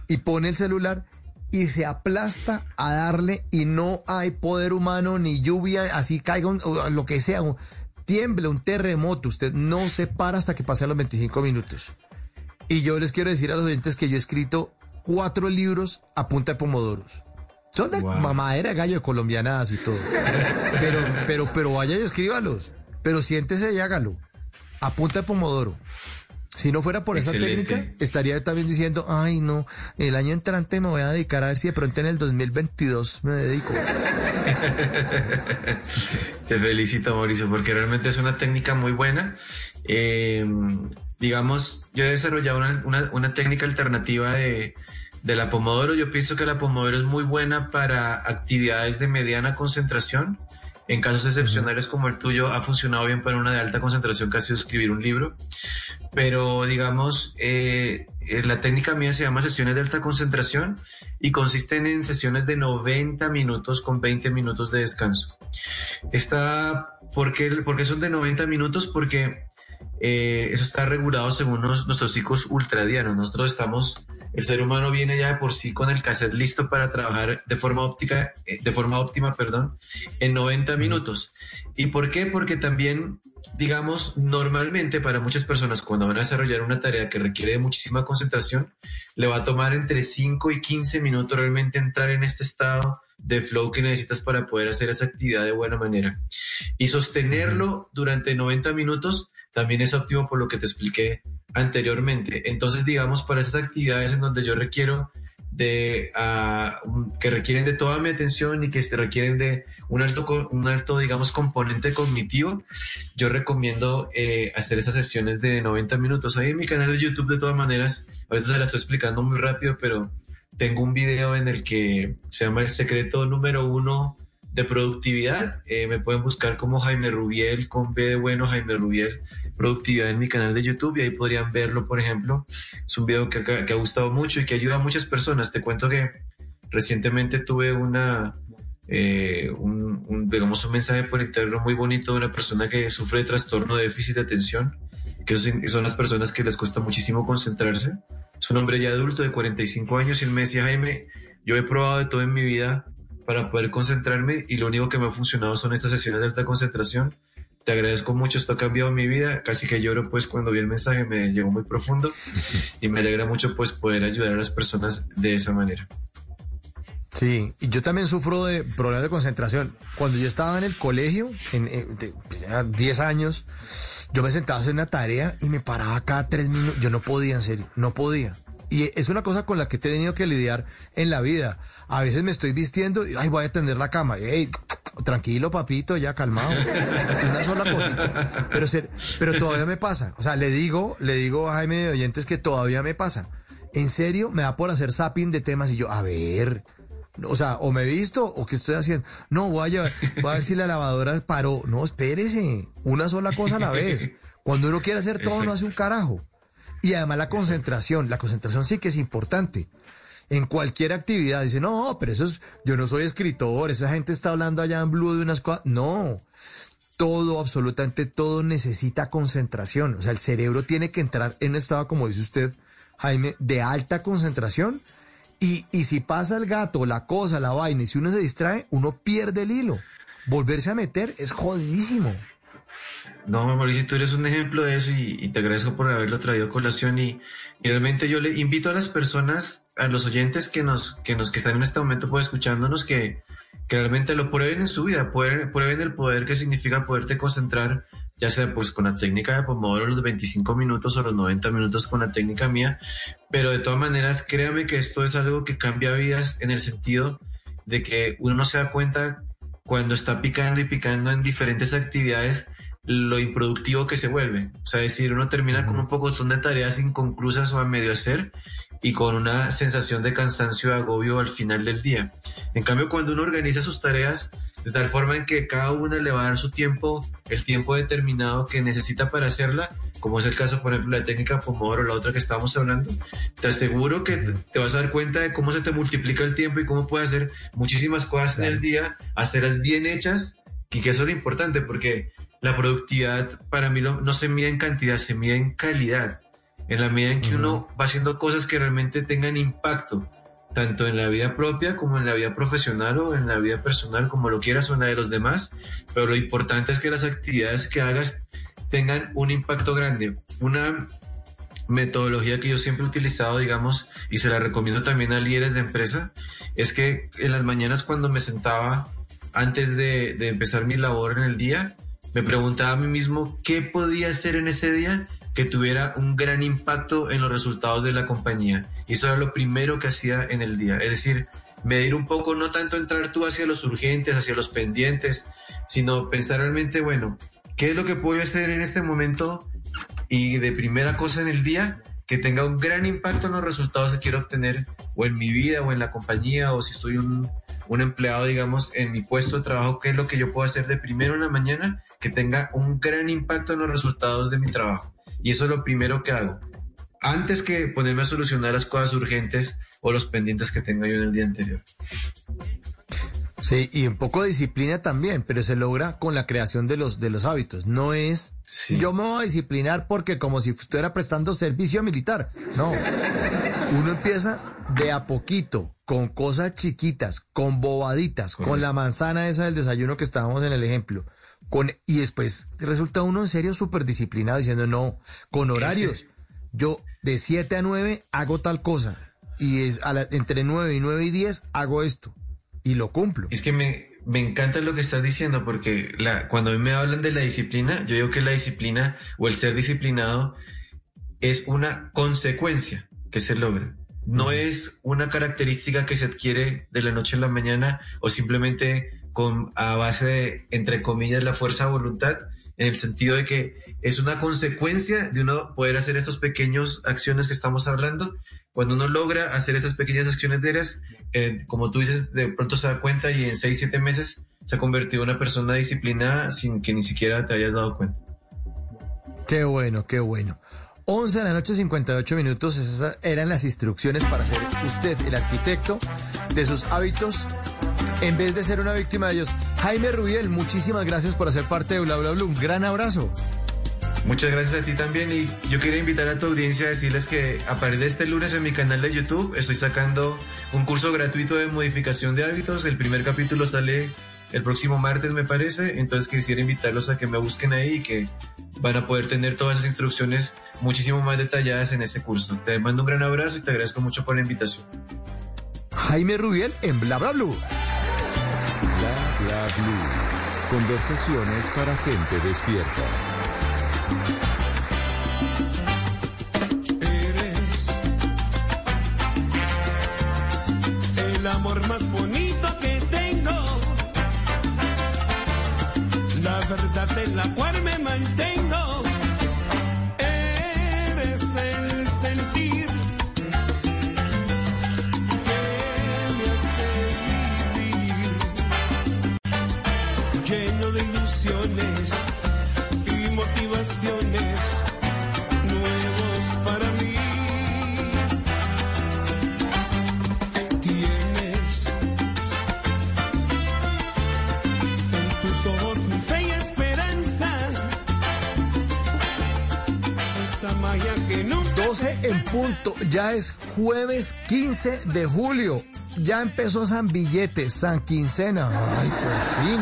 y pone el celular y se aplasta a darle y no hay poder humano ni lluvia, así caiga lo que sea, un, tiemble, un terremoto, usted no se para hasta que pasen los 25 minutos. Y yo les quiero decir a los oyentes que yo he escrito cuatro libros a punta de pomodoros. Son de wow. mamadera gallo de colombianas y todo. Pero, pero, pero vaya y escríbalos. Pero siéntese y hágalo. A punta de pomodoro. Si no fuera por Excelente. esa técnica, estaría también diciendo, ay no, el año entrante me voy a dedicar a ver si de pronto en el 2022 me dedico. (laughs) Te felicito, Mauricio, porque realmente es una técnica muy buena. Eh, digamos, yo he desarrollado una, una, una técnica alternativa de, de la Pomodoro, yo pienso que la Pomodoro es muy buena para actividades de mediana concentración. En casos excepcionales como el tuyo, ha funcionado bien para una de alta concentración, que ha sido escribir un libro. Pero, digamos, eh, eh, la técnica mía se llama sesiones de alta concentración y consisten en sesiones de 90 minutos con 20 minutos de descanso. Está, ¿por qué, por qué son de 90 minutos? Porque eh, eso está regulado según nos- nuestros ciclos ultradianos. Nosotros estamos, el ser humano viene ya de por sí con el cassette listo para trabajar de forma óptica, eh, de forma óptima, perdón, en 90 minutos. ¿Y por qué? Porque también, digamos, normalmente para muchas personas cuando van a desarrollar una tarea que requiere de muchísima concentración, le va a tomar entre 5 y 15 minutos realmente entrar en este estado de flow que necesitas para poder hacer esa actividad de buena manera. Y sostenerlo durante 90 minutos también es óptimo por lo que te expliqué anteriormente. Entonces, digamos, para esas actividades en donde yo requiero de un- que requieren de toda mi atención y que requieren de un alto un alto digamos componente cognitivo yo recomiendo eh, hacer esas sesiones de 90 minutos ahí en mi canal de YouTube de todas maneras ahorita se la estoy explicando muy rápido pero tengo un video en el que se llama el secreto número uno de productividad Eh, me pueden buscar como Jaime Rubiel con B bueno Jaime Rubiel productividad en mi canal de YouTube y ahí podrían verlo, por ejemplo. Es un video que, ha gustado mucho y que ayuda a muchas personas. Te cuento que recientemente tuve una, eh, un, un, digamos, un mensaje por interno muy bonito de una persona que sufre trastorno de déficit de atención, que son las personas que les cuesta muchísimo concentrarse. Es un hombre ya adulto de 45 años y él me decía, Jaime, yo he probado de todo en mi vida para poder concentrarme y lo único que me ha funcionado son estas sesiones de alta concentración te agradezco mucho, esto ha cambiado mi vida, casi que lloro pues cuando vi el mensaje, me llegó muy profundo (laughs) y me alegra mucho pues poder ayudar a las personas de esa manera. Sí, y yo también sufro de problemas de concentración. Cuando yo estaba en el colegio, en, en- de- pues, era 10 años, yo me sentaba a hacer una tarea y me paraba cada tres minutos. Yo no podía, en serio, no podía. Y es una cosa con la que he tenido que lidiar en la vida. A veces me estoy vistiendo y, ay, voy a tender la cama. Ey, tranquilo, papito, ya calmado. Una sola cosita. Pero, se- pero todavía me pasa. O sea, le digo, le digo a Jaime de oyentes que todavía me pasa. En serio, me da por hacer zapping de temas y yo, a ver, o sea, o me he visto o qué estoy haciendo. No, voy a, llevar- voy a ver si la lavadora paró. No, espérese. Una sola cosa a la vez. Cuando uno quiere hacer todo, no hace un carajo. Y además la concentración. La concentración sí que es importante. En cualquier actividad. Dice, no, pero eso es, yo no soy escritor. Esa gente está hablando allá en Blue de unas cosas. No. Todo, absolutamente todo necesita concentración. O sea, el cerebro tiene que entrar en un estado, como dice usted, Jaime, de alta concentración. Y, y si pasa el gato, la cosa, la vaina, y si uno se distrae, uno pierde el hilo. Volverse a meter es jodidísimo. No, Mauricio, tú eres un ejemplo de eso y, te agradezco por haberlo traído a colación y, y realmente yo le invito a las personas, a los oyentes que nos, que nos, que están en este momento pues escuchándonos que, que realmente lo prueben en su vida, prueben, prueben el poder que significa poderte concentrar, ya sea pues con la técnica de Pomodoro los 25 minutos o los 90 minutos con la técnica mía, pero de todas maneras créame que esto es algo que cambia vidas en el sentido de que uno no se da cuenta cuando está picando y picando en diferentes actividades lo improductivo que se vuelve. O sea, es decir, uno termina con un poco son de tareas inconclusas o a medio hacer y con una sensación de cansancio y agobio al final del día. En cambio, cuando uno organiza sus tareas de tal forma en que cada una le va a dar su tiempo, el tiempo determinado que necesita para hacerla, como es el caso, por ejemplo, la técnica Pomodoro, la otra que estábamos hablando, te aseguro que te, vas a dar cuenta de cómo se te multiplica el tiempo y cómo puedes hacer muchísimas cosas en el día, hacerlas bien hechas, y que eso es lo importante, porque la productividad para mí no se mide en cantidad, se mide en calidad. En la medida en que uno va haciendo cosas que realmente tengan impacto, tanto en la vida propia como en la vida profesional o en la vida personal, como lo quieras o en la de los demás. Pero lo importante es que las actividades que hagas tengan un impacto grande. Una metodología que yo siempre he utilizado, digamos, y se la recomiendo también a líderes de empresa, es que en las mañanas cuando me sentaba antes de, de empezar mi labor en el día, me preguntaba a mí mismo qué podía hacer en ese día que tuviera un gran impacto en los resultados de la compañía. Y eso era lo primero que hacía en el día. Es decir, medir un poco, no tanto entrar tú hacia los urgentes, hacia los pendientes, sino pensar realmente, bueno, ¿qué es lo que puedo hacer en este momento y de primera cosa en el día que tenga un gran impacto en los resultados que quiero obtener o en mi vida o en la compañía o si soy un, un empleado, digamos, en mi puesto de trabajo, qué es lo que yo puedo hacer de primero en la mañana que tenga un gran impacto en los resultados de mi trabajo. Y eso es lo primero que hago. antes que ponerme a solucionar las cosas urgentes o los pendientes que tengo yo en el día anterior. Sí, y un poco de disciplina también, pero se logra con la creación de los, de los hábitos. No es yo me voy a disciplinar porque como si estuviera prestando servicio militar. No. Uno empieza de a poquito, con cosas chiquitas, con bobaditas, con la manzana esa del desayuno que estábamos en el ejemplo. Con, y después resulta uno en serio súper disciplinado diciendo no, con horarios. Yo de 7 a 9 hago tal cosa y es a entre 9 y 9 y 10 hago esto y lo cumplo. Es que me, me encanta lo que estás diciendo porque la, cuando a mí me hablan de la disciplina, yo digo que la disciplina o el ser disciplinado es una consecuencia que se logra. No es una característica que se adquiere de la noche a la mañana o simplemente con, a base de, entre comillas, la fuerza de voluntad, en el sentido de que es una consecuencia de uno poder hacer estas pequeñas acciones que estamos hablando. Cuando uno logra hacer estas pequeñas acciones diarias, eh, como tú dices, de pronto se da cuenta y en 6, 7 meses se ha convertido en una persona disciplinada sin que ni siquiera te hayas dado cuenta. Qué bueno, qué bueno. 11 de la noche, 58 minutos. Esas eran las instrucciones para ser usted el arquitecto de sus hábitos en vez de ser una víctima de ellos. Jaime Rubiel, muchísimas gracias por hacer parte de Bla Bla Bla. Un gran abrazo. Muchas gracias a ti también y yo quería invitar a tu audiencia a decirles que a partir de este lunes en mi canal de YouTube estoy sacando un curso gratuito de modificación de hábitos. El primer capítulo sale el próximo martes me parece, entonces quisiera invitarlos a que me busquen ahí y que van a poder tener todas esas instrucciones muchísimo más detalladas en ese curso. Te mando un gran abrazo y te agradezco mucho por la invitación. Jaime Rubiel en Bla Bla Blue. Bla Bla Blue. Conversaciones para gente despierta. Eres el amor más bonito que tengo, la verdad en la cual punto. Ya es jueves 15 de julio. Ya empezó San Billete, San Quincena. Ay, por fin.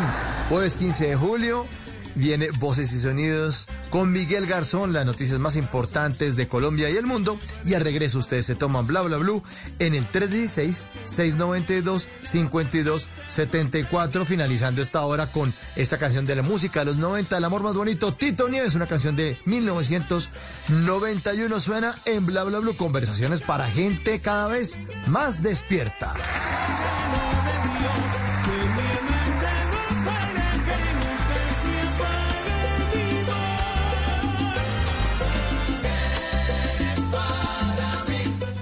Jueves 15 de julio. Viene Voces y Sonidos con Miguel Garzón, las noticias más importantes de Colombia y el mundo. Y al regreso ustedes se toman bla bla blue en el 316-692-5274, finalizando esta hora con esta canción de la música de los 90, El amor más bonito, Tito Nieves, una canción de 1991. Suena en bla bla blue, conversaciones para gente cada vez más despierta.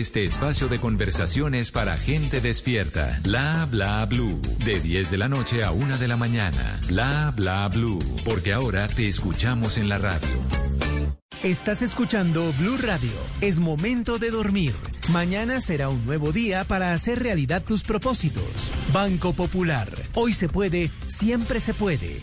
este espacio de conversaciones para gente despierta. Bla Bla Blue. De 10 de la noche a 1 de la mañana. Bla Bla Blue. Porque ahora te escuchamos en la radio. Estás escuchando Blue Radio. Es momento de dormir. Mañana será un nuevo día para hacer realidad tus propósitos. Banco Popular. Hoy se puede, siempre se puede.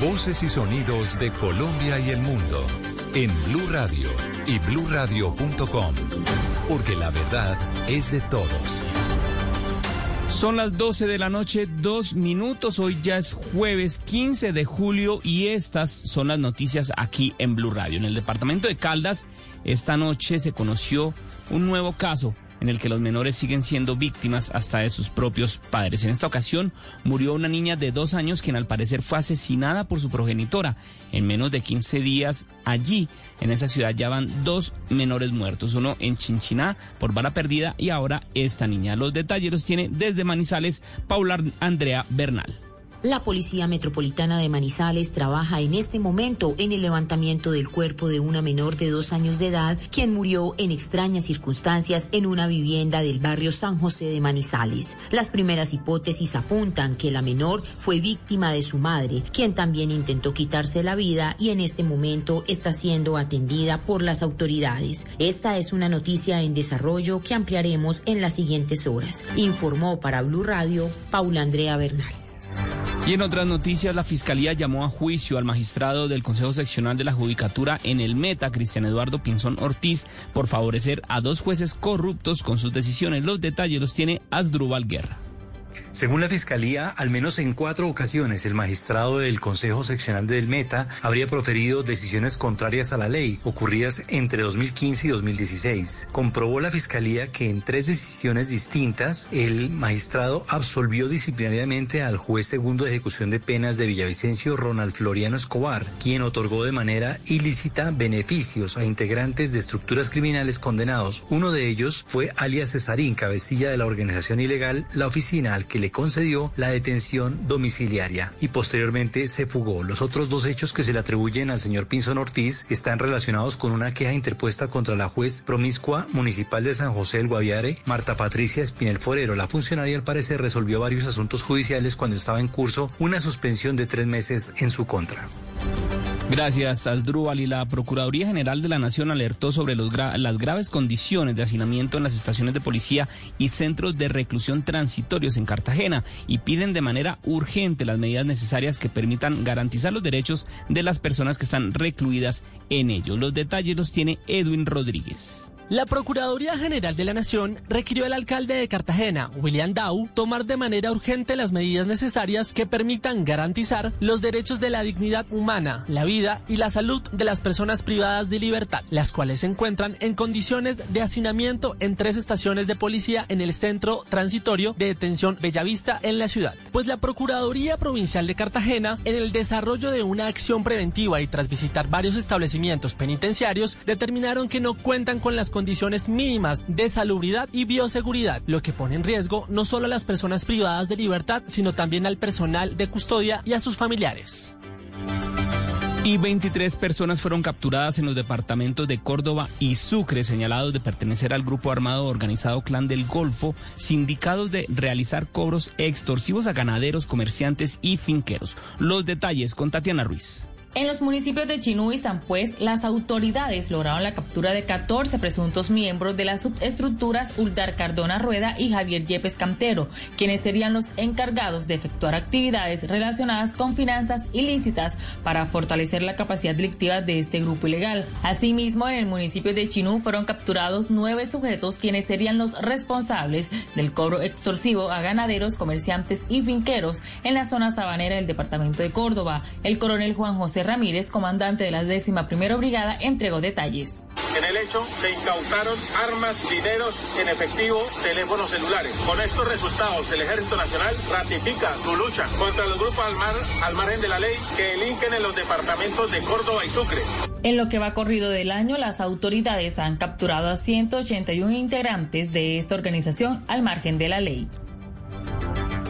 Voces y sonidos de Colombia y el mundo en Blue Radio y bluradio.com, porque la verdad es de todos. Son las 12 de la noche, dos minutos. Hoy ya es jueves 15 de julio y estas son las noticias aquí en Blue Radio. En el departamento de Caldas, esta noche se conoció un nuevo caso en el que los menores siguen siendo víctimas hasta de sus propios padres. En esta ocasión murió una niña de dos años quien al parecer fue asesinada por su progenitora. En menos de 15 días allí, en esa ciudad, ya van dos menores muertos, uno en Chinchiná por bala perdida y ahora esta niña. Los detalles los tiene desde Manizales Paula Andrea Bernal. La Policía Metropolitana de Manizales trabaja en este momento en el levantamiento del cuerpo de una menor de dos años de edad, quien murió en extrañas circunstancias en una vivienda del barrio San José de Manizales. Las primeras hipótesis apuntan que la menor fue víctima de su madre, quien también intentó quitarse la vida y en este momento está siendo atendida por las autoridades. Esta es una noticia en desarrollo que ampliaremos en las siguientes horas. Informó para Blue Radio Paula Andrea Bernal. Y en otras noticias, la Fiscalía llamó a juicio al magistrado del Consejo Seccional de la Judicatura en el Meta, Cristian Eduardo Pinzón Ortiz, por favorecer a dos jueces corruptos con sus decisiones. Los detalles los tiene Asdrúbal Guerra. Según la Fiscalía, al menos en cuatro ocasiones el magistrado del Consejo Seccional del Meta habría proferido decisiones contrarias a la ley, ocurridas entre 2015 y 2016. Comprobó la Fiscalía que en tres decisiones distintas el magistrado absolvió disciplinariamente al juez segundo de ejecución de penas de Villavicencio, Ronald Floriano Escobar, quien otorgó de manera ilícita beneficios a integrantes de estructuras criminales condenados. Uno de ellos fue alias Cesarín, cabecilla de la organización ilegal La Oficina, al que le concedió la detención domiciliaria y posteriormente se fugó. Los otros dos hechos que se le atribuyen al señor Pinzón Ortiz están relacionados con una queja interpuesta contra la juez promiscua municipal de San José del Guaviare, Marta Patricia Espinel Forero. La funcionaria al parecer resolvió varios asuntos judiciales cuando estaba en curso una suspensión de tres meses en su contra. Gracias, Asdrúbal. Y la Procuraduría General de la Nación alertó sobre las graves condiciones de hacinamiento en las estaciones de policía y centros de reclusión transitorios en Cartagena y piden de manera urgente las medidas necesarias que permitan garantizar los derechos de las personas que están recluidas en ellos. Los detalles los tiene Edwin Rodríguez. La Procuraduría General de la Nación requirió al alcalde de Cartagena, William Dow, tomar de manera urgente las medidas necesarias que permitan garantizar los derechos de la dignidad humana, la vida y la salud de las personas privadas de libertad, las cuales se encuentran en condiciones de hacinamiento en tres estaciones de policía en el centro transitorio de detención Bellavista en la ciudad. Pues la Procuraduría Provincial de Cartagena, en el desarrollo de una acción preventiva y tras visitar varios establecimientos penitenciarios, determinaron que no cuentan con las condiciones condiciones mínimas de salubridad y bioseguridad, lo que pone en riesgo no solo a las personas privadas de libertad, sino también al personal de custodia y a sus familiares. Y 23 personas fueron capturadas en los departamentos de Córdoba y Sucre, señalados de pertenecer al grupo armado organizado Clan del Golfo, sindicados de realizar cobros extorsivos a ganaderos, comerciantes y finqueros. Los detalles con Tatiana Ruiz. En los municipios de Chinú y San Pues, las autoridades lograron la captura de 14 presuntos miembros de las subestructuras Ultar Cardona Rueda y Javier Yepes Camtero, quienes serían los encargados de efectuar actividades relacionadas con finanzas ilícitas para fortalecer la capacidad delictiva de este grupo ilegal. Asimismo, en el municipio de Chinú fueron capturados nueve sujetos quienes serían los responsables del cobro extorsivo a ganaderos, comerciantes y finqueros en la zona sabanera del departamento de Córdoba. El coronel Juan José Ramírez, comandante de la décima primera brigada, entregó detalles. En el hecho se incautaron armas, dineros en efectivo, teléfonos celulares. Con estos resultados, el Ejército Nacional ratifica su lucha contra los grupos al, mar, al margen de la ley que delinquen en los departamentos de Córdoba y Sucre. En lo que va corrido del año, las autoridades han capturado a 181 integrantes de esta organización al margen de la ley.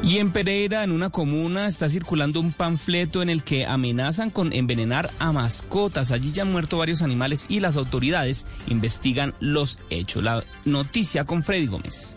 Y en Pereira, en una comuna, está circulando un panfleto en el que amenazan con envenenar a mascotas. Allí ya han muerto varios animales y las autoridades investigan los hechos. La noticia con Freddy Gómez.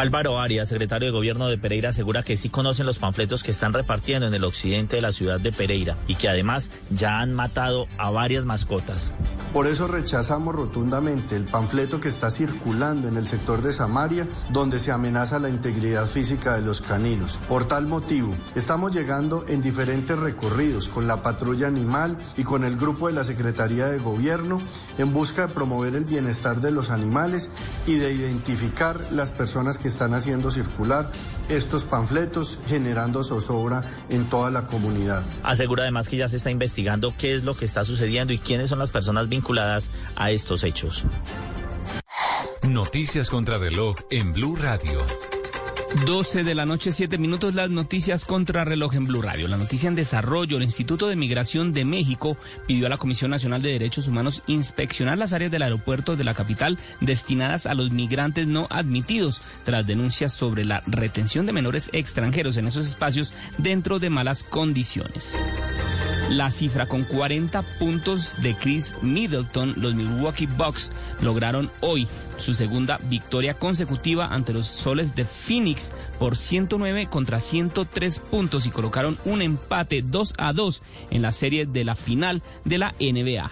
Álvaro Arias, secretario de Gobierno de Pereira, asegura que sí conocen los panfletos que están repartiendo en el occidente de la ciudad de Pereira y que además ya han matado a varias mascotas. Por eso rechazamos rotundamente el panfleto que está circulando en el sector de Samaria, donde se amenaza la integridad física de los caninos. Por tal motivo, estamos llegando en diferentes recorridos con la patrulla animal y con el grupo de la Secretaría de Gobierno en busca de promover el bienestar de los animales y de identificar las personas que están haciendo circular estos panfletos, generando zozobra en toda la comunidad. Asegura además que ya se está investigando qué es lo que está sucediendo y quiénes son las personas vinculadas a estos hechos. Noticias contra reloj en Blue Radio. 12 de la noche, 7 minutos, las noticias contra reloj en Blue Radio. La noticia en desarrollo, el Instituto de Migración de México pidió a la Comisión Nacional de Derechos Humanos inspeccionar las áreas del aeropuerto de la capital destinadas a los migrantes no admitidos, tras denuncias sobre la retención de menores extranjeros en esos espacios dentro de malas condiciones. La cifra con 40 puntos de Chris Middleton, los Milwaukee Bucks lograron hoy su segunda victoria consecutiva ante los Soles de Phoenix por 109 contra 103 puntos y colocaron un empate 2 a 2 en la serie de la final de la NBA.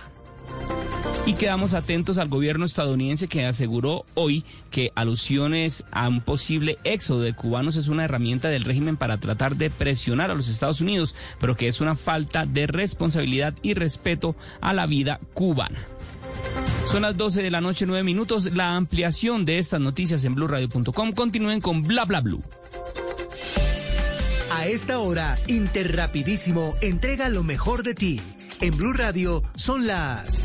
Y quedamos atentos al gobierno estadounidense que aseguró hoy que alusiones a un posible éxodo de cubanos es una herramienta del régimen para tratar de presionar a los Estados Unidos, pero que es una falta de responsabilidad y respeto a la vida cubana. Son las 12 de la noche, 9 minutos. La ampliación de estas noticias en blurradio.com. Continúen con bla bla blue. A esta hora, Interrapidísimo entrega lo mejor de ti. En Blue Radio son las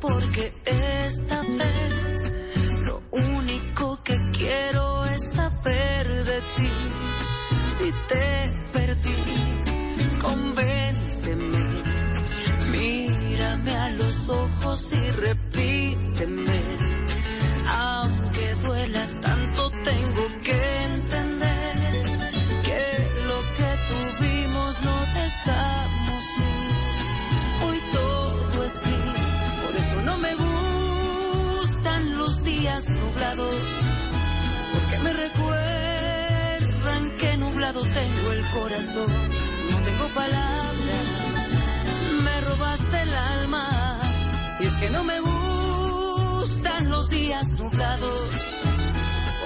Porque esta vez lo único que quiero es saber de ti. Si te perdí, convénceme. Mírame a los ojos y repíteme. Tengo el corazón. No tengo palabras, me robaste el alma, y es que no me gustan los días nublados,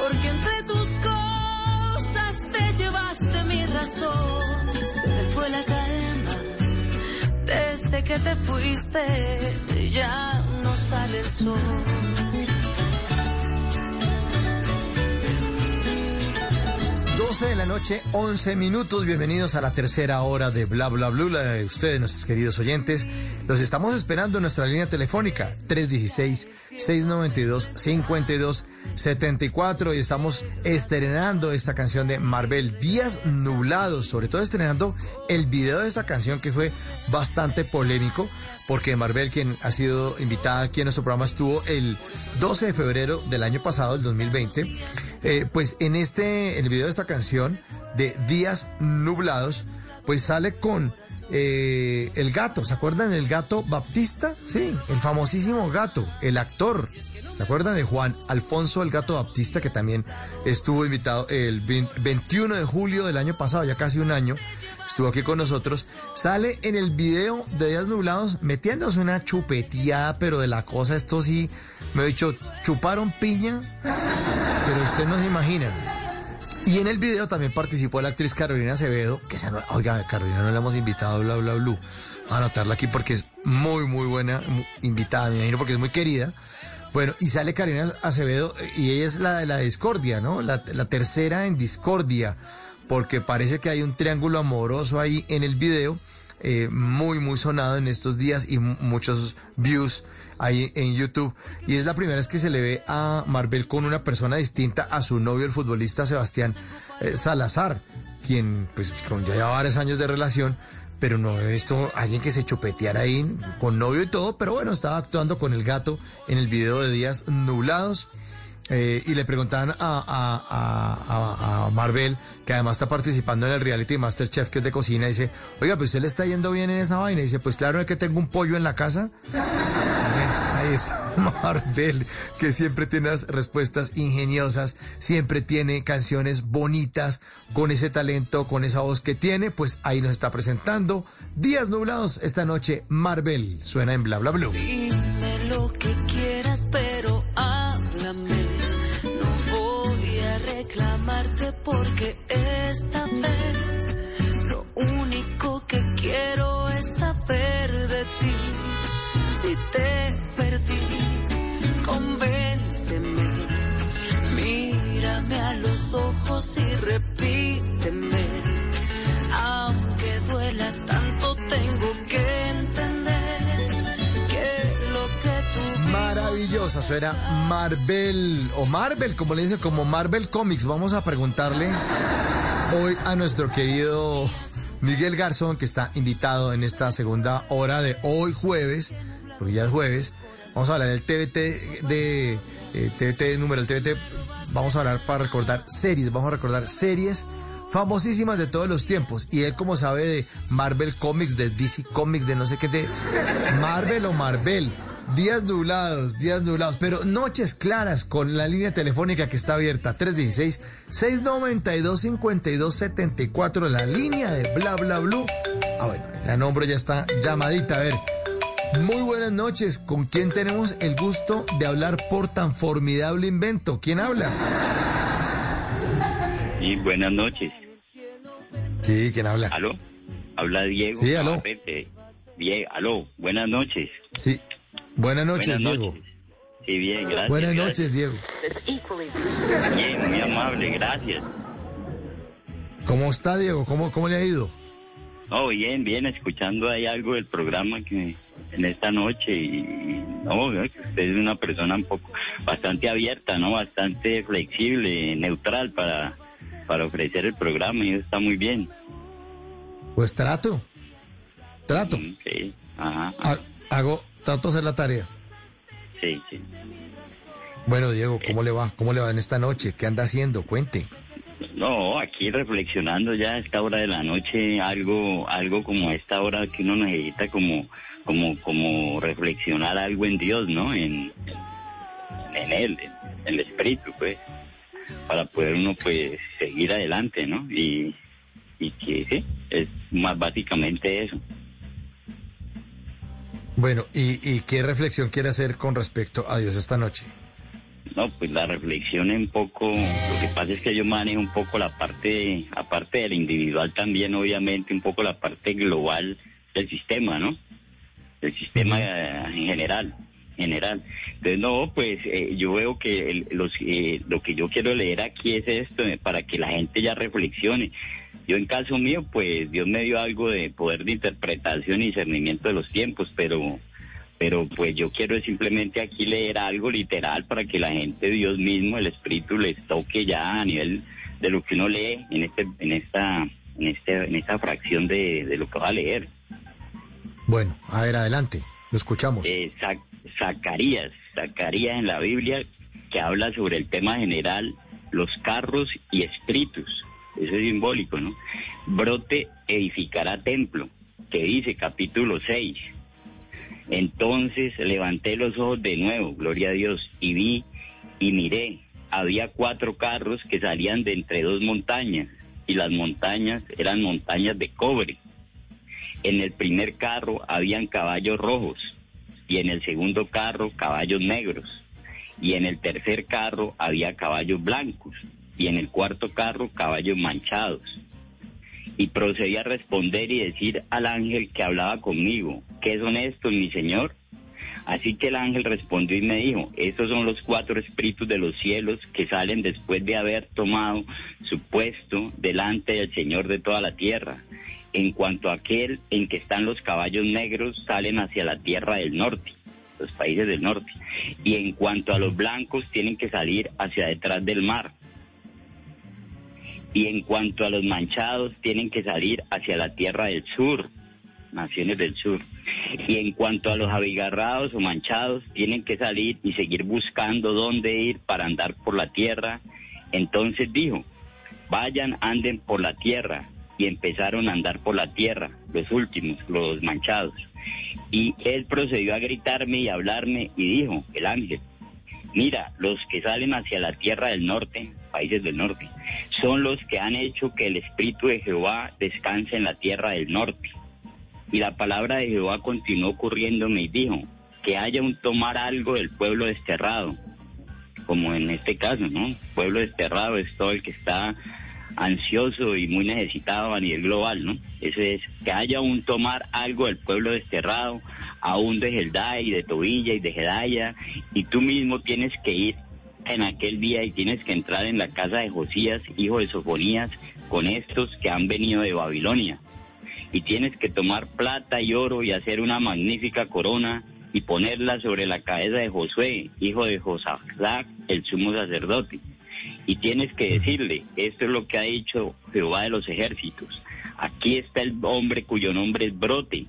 porque entre tus cosas te llevaste mi razón, se me fue la calma. Desde que te fuiste, ya no sale el sol. 12 de la noche, 11 minutos. Bienvenidos a la tercera hora de Bla Bla Blue, la de ustedes, nuestros queridos oyentes. Los estamos esperando en nuestra línea telefónica 316-692-5274 y estamos estrenando esta canción de Marvel, Días Nublados, sobre todo estrenando el video de esta canción que fue bastante polémico porque Marvel, quien ha sido invitada aquí en nuestro programa, estuvo el 12 de febrero del año pasado, el 2020, eh, pues en este, el video de esta canción de Días Nublados, pues sale con eh, el gato, ¿se acuerdan del gato Baptista? Sí, el famosísimo gato, el actor. ¿Se acuerdan de Juan Alfonso el Gato Baptista, que también estuvo invitado el 21 de julio del año pasado, ya casi un año, estuvo aquí con nosotros? Sale en el video de Días Nublados metiéndose una chupeteada, pero de la cosa, esto sí, me he dicho, chuparon piña, pero usted no se imagina. Y en el video también participó la actriz Carolina Acevedo, que esa no, oiga, Carolina no la hemos invitado, bla, bla, bla. A anotarla aquí porque es muy, muy buena invitada, me imagino, porque es muy querida. Bueno, y sale Carolina Acevedo y ella es la de la discordia, ¿no? La, la tercera en discordia, porque parece que hay un triángulo amoroso ahí en el video, eh, muy, muy sonado en estos días y muchos views ahí en YouTube. Y es la primera vez que se le ve a Marvel con una persona distinta a su novio, el futbolista Sebastián eh, Salazar, quien pues con ya varios años de relación, pero no he visto alguien que se chupeteara ahí con novio y todo, pero bueno, estaba actuando con el gato en el video de Días Nublados. Eh, y le preguntaban a, a, a, Marvel, que además está participando en el reality Masterchef, que es de cocina, dice, oiga, pues usted le está yendo bien en esa vaina. Dice, pues claro, es que tengo un pollo en la casa. Ahí es (laughs) Marvel, que siempre tiene las respuestas ingeniosas, siempre tiene canciones bonitas, con ese talento, con esa voz que tiene, pues ahí nos está presentando Días Nublados esta noche. Marvel suena en Bla Bla Blue. Dime lo que quieras, pero háblame. Reclamarte porque esta vez lo único que quiero es saber de ti. Si te perdí, convénceme. Mírame a los ojos y repíteme. Aunque duela tanto, tengo que entender Maravillosa, eso era Marvel, o Marvel, como le dicen, como Marvel Comics. Vamos a preguntarle hoy a nuestro querido Miguel Garzón, que está invitado en esta segunda hora de hoy jueves, porque ya es jueves. Vamos a hablar del TVT de eh, número, el TVT. Vamos a hablar para recordar series, vamos a recordar series famosísimas de todos los tiempos. Y él, como sabe de Marvel Comics, de DC Comics, de no sé qué, de Marvel o Marvel. Días nublados, días nublados, pero noches claras con la línea telefónica que está abierta, 316-692-5274, la línea de bla bla blue. Ah, bueno, la nombro ya está llamadita, a ver. Muy buenas noches, ¿con quién tenemos el gusto de hablar por tan formidable invento? ¿Quién habla? Sí, buenas noches. Sí, ¿quién habla? ¿Aló? Habla Diego. Sí, aló. Diego, aló, buenas noches. Sí, buenas noches, Buenas Diego. noches. Sí, bien, gracias. Buenas gracias. noches, Diego. Bien, muy amable, gracias. ¿Cómo está, Diego? ¿Cómo, cómo le ha ido? Oh, bien, bien, escuchando ahí algo del programa que en esta noche y, no, usted es una persona un poco bastante abierta, ¿no? Bastante flexible, neutral para, para ofrecer el programa y eso está muy bien. Pues trato. Trato. Sí, ajá, Ha- Hago, trato de hacer la tarea. sí, sí. Bueno, Diego, ¿cómo le va? ¿Cómo le va en esta noche? ¿Qué anda haciendo? Cuente. No, aquí reflexionando ya a esta hora de la noche, algo, algo como a esta hora que uno necesita como, como, como reflexionar algo en Dios, ¿no? En, en él, en, en el espíritu, pues, para poder uno pues seguir adelante, ¿no? Y, y que sí, es más básicamente eso. Bueno, ¿y, y qué reflexión quiere hacer con respecto a Dios esta noche? No, pues la reflexión un poco, lo que pasa es que yo manejo un poco la parte, aparte del individual también, obviamente, un poco la parte global del sistema, ¿no? Del sistema en general, general. Entonces, no, pues eh, yo veo que el- los, eh, lo que yo quiero leer aquí es esto, eh, para que la gente ya reflexione. Yo en caso mío, pues Dios me dio algo de poder de interpretación y discernimiento de los tiempos, pero pero pues yo quiero simplemente aquí leer algo literal para que la gente, Dios mismo, el Espíritu les toque ya a nivel de lo que uno lee en este, en esta, en este, en esta fracción de, de lo que va a leer. Bueno, a ver, adelante, lo escuchamos. Eh, Zacarías, Zacarías en la Biblia que habla sobre el tema general, los carros y espíritus. Eso es simbólico, ¿no? Brote edificará templo, que dice capítulo 6 entonces levanté los ojos de nuevo, gloria a Dios, y vi y miré. Había cuatro carros que salían de entre dos montañas, y las montañas eran montañas de cobre. En el primer carro habían caballos rojos, y en el segundo carro caballos negros, y en el tercer carro había caballos blancos, y en el cuarto carro caballos manchados y procedí a responder y decir al ángel que hablaba conmigo, ¿qué son estos, mi señor? Así que el ángel respondió y me dijo, estos son los cuatro espíritus de los cielos que salen después de haber tomado su puesto delante del Señor de toda la tierra. En cuanto a aquel en que están los caballos negros, salen hacia la tierra del norte, los países del norte. Y en cuanto a los blancos, tienen que salir hacia detrás del mar y en cuanto a los manchados, tienen que salir hacia la tierra del sur, naciones del sur. Y en cuanto a los abigarrados o manchados, tienen que salir y seguir buscando dónde ir para andar por la tierra. Entonces dijo, vayan, anden por la tierra. Y empezaron a andar por la tierra, los últimos, los manchados. Y él procedió a gritarme y hablarme y dijo, el ángel, mira, los que salen hacia la tierra del norte países del norte. Son los que han hecho que el Espíritu de Jehová descanse en la tierra del norte. Y la palabra de Jehová continuó ocurriéndome y dijo, que haya un tomar algo del pueblo desterrado, como en este caso, ¿no? Pueblo desterrado es todo el que está ansioso y muy necesitado a nivel global, ¿no? Ese es que haya un tomar algo del pueblo desterrado, aún de Geldai, de Tobilla y de Gedaya, y tú mismo tienes que ir en aquel día y tienes que entrar en la casa de Josías, hijo de Sofonías, con estos que han venido de Babilonia. Y tienes que tomar plata y oro y hacer una magnífica corona y ponerla sobre la cabeza de Josué, hijo de Josafat, el sumo sacerdote. Y tienes que decirle, esto es lo que ha dicho Jehová de los ejércitos. Aquí está el hombre cuyo nombre es brote,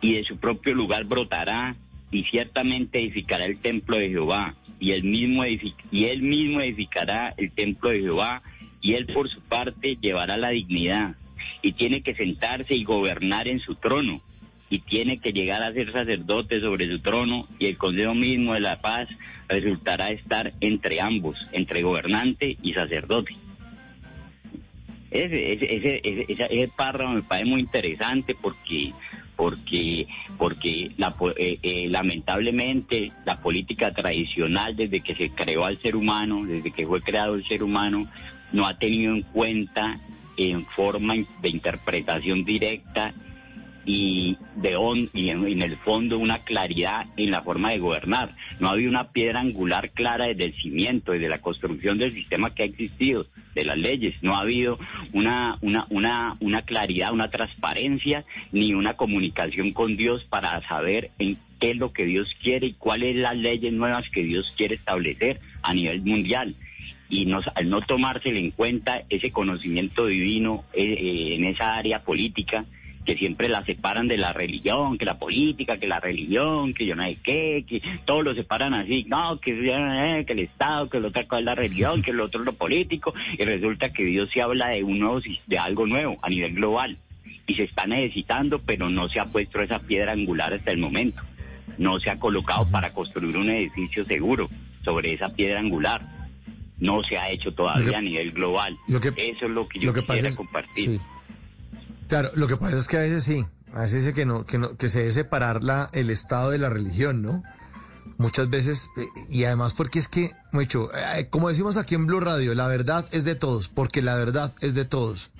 y de su propio lugar brotará, y ciertamente edificará el templo de Jehová, y él mismo y él mismo edificará el templo de Jehová y él por su parte llevará la dignidad y tiene que sentarse y gobernar en su trono y tiene que llegar a ser sacerdote sobre su trono y el consejo mismo de la paz resultará estar entre ambos, entre gobernante y sacerdote. Ese, ese, ese, ese, párrafo me parece muy interesante porque porque porque la, eh, eh, lamentablemente la política tradicional desde que se creó al ser humano, desde que fue creado el ser humano, no ha tenido en cuenta en forma de interpretación directa y de on, y en, el fondo una claridad en la forma de gobernar. No había una piedra angular clara desde el cimiento, desde la construcción del sistema que ha existido, de las leyes. No ha habido una, una, una, una claridad, una transparencia, ni una comunicación con Dios para saber en qué es lo que Dios quiere y cuáles las leyes nuevas que Dios quiere establecer a nivel mundial y nos, al no tomársele en cuenta ese conocimiento divino eh, eh, en esa área política, que siempre la separan de la religión, que la política, que la religión, que yo no sé qué, que todos lo separan así, no, que, eh, que el Estado, que lo otro es la religión, que lo otro es lo político, y resulta que Dios se habla de, uno, de algo nuevo a nivel global, y se está necesitando, pero no se ha puesto esa piedra angular hasta el momento, no se ha colocado para construir un edificio seguro sobre esa piedra angular. No se ha hecho todavía a nivel global. Eso es lo que yo quisiera compartir. Claro, lo que pasa es que a veces sí, a veces dice que no, que no, que se debe separar la, el Estado de la religión, ¿no? Muchas veces, eh, y además porque es que, mucho, eh, como decimos aquí en Blue Radio, la verdad es de todos, porque la verdad es de todos.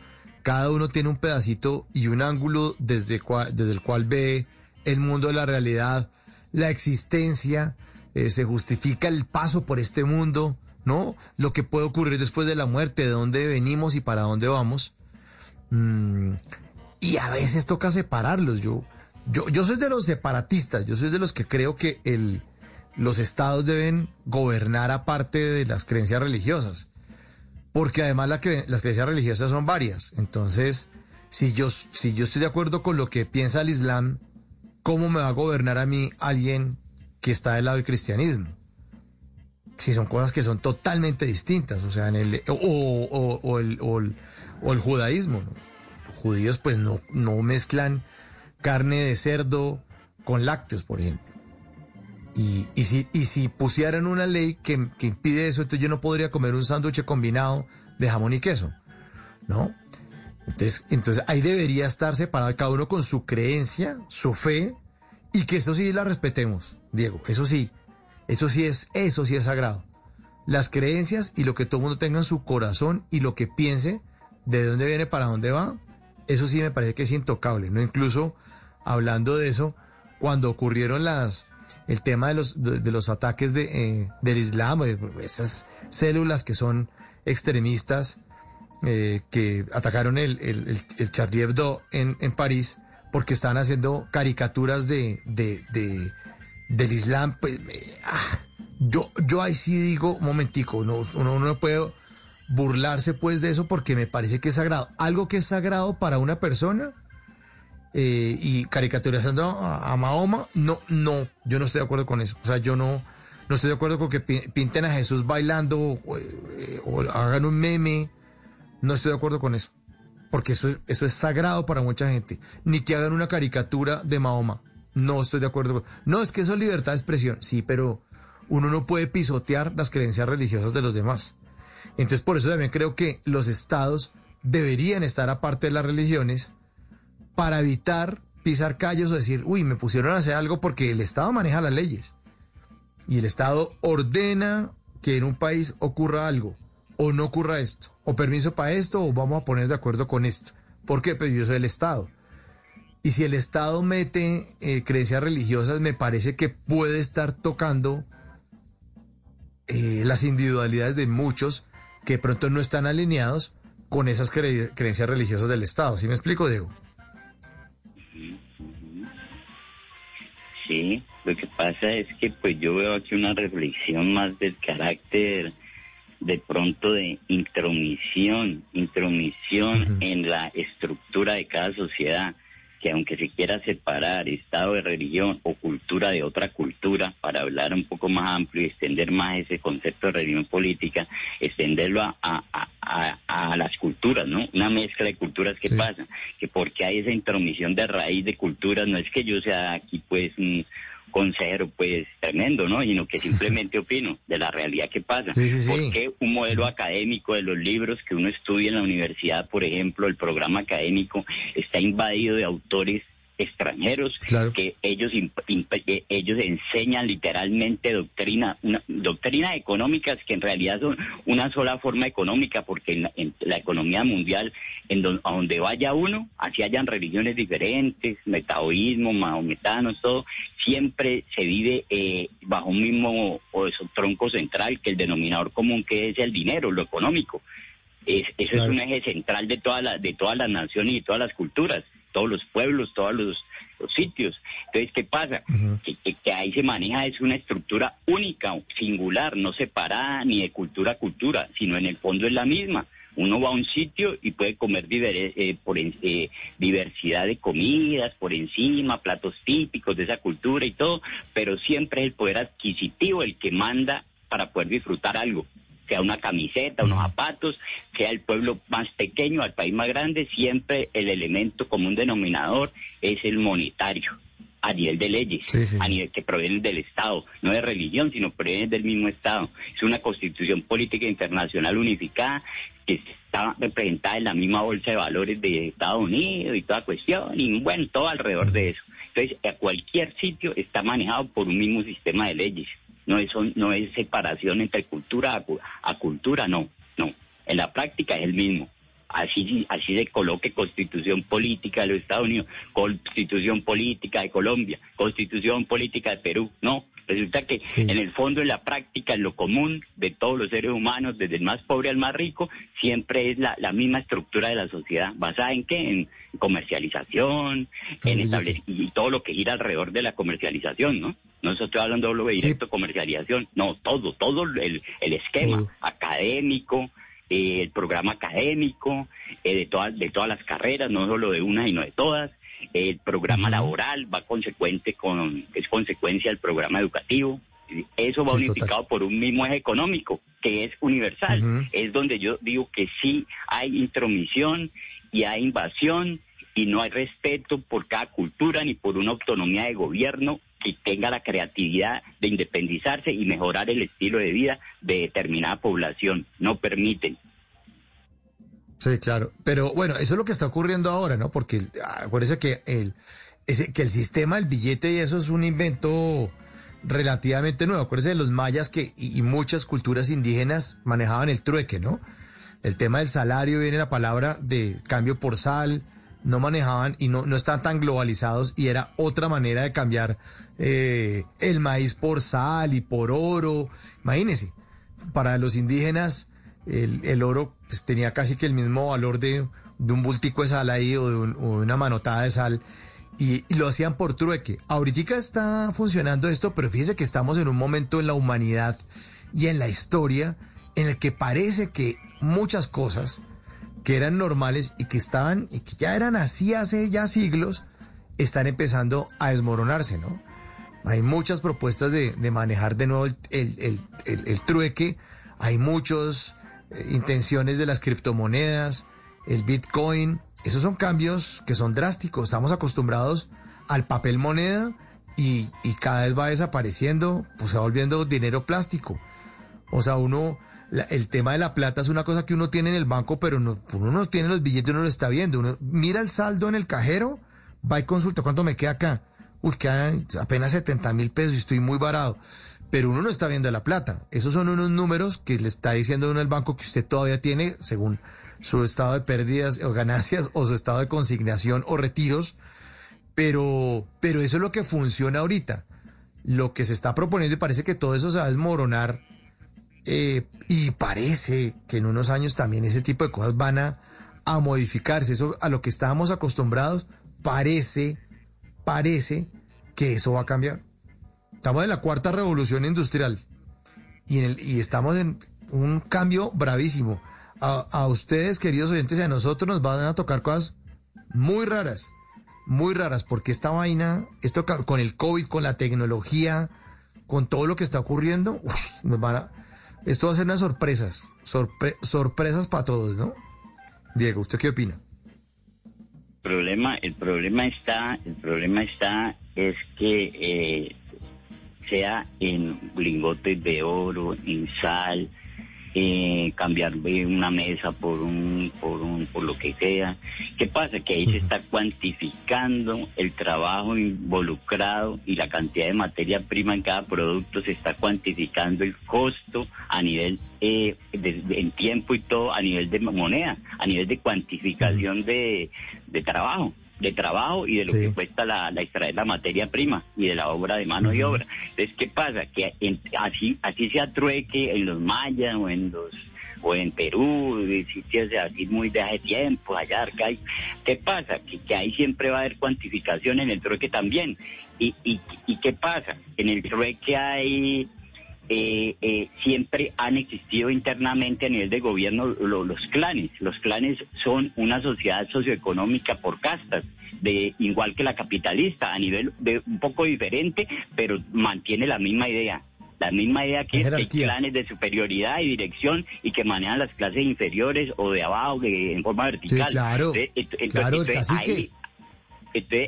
Cada uno tiene un pedacito y un ángulo desde, desde el cual ve el mundo de la realidad, la existencia, eh, se justifica el paso por este mundo, ¿no? Lo que puede ocurrir después de la muerte, de dónde venimos y para dónde vamos. Mm, y a veces toca separarlos. Yo, yo, yo soy de los separatistas, yo soy de los que creo que el, los estados deben gobernar aparte de las creencias religiosas. Porque además las creencias religiosas son varias. Entonces, si yo, si yo estoy de acuerdo con lo que piensa el Islam, ¿cómo me va a gobernar a mí alguien que está del lado del cristianismo? Si son cosas que son totalmente distintas, o sea, el, o, el, o el, judaísmo. Los judíos pues no, no mezclan carne de cerdo con lácteos, por ejemplo. Y, y, si, y si pusieran una ley que, que impide eso, entonces yo no podría comer un sándwich combinado de jamón y queso, ¿no? Entonces, entonces ahí debería estar separado cada uno con su creencia, su fe, y que eso sí la respetemos, Diego. Eso sí, eso sí es, eso sí es sagrado. Las creencias y lo que todo el mundo tenga en su corazón y lo que piense de dónde viene, para dónde va, eso sí me parece que es intocable. No incluso hablando de eso, cuando ocurrieron las el tema de los ataques eh, del Islam, esas células que son extremistas eh, que atacaron el, Charlie Hebdo en, París porque estaban haciendo caricaturas de, de, de del Islam, pues ah, yo, yo ahí sí digo, momentico, no, uno no puede burlarse pues de eso porque me parece que es sagrado. Algo que es sagrado para una persona eh, y caricaturizando a, Mahoma, no, no, yo no estoy de acuerdo con eso. O sea, yo no, no estoy de acuerdo con que pinten a Jesús bailando o eh, hagan un meme no estoy de acuerdo con eso. Porque eso, eso es sagrado para mucha gente. Ni que hagan una caricatura de Mahoma. No estoy de acuerdo. No, es que eso es libertad de expresión. Sí, pero uno no puede pisotear las creencias religiosas de los demás. Entonces, por eso también creo que los estados deberían estar aparte de las religiones para evitar pisar callos o decir, uy, me pusieron a hacer algo porque el Estado maneja las leyes. Y el Estado ordena que en un país ocurra algo o no ocurra esto, o permiso para esto, o vamos a poner de acuerdo con esto. ¿Por qué? Pues yo soy el Estado. Y si el Estado mete eh, creencias religiosas, me parece que puede estar tocando eh, las individualidades de muchos que pronto no están alineados con esas creencias religiosas del Estado. ¿Sí me explico, Diego? Sí, lo que pasa es que pues yo veo aquí una reflexión más del carácter de pronto de intromisión, intromisión en la estructura de cada sociedad, que aunque se quiera separar Estado de religión o cultura de otra cultura, para hablar un poco más amplio y extender más ese concepto de religión política, extenderlo a, a, a, las culturas, ¿no? Una mezcla de culturas que pasa, que porque hay esa intromisión de raíz de culturas, no es que yo sea aquí pues consejero pues tremendo, ¿no? Sino que simplemente (laughs) opino de la realidad que pasa. Porque un modelo académico de los libros que uno estudia en la universidad, por ejemplo, el programa académico está invadido de autores extranjeros que ellos eh, ellos enseñan literalmente doctrina una, doctrinas económicas que en realidad son una sola forma económica porque en, la economía mundial en a donde vaya uno así hayan religiones diferentes metaoísmo mahometanos todo siempre se vive eh, bajo un mismo o tronco central que el denominador común que es el dinero lo económico. Eso es un eje central de toda la, de todas las naciones y todas las culturas todos los pueblos, todos los, sitios. Entonces, ¿qué pasa? que, ahí se maneja es una estructura única, singular, no separada ni de cultura a cultura, sino en el fondo es la misma. Uno va a un sitio y puede comer eh, por, eh, diversidad de comidas por encima, platos típicos de esa cultura y todo, pero siempre es el poder adquisitivo el que manda para poder disfrutar algo sea una camiseta, unos zapatos, sea el pueblo más pequeño, al país más grande, siempre el elemento común denominador es el monetario a nivel de leyes, a nivel que provienen del Estado, no de religión, sino provienen del mismo Estado. Es una constitución política internacional unificada que está representada en la misma bolsa de valores de Estados Unidos y toda cuestión, y bueno, todo alrededor de eso. Entonces, a cualquier sitio está manejado por un mismo sistema de leyes no es, no es separación entre cultura a, cultura, no, no. En la práctica es el mismo. Así, así se coloque constitución política de los Estados Unidos, constitución política de Colombia, constitución política de Perú. No, Resulta que en el fondo, en la práctica, en lo común de todos los seres humanos, desde el más pobre al más rico, siempre es la, misma estructura de la sociedad, basada en qué? En comercialización, en establecer, y todo lo que gira alrededor de la comercialización, ¿no? No estoy hablando de directo, comercialización, no, todo, todo el, el esquema académico, eh, el programa académico, eh, de, todas, de todas las carreras, no solo de una, sino de todas. El programa laboral va consecuente con, es consecuencia del programa educativo. Eso va unificado por un mismo eje económico, que es universal. Es donde yo digo que sí hay intromisión y hay invasión y no hay respeto por cada cultura ni por una autonomía de gobierno que tenga la creatividad de independizarse y mejorar el estilo de vida de determinada población. No permiten. Sí, claro. Pero bueno, eso es lo que está ocurriendo ahora, ¿no? Porque ah, acuérdese que el, que el sistema, el billete y eso es un invento relativamente nuevo. Acuérdese de los mayas que y, muchas culturas indígenas manejaban el trueque, ¿no? El tema del salario viene la palabra de cambio por sal, no manejaban y no, no están tan globalizados y era otra manera de cambiar eh, el maíz por sal y por oro. Imagínense, para los indígenas el, oro pues, tenía casi que el mismo valor de, un bultico de sal ahí o de, una manotada de sal. Y, lo hacían por trueque. Ahorita está funcionando esto, pero fíjese que estamos en un momento en la humanidad y en la historia en el que parece que muchas cosas que eran normales y que estaban y que ya eran así hace ya siglos, están empezando a desmoronarse, ¿no? Hay muchas propuestas de, manejar de nuevo el, trueque, hay muchas eh, intenciones de las criptomonedas, el Bitcoin, esos son cambios que son drásticos, estamos acostumbrados al papel moneda y, cada vez va desapareciendo, pues se va volviendo dinero plástico. O sea, uno, el tema de la plata es una cosa que uno tiene en el banco, pero no, uno no tiene los billetes, uno lo está viendo. Uno mira el saldo en el cajero, va y consulta cuánto me queda acá uy, quedan apenas 70 mil pesos y estoy muy varado. Pero uno no está viendo la plata. Esos son unos números que le está diciendo uno al banco que usted todavía tiene según su estado de pérdidas o ganancias o su estado de consignación o retiros. Pero, pero eso es lo que funciona ahorita. Lo que se está proponiendo y parece que todo eso se va a desmoronar. Eh, y parece que en unos años también ese tipo de cosas van a, a modificarse. Eso a lo que estábamos acostumbrados parece parece que eso va a cambiar. Estamos en la cuarta revolución industrial y, estamos en un cambio bravísimo. A, ustedes, queridos oyentes, y a nosotros nos van a tocar cosas muy raras, muy raras, porque esta vaina, esto con el COVID, con la tecnología, con todo lo que está ocurriendo, (laughs) esto va a ser unas sorpresas, sorpresas para todos, ¿no? Diego, ¿usted qué opina? Problema, el problema está, el problema está es que eh, sea en lingotes de oro, en sal, eh, cambiar una mesa por un, por un, por lo que sea. ¿Qué pasa? Que ahí se está cuantificando el trabajo involucrado y la cantidad de materia prima en cada producto, se está cuantificando el costo a nivel eh, en tiempo y todo a nivel de moneda, a nivel de cuantificación de, de trabajo de trabajo y de lo que cuesta la, extraer la materia prima y de la obra de mano y obra. Entonces, ¿qué pasa? Que así así se atrueque en los mayas o en los o en Perú, sitios así muy de hace tiempo, allá, acá. ¿Qué pasa? Que, que ahí siempre va a haber cuantificación en el trueque también. ¿Y, y, y qué pasa? En el trueque hay eh, eh, siempre han existido internamente a nivel de gobierno los clanes. Los clanes son una sociedad socioeconómica por castas, de igual que la capitalista, a nivel de un poco diferente, pero mantiene la misma idea. La misma idea que hay clanes de superioridad y dirección y que manejan las clases inferiores o de abajo en forma vertical. claro, entonces,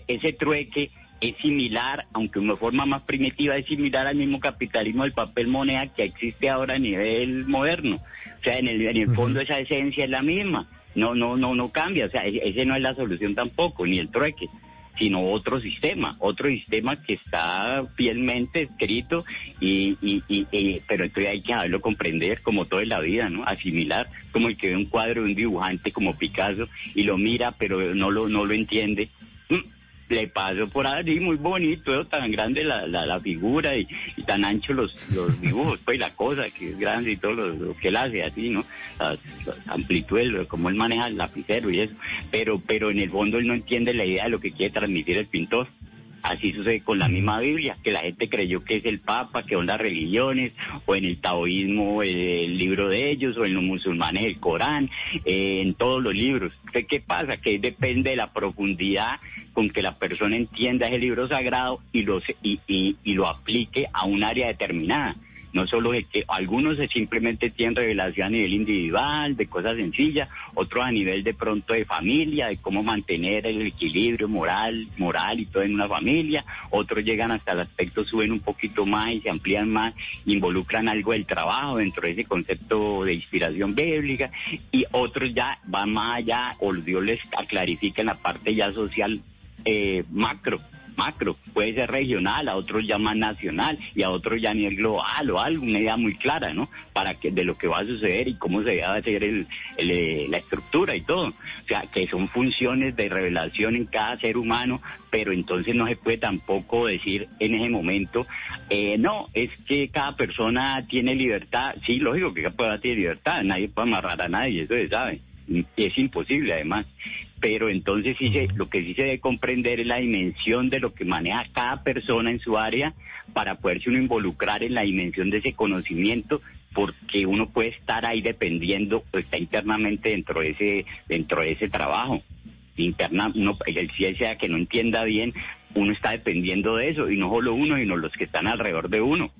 ese trueque es similar, aunque una forma más primitiva, es similar al mismo capitalismo del papel moneda que existe ahora a nivel moderno. O sea, en el, en el fondo esa esencia es la misma. No, no, no, no cambia. O sea, e, ese no es la solución tampoco, ni el trueque, sino otro sistema, otro sistema que está fielmente escrito y, y, y, pero entonces hay que saberlo comprender como todo en la vida, ¿no? Asimilar, como el que ve un cuadro de un dibujante como Picasso y lo mira, pero no lo, no lo entiende. Le pasó por ahí muy bonito, tan grande la, la, figura y, tan ancho los, los dibujos, pues la cosa que es grande y todo lo, que él hace así, ¿no? Las, amplitudes, como él maneja el lapicero y eso, pero, pero en el fondo él no entiende la idea de lo que quiere transmitir el pintor. Así sucede con la misma Biblia, que la gente creyó que es el Papa, que son las religiones, o en el taoísmo el libro de ellos, o en los musulmanes el Corán, eh, en todos los libros. ¿Qué pasa? Que depende de la profundidad con que la persona entienda ese libro sagrado y lo, y, y lo aplique a un área determinada no solo de que algunos simplemente tienen revelación a nivel individual, de cosas sencillas, otros a nivel de pronto de familia, de cómo mantener el equilibrio moral, moral y todo en una familia, otros llegan hasta el aspecto, suben un poquito más y se amplían más, involucran algo del trabajo dentro de ese concepto de inspiración bíblica, y otros ya van más allá, o Dios les clarifica en la parte ya social eh, macro, macro, puede ser regional, a otros llaman nacional y a otros ya nivel global o algo, una idea muy clara, ¿no? Para que de lo que va a suceder y cómo se va a hacer el, eh, la estructura y todo. O sea, que son funciones de revelación en cada ser humano, pero entonces no se puede tampoco decir en ese momento, eh, no, es que cada persona tiene libertad. Sí, lógico que cada persona tiene libertad, nadie puede amarrar a nadie, eso se sabe es imposible además. Pero entonces sí se, lo que sí se debe comprender es la dimensión de lo que maneja cada persona en su área para poderse uno involucrar en la dimensión de ese conocimiento porque uno puede estar ahí dependiendo, está internamente dentro de ese, dentro de ese trabajo. Interna, uno, el sea que no entienda bien, uno está dependiendo de eso, y no solo uno, sino los que están alrededor de uno.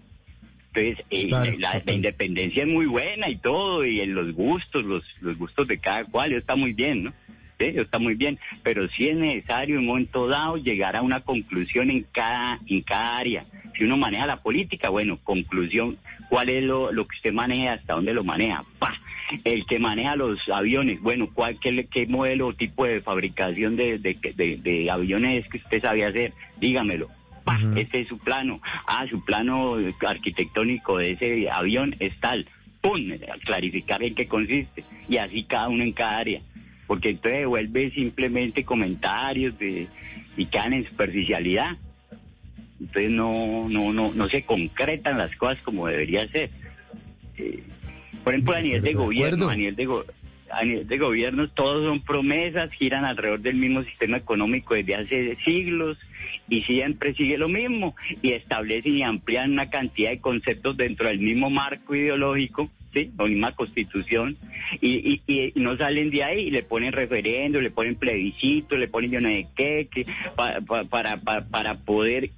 Entonces, eh, la, independencia es muy buena y todo, y en los gustos, los, los gustos de cada cual, está muy bien, ¿no? Eso está muy bien, pero sí es necesario en un momento dado llegar a una conclusión en cada, en cada área. Si uno maneja la política, bueno, conclusión, ¿cuál es lo, lo que usted maneja, hasta dónde lo maneja? ¡Pah! El que maneja los aviones, bueno, ¿cuál, qué, qué modelo o tipo de fabricación de, de, de, de aviones es que usted sabía hacer? Dígamelo este es su plano. Ah, su plano arquitectónico de ese avión es tal. ¡Pum! Clarificar en qué consiste. Y así cada uno en cada área. Porque entonces vuelve simplemente comentarios de, y quedan en superficialidad. Entonces no, no, no, no se concretan las cosas como debería ser. Eh, por ejemplo, a nivel de gobierno, a nivel de, a nivel de gobierno, todos son promesas, giran alrededor del mismo sistema económico desde hace siglos y siempre sigue lo mismo y establecen y amplían una cantidad de conceptos dentro del mismo marco ideológico ¿sí? La misma constitución, y, y, no salen de ahí, y le ponen referendo, le ponen plebiscito, le ponen yo no sé qué, que, para, para, poder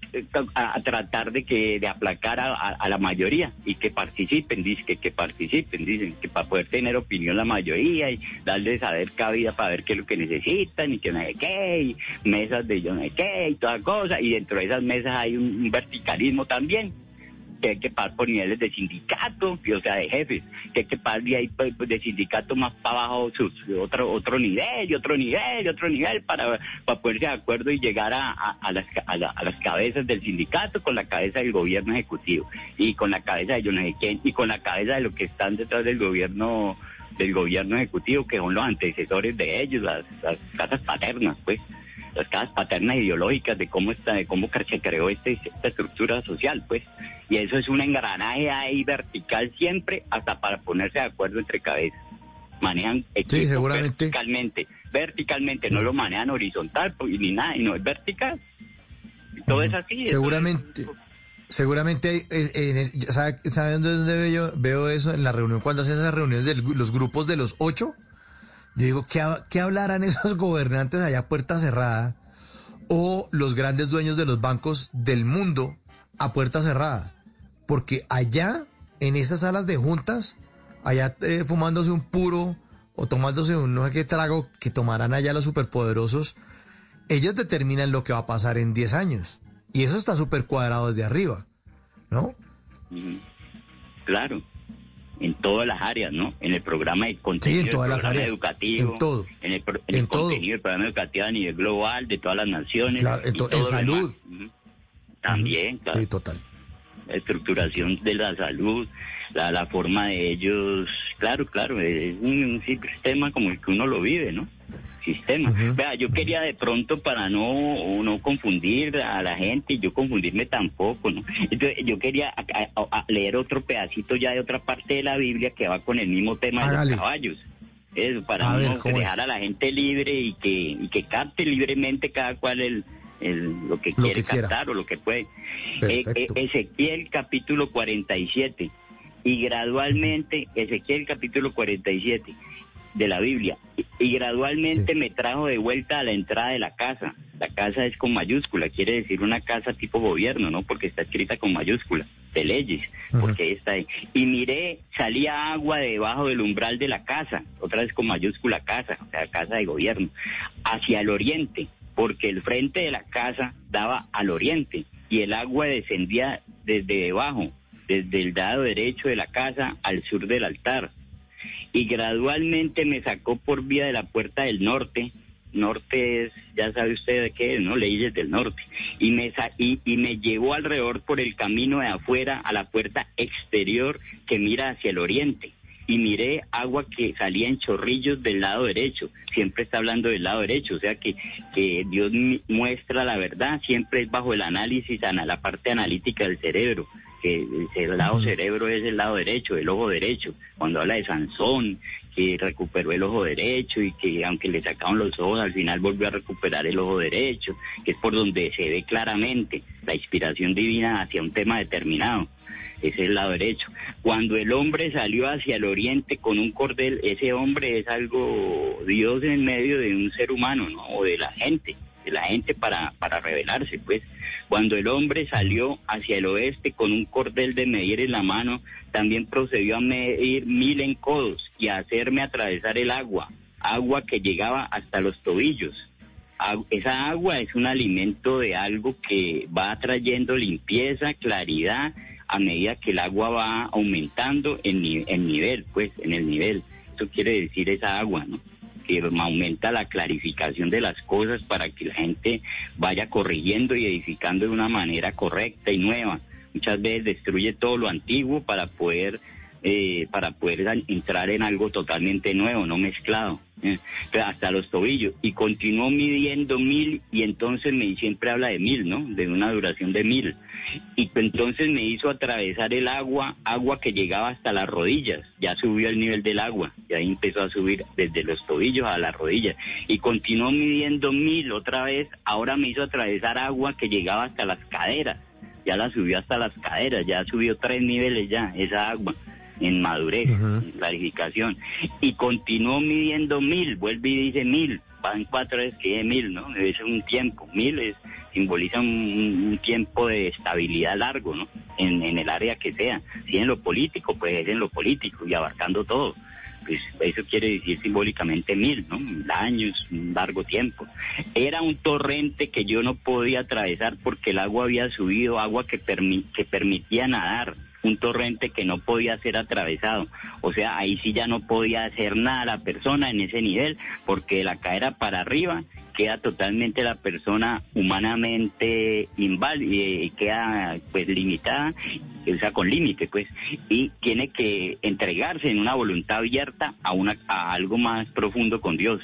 a, tratar de que de aplacar a, la mayoría y que participen, dicen que, participen, dicen que para poder tener opinión la mayoría y darles a ver cabida para ver qué es lo que necesitan y que no sé qué, y mesas de yo no sé qué y toda cosa, y dentro de esas mesas hay un verticalismo también que hay que pagar por niveles de sindicato, o sea, de jefes, que hay que pagar de ahí pues, de sindicato más para abajo otro otro nivel y otro nivel otro nivel para, para ponerse de acuerdo y llegar a, a, las, a, las cabezas del sindicato con la cabeza del gobierno ejecutivo y con la cabeza de yo y con la cabeza de los que están detrás del gobierno del gobierno ejecutivo que son los antecesores de ellos, las casas paternas, pues las casas paternas ideológicas de cómo está, de cómo se creó este, esta estructura social, pues. Y eso es un engranaje ahí vertical siempre hasta para ponerse de acuerdo entre cabezas. Manejan sí, seguramente. verticalmente, verticalmente, no lo manejan horizontal pues, ni nada, y no es vertical. todo es así. Seguramente. Seguramente, ¿saben dónde veo yo? Veo eso en la reunión, cuando hacen esas reuniones de los grupos de los ocho, yo digo, ¿qué, ¿qué hablarán (laughs) esos gobernantes allá puerta cerrada? O los grandes dueños de los bancos del mundo a puerta cerrada. Porque allá, en esas salas de juntas, allá eh, fumándose un puro o tomándose un no qué trago que tomarán allá los superpoderosos, ellos determinan lo que va a pasar en 10 años. Y eso está súper cuadrado desde arriba, ¿no? Claro en todas las áreas, ¿no? En el programa de contenido, en todas el las áreas, educativo, en todo, en el, en contenido, el programa educativo a nivel global de todas las naciones, claro, en, salud, también, claro. Sí, total. Estructuración de la salud, la, la forma de ellos, claro, claro, es un sistema como el que uno lo vive, ¿no? Sistema. Vea, yo quería de pronto para no, no confundir a la gente y yo confundirme tampoco, ¿no? Entonces yo quería leer otro pedacito ya de otra parte de la Biblia que va con el mismo tema de los caballos. Eso, para no dejar a la gente libre y que, y que capte libremente cada cual el, lo que quiere captar o lo que puede. Eh, eh, Ezequiel capítulo 47 y gradualmente, Ezequiel capítulo 47 de la Biblia, y, gradualmente me trajo de vuelta a la entrada de la casa. La casa es con mayúscula, quiere decir una casa tipo gobierno, ¿no? Porque está escrita con mayúscula, de leyes, porque ahí está ahí. Y miré, salía agua debajo del umbral de la casa, otra vez con mayúscula casa, o sea, casa de gobierno, hacia el oriente, porque el frente de la casa daba al oriente y el agua descendía desde debajo, desde el lado derecho de la casa al sur del altar. Y gradualmente me sacó por vía de la puerta del norte. Norte es, ya sabe usted de qué es, ¿no? Leyes del norte. Y me, y, y me llevó alrededor por el camino de afuera a la puerta exterior que mira hacia el oriente y miré agua que salía en chorrillos del lado derecho. Siempre está hablando del lado derecho, o sea que, que Dios muestra la verdad, siempre es bajo el análisis, la parte analítica del cerebro que el lado cerebro es el lado derecho, el ojo derecho. Cuando habla de Sansón, que recuperó el ojo derecho y que aunque le sacaron los ojos, al final volvió a recuperar el ojo derecho, que es por donde se ve claramente la inspiración divina hacia un tema determinado. Ese es el lado derecho. Cuando el hombre salió hacia el oriente con un cordel, ese hombre es algo Dios en medio de un ser humano, ¿no? O de la gente de la gente para, para rebelarse, pues. Cuando el hombre salió hacia el oeste con un cordel de medir en la mano, también procedió a medir mil en codos y a hacerme atravesar el agua, agua que llegaba hasta los tobillos. Esa agua es un alimento de algo que va trayendo limpieza, claridad, a medida que el agua va aumentando en, nivel, pues, en el nivel. Eso quiere decir esa agua, ¿no? Aumenta la clarificación de las cosas para que la gente vaya corrigiendo y edificando de una manera correcta y nueva. Muchas veces destruye todo lo antiguo para poder eh, para poder entrar en algo totalmente nuevo, no mezclado, eh, hasta los tobillos. Y continuó midiendo mil y entonces me siempre habla de mil, ¿no? De una duración de mil. Y entonces me hizo atravesar el agua, agua que llegaba hasta las rodillas, ya subió el nivel del agua, y ahí empezó a subir desde los tobillos a las rodillas. Y continuó midiendo mil otra vez, ahora me hizo atravesar agua que llegaba hasta las caderas ya la subió hasta las caderas, ya subió tres niveles ya, esa agua en madurez, en clarificación. Y continuó midiendo mil, vuelve y dice mil, van cuatro veces que mil, ¿no? Es un tiempo, mil es, simboliza un, tiempo de estabilidad largo, ¿no? En, en el área que sea. Si en lo político, pues es en lo político y abarcando todo. Pues eso quiere decir simbólicamente mil, ¿no? Mil años, un largo tiempo. Era un torrente que yo no podía atravesar porque el agua había subido, agua que, que permitía nadar un torrente que no podía ser atravesado. O sea, ahí sí ya no podía hacer nada la persona en ese nivel, porque la caera para arriba queda totalmente la persona humanamente inválida, eh, queda pues limitada, o sea, con límite, pues, y tiene que entregarse en una voluntad abierta a, una, a algo más profundo con Dios.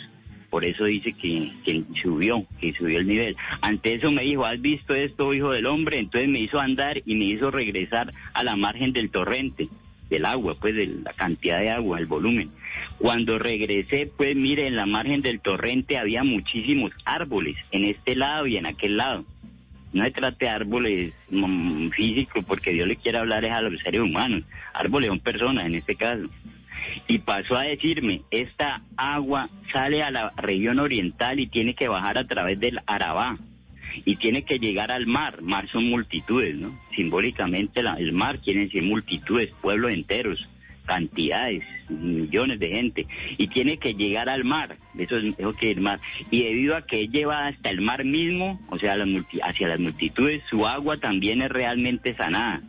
Por eso dice que, subió, que subió el nivel. Ante eso me dijo, ¿has visto esto, hijo del hombre? Entonces me hizo andar y me hizo regresar a la margen del torrente, del agua, pues de la cantidad de agua, el volumen. Cuando regresé, pues mire, en la margen del torrente había muchísimos árboles, en este lado y en aquel lado. No se trata de árboles mm, físicos, porque Dios le quiere hablar es a los seres humanos. Árboles son personas en este caso y pasó a decirme, esta agua sale a la región oriental y tiene que bajar a través del Arabá y tiene que llegar al mar. Mar son multitudes, ¿no? Simbólicamente el mar quiere decir multitudes, pueblos enteros, cantidades, millones de gente, y tiene que llegar al mar, eso es eso que el mar, y debido a que es llevada hasta el mar mismo, o sea, hacia las multitudes, su agua también es realmente sanada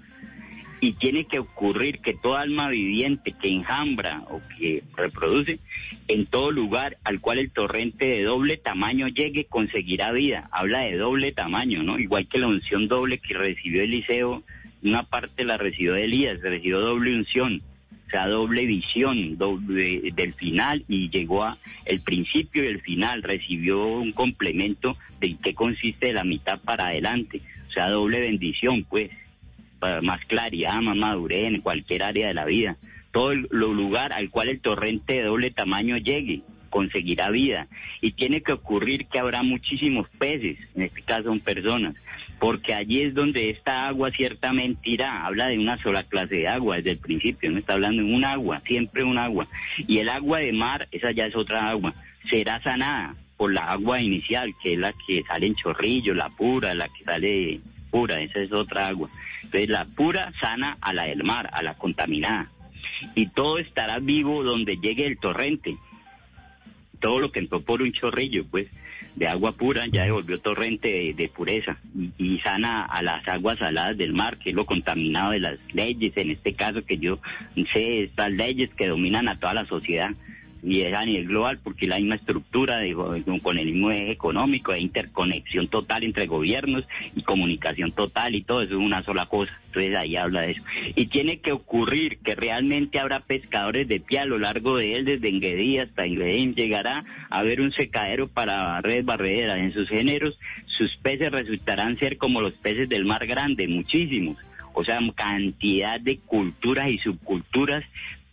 y tiene que ocurrir que toda alma viviente que enjambra o que reproduce en todo lugar al cual el torrente de doble tamaño llegue conseguirá vida. Habla de doble tamaño, ¿no? Igual que la unción doble que recibió Eliseo una parte la recibió de Elías, recibió doble unción, o sea, doble visión doble, del final y llegó a el principio y el final, recibió un complemento de qué consiste de la mitad para adelante, o sea, doble bendición, pues, más claridad, más madurez en cualquier área de la vida. Todo el lugar al cual el torrente de doble tamaño llegue, conseguirá vida. Y tiene que ocurrir que habrá muchísimos peces, en este caso son personas, porque allí es donde esta agua ciertamente irá. Habla de una sola clase de agua desde el principio, no está hablando de un agua, siempre un agua. Y el agua de mar, esa ya es otra agua, será sanada por la agua inicial, que es la que sale en chorrillo, la pura, la que sale pura, esa es otra agua. Entonces la pura sana a la del mar, a la contaminada. Y todo estará vivo donde llegue el torrente todo lo que entró por un chorrillo, pues, de agua pura, ya devolvió torrente de, pureza y, sana a las aguas saladas del mar, que es lo contaminado de las leyes, en este caso que yo sé, estas leyes que dominan a toda la sociedad y es a nivel global porque la misma estructura de, con el mismo eje económico, de interconexión total entre gobiernos y comunicación total y todo eso es una sola cosa. Entonces ahí habla de eso. Y tiene que ocurrir que realmente habrá pescadores de pie a lo largo de él, desde Enguedí hasta Inguedín, llegará a haber un secadero para redes barrederas en sus géneros, sus peces resultarán ser como los peces del mar grande, muchísimos o sea, cantidad de culturas y subculturas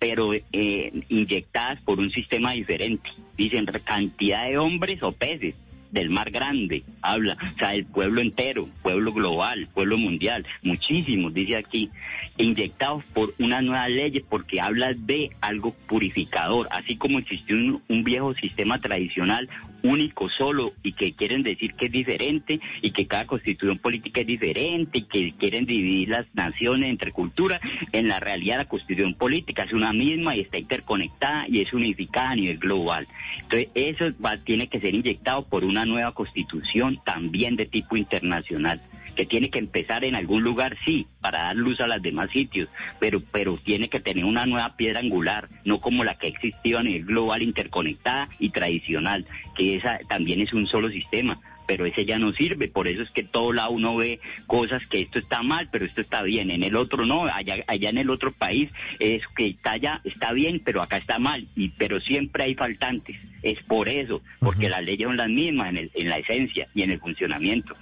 pero eh, inyectadas por un sistema diferente. Dicen cantidad de hombres o peces del mar grande, habla, o sea, el pueblo entero, pueblo global, pueblo mundial, muchísimos, dice aquí, inyectados por una nueva ley porque habla de algo purificador, así como existió un viejo sistema tradicional único, solo, y que quieren decir que es diferente, y que cada constitución política es diferente, y que quieren dividir las naciones entre culturas, en la realidad la constitución política es una misma y está interconectada y es unificada a nivel global. Entonces, eso va, tiene que ser inyectado por una nueva constitución también de tipo internacional que tiene que empezar en algún lugar, sí, para dar luz a los demás sitios, pero, pero tiene que tener una nueva piedra angular, no como la que ha existido a nivel global, interconectada y tradicional, que esa también es un solo sistema pero ese ya no sirve, por eso es que todo lado uno ve cosas que esto está mal, pero esto está bien, en el otro no, allá, allá en el otro país es que está allá, está bien, pero acá está mal, y pero siempre hay faltantes, es por eso, porque las leyes son las mismas en, el, en la esencia y en el funcionamiento.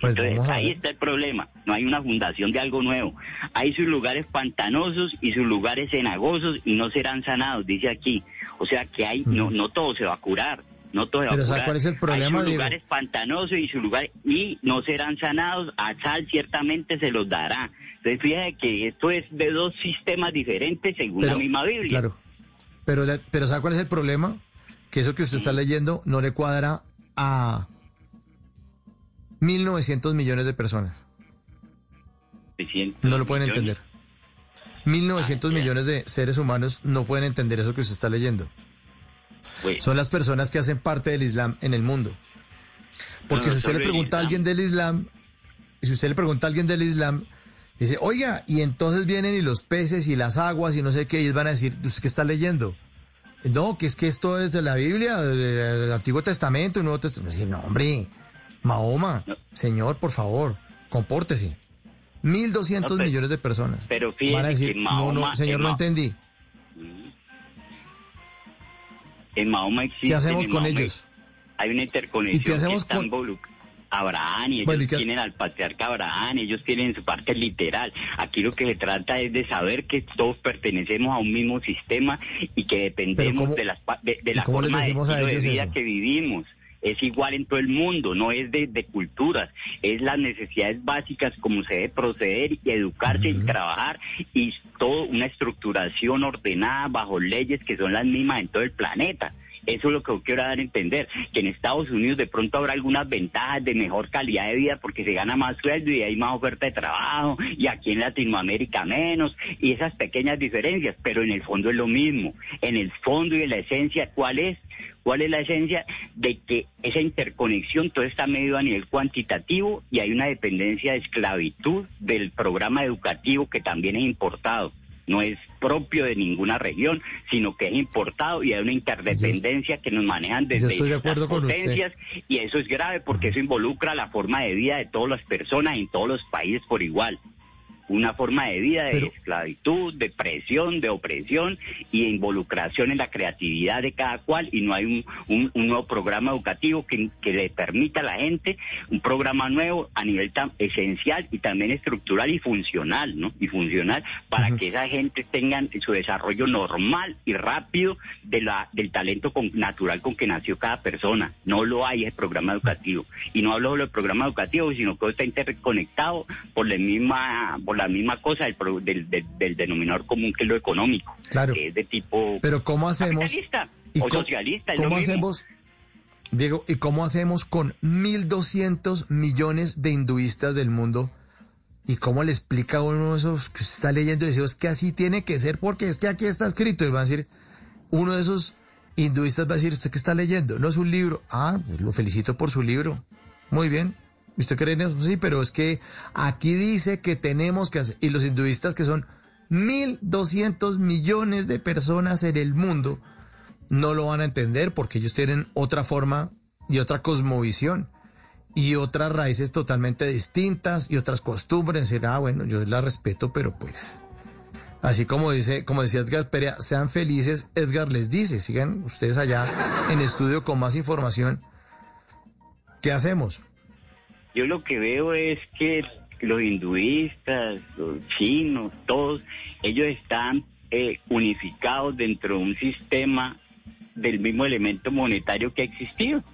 Pues entonces, ahí está el problema. No hay una fundación de algo nuevo. Hay sus lugares pantanosos y sus lugares cenagosos y no serán sanados, dice aquí. O sea que hay, no, no todo se va a curar. No a curar. ¿cuál es el problema? Hay sus lugares pantanosos y sus lugares y no serán sanados. A sal ciertamente se los dará. Entonces fíjate que esto es de dos sistemas diferentes según la misma Biblia. Claro. Pero, pero ¿sabe cuál es el problema? Que eso que usted está leyendo no le cuadra a 1.900 millones de personas. No lo pueden entender. 1.900 ah, millones de seres humanos no pueden entender eso que usted está leyendo. Son las personas que hacen parte del Islam en el mundo. Porque si usted le pregunta a alguien del Islam, si usted le pregunta a alguien del Islam, dice, oiga, y entonces vienen y los peces y las aguas y no sé qué, ellos van a decir, ¿usted qué está leyendo? No, que es que esto es de la Biblia, del Antiguo Testamento, el Nuevo Testamento. no, hombre, Mahoma, señor, por favor, compórtese. 1.200 millones de personas. Pero fíjate que Mahoma, no, no, señor, no entendí. En Mahoma existe. ¿Qué hacemos con ellos? Hay una interconexión. ¿Y qué hacemos con Abraham y ellos tienen al patriarca Abraham, ellos tienen su parte literal. Aquí lo que se trata es de saber que todos pertenecemos a un mismo sistema y que dependemos de, la de, la forma de, vida que vivimos es igual en todo el mundo, no es de, culturas, es las necesidades básicas como se debe proceder y educarse y trabajar y todo una estructuración ordenada bajo leyes que son las mismas en todo el planeta. Eso es lo que quiero dar a entender, que en Estados Unidos de pronto habrá algunas ventajas de mejor calidad de vida porque se gana más sueldo y hay más oferta de trabajo y aquí en Latinoamérica menos y esas pequeñas diferencias, pero en el fondo es lo mismo. En el fondo y en la esencia, ¿cuál es? ¿Cuál es la esencia de que esa interconexión todo está medido a nivel cuantitativo y hay una dependencia de esclavitud del programa educativo que también es importado? No es propio de ninguna región, sino que es importado y hay una interdependencia que nos manejan desde de las potencias y eso es grave porque eso involucra la forma de vida de todas las personas en todos los países por igual. Una forma de vida de Pero- esclavitud, de presión, de opresión y de involucración en la creatividad de cada cual y no hay un, un- un nuevo programa educativo que, que le permita a la gente un programa nuevo a nivel tan esencial y también estructural y funcional, ¿no? Y funcional para que esa gente tengan su desarrollo normal y rápido de la, del talento con- natural con que nació cada persona. No lo hay el programa educativo. Y no hablo solo del programa educativo, sino que todo está interconectado por la misma, por la misma cosa del, del, del- del denominador común que es lo económico. Claro. Que es de tipo Pero ¿cómo hacemos? capitalista ¿Y o cómo- socialista. ¿Cómo hacemos, Diego, y cómo hacemos con 1.200 millones de hinduistas del mundo? ¿Y cómo le explica a uno eso que usted está leyendo y dice, es que así tiene que ser porque es que aquí está escrito? Y va a decir, uno de esos hinduistas va a decir, ¿usted qué está leyendo? No es un libro. Ah, pues lo felicito por su libro. Muy bien. ¿Usted cree en eso? Sí, pero es que aquí dice que tenemos que hacer. Y los hinduistas, que son 1.200 millones de personas en el mundo, no lo van a entender porque ellos tienen otra forma y otra cosmovisión y otras raíces totalmente distintas y otras costumbres. Será, bueno, yo las respeto, pero pues. Así como dice, como decía Edgar Perea, sean felices, Edgar les dice, sigan ustedes allá en estudio con más información. ¿Qué hacemos? Yo lo que veo es que los hinduistas, los chinos, todos, ellos están eh, unificados dentro de un sistema del mismo elemento monetario que ha existido.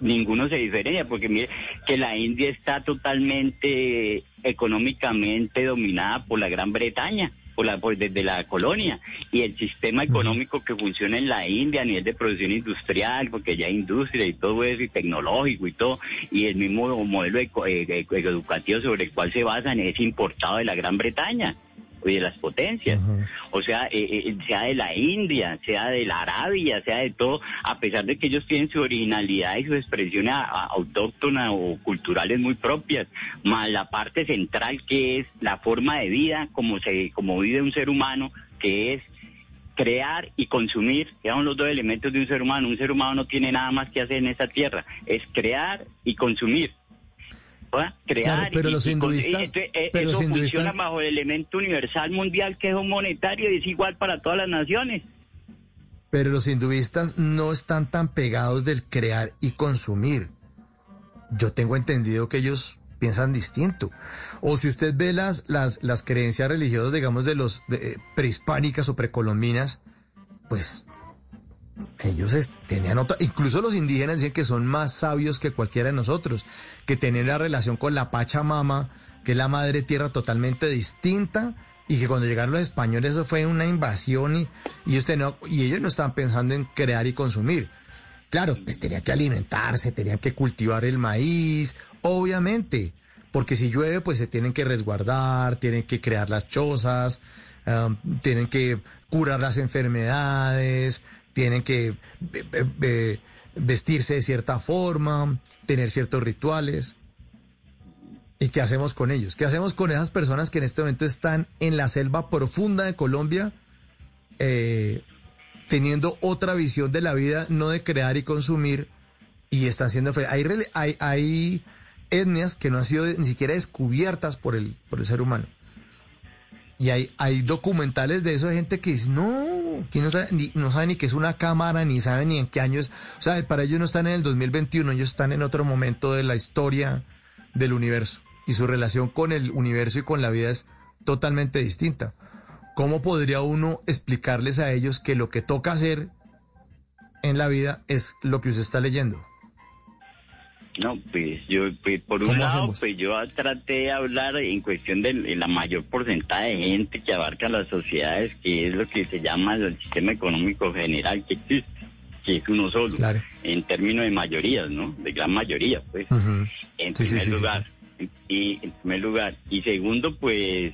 Ninguno se diferencia, porque mire que la India está totalmente eh, económicamente dominada por la Gran Bretaña. Por la, por- desde la colonia. Y el sistema económico que funciona en la India a nivel de producción industrial, porque ya hay industria y todo eso, y tecnológico y todo, y el mismo modelo eco- eh, educativo sobre el cual se basan es importado de la Gran Bretaña de las potencias. O sea, eh, eh, sea de la India, sea de la Arabia, sea de todo, a pesar de que ellos tienen su originalidad y sus expresiones a- a- autóctonas o culturales muy propias, más la parte central que es la forma de vida, como se, como vive un ser humano, que es crear y consumir, son los dos elementos de un ser humano. Un ser humano no tiene nada más que hacer en esta tierra, es crear y consumir. Crear Claro, pero y- los hinduistas- y entonces, eh, pero eso los hinduistas- funciona bajo el elemento universal mundial que es un monetario y es igual para todas las naciones. Pero los hinduistas no están tan pegados del crear y consumir. Yo tengo entendido que ellos piensan distinto. O si usted ve las, las, las creencias religiosas, digamos, de los de, eh, prehispánicas o precolombinas, pues ellos tenían otra, incluso los indígenas dicen que son más sabios que cualquiera de nosotros, que tienen la relación con la Pachamama, que es la madre tierra totalmente distinta, y que cuando llegaron los españoles eso fue una invasión y, y, ellos, tenían- y ellos no estaban pensando en crear y consumir. Claro, pues tenían que alimentarse, tenían que cultivar el maíz, obviamente, porque si llueve pues se tienen que resguardar, tienen que crear las chozas, um, tienen que curar las enfermedades, tienen que ve- ve- ve- vestirse de cierta forma, tener ciertos rituales. ¿Y qué hacemos con ellos? ¿Qué hacemos con esas personas que en este momento están en la selva profunda de Colombia, eh, teniendo otra visión de la vida, no de crear y consumir, y están siendo... Hay, hay, hay etnias que no han sido ni siquiera descubiertas por el, por el ser humano. Y hay, hay documentales de eso de gente que dice, no, que no sabe, ni, no sabe ni qué es una cámara, ni sabe ni en qué año es. O sea, para ellos no están en el 2021, ellos están en otro momento de la historia del universo. Y su relación con el universo y con la vida es totalmente distinta. ¿Cómo podría uno explicarles a ellos que lo que toca hacer en la vida es lo que usted está leyendo? No, pues yo, pues, por un ¿Cómo lado, hacemos? pues yo traté de hablar en cuestión de la mayor porcentaje de gente que abarca las sociedades, que es lo que se llama el sistema económico general que existe, que es uno solo, en términos de mayorías, ¿no? De gran mayoría, pues, en sí, primer sí, sí, lugar. Y en primer lugar. Y segundo, pues,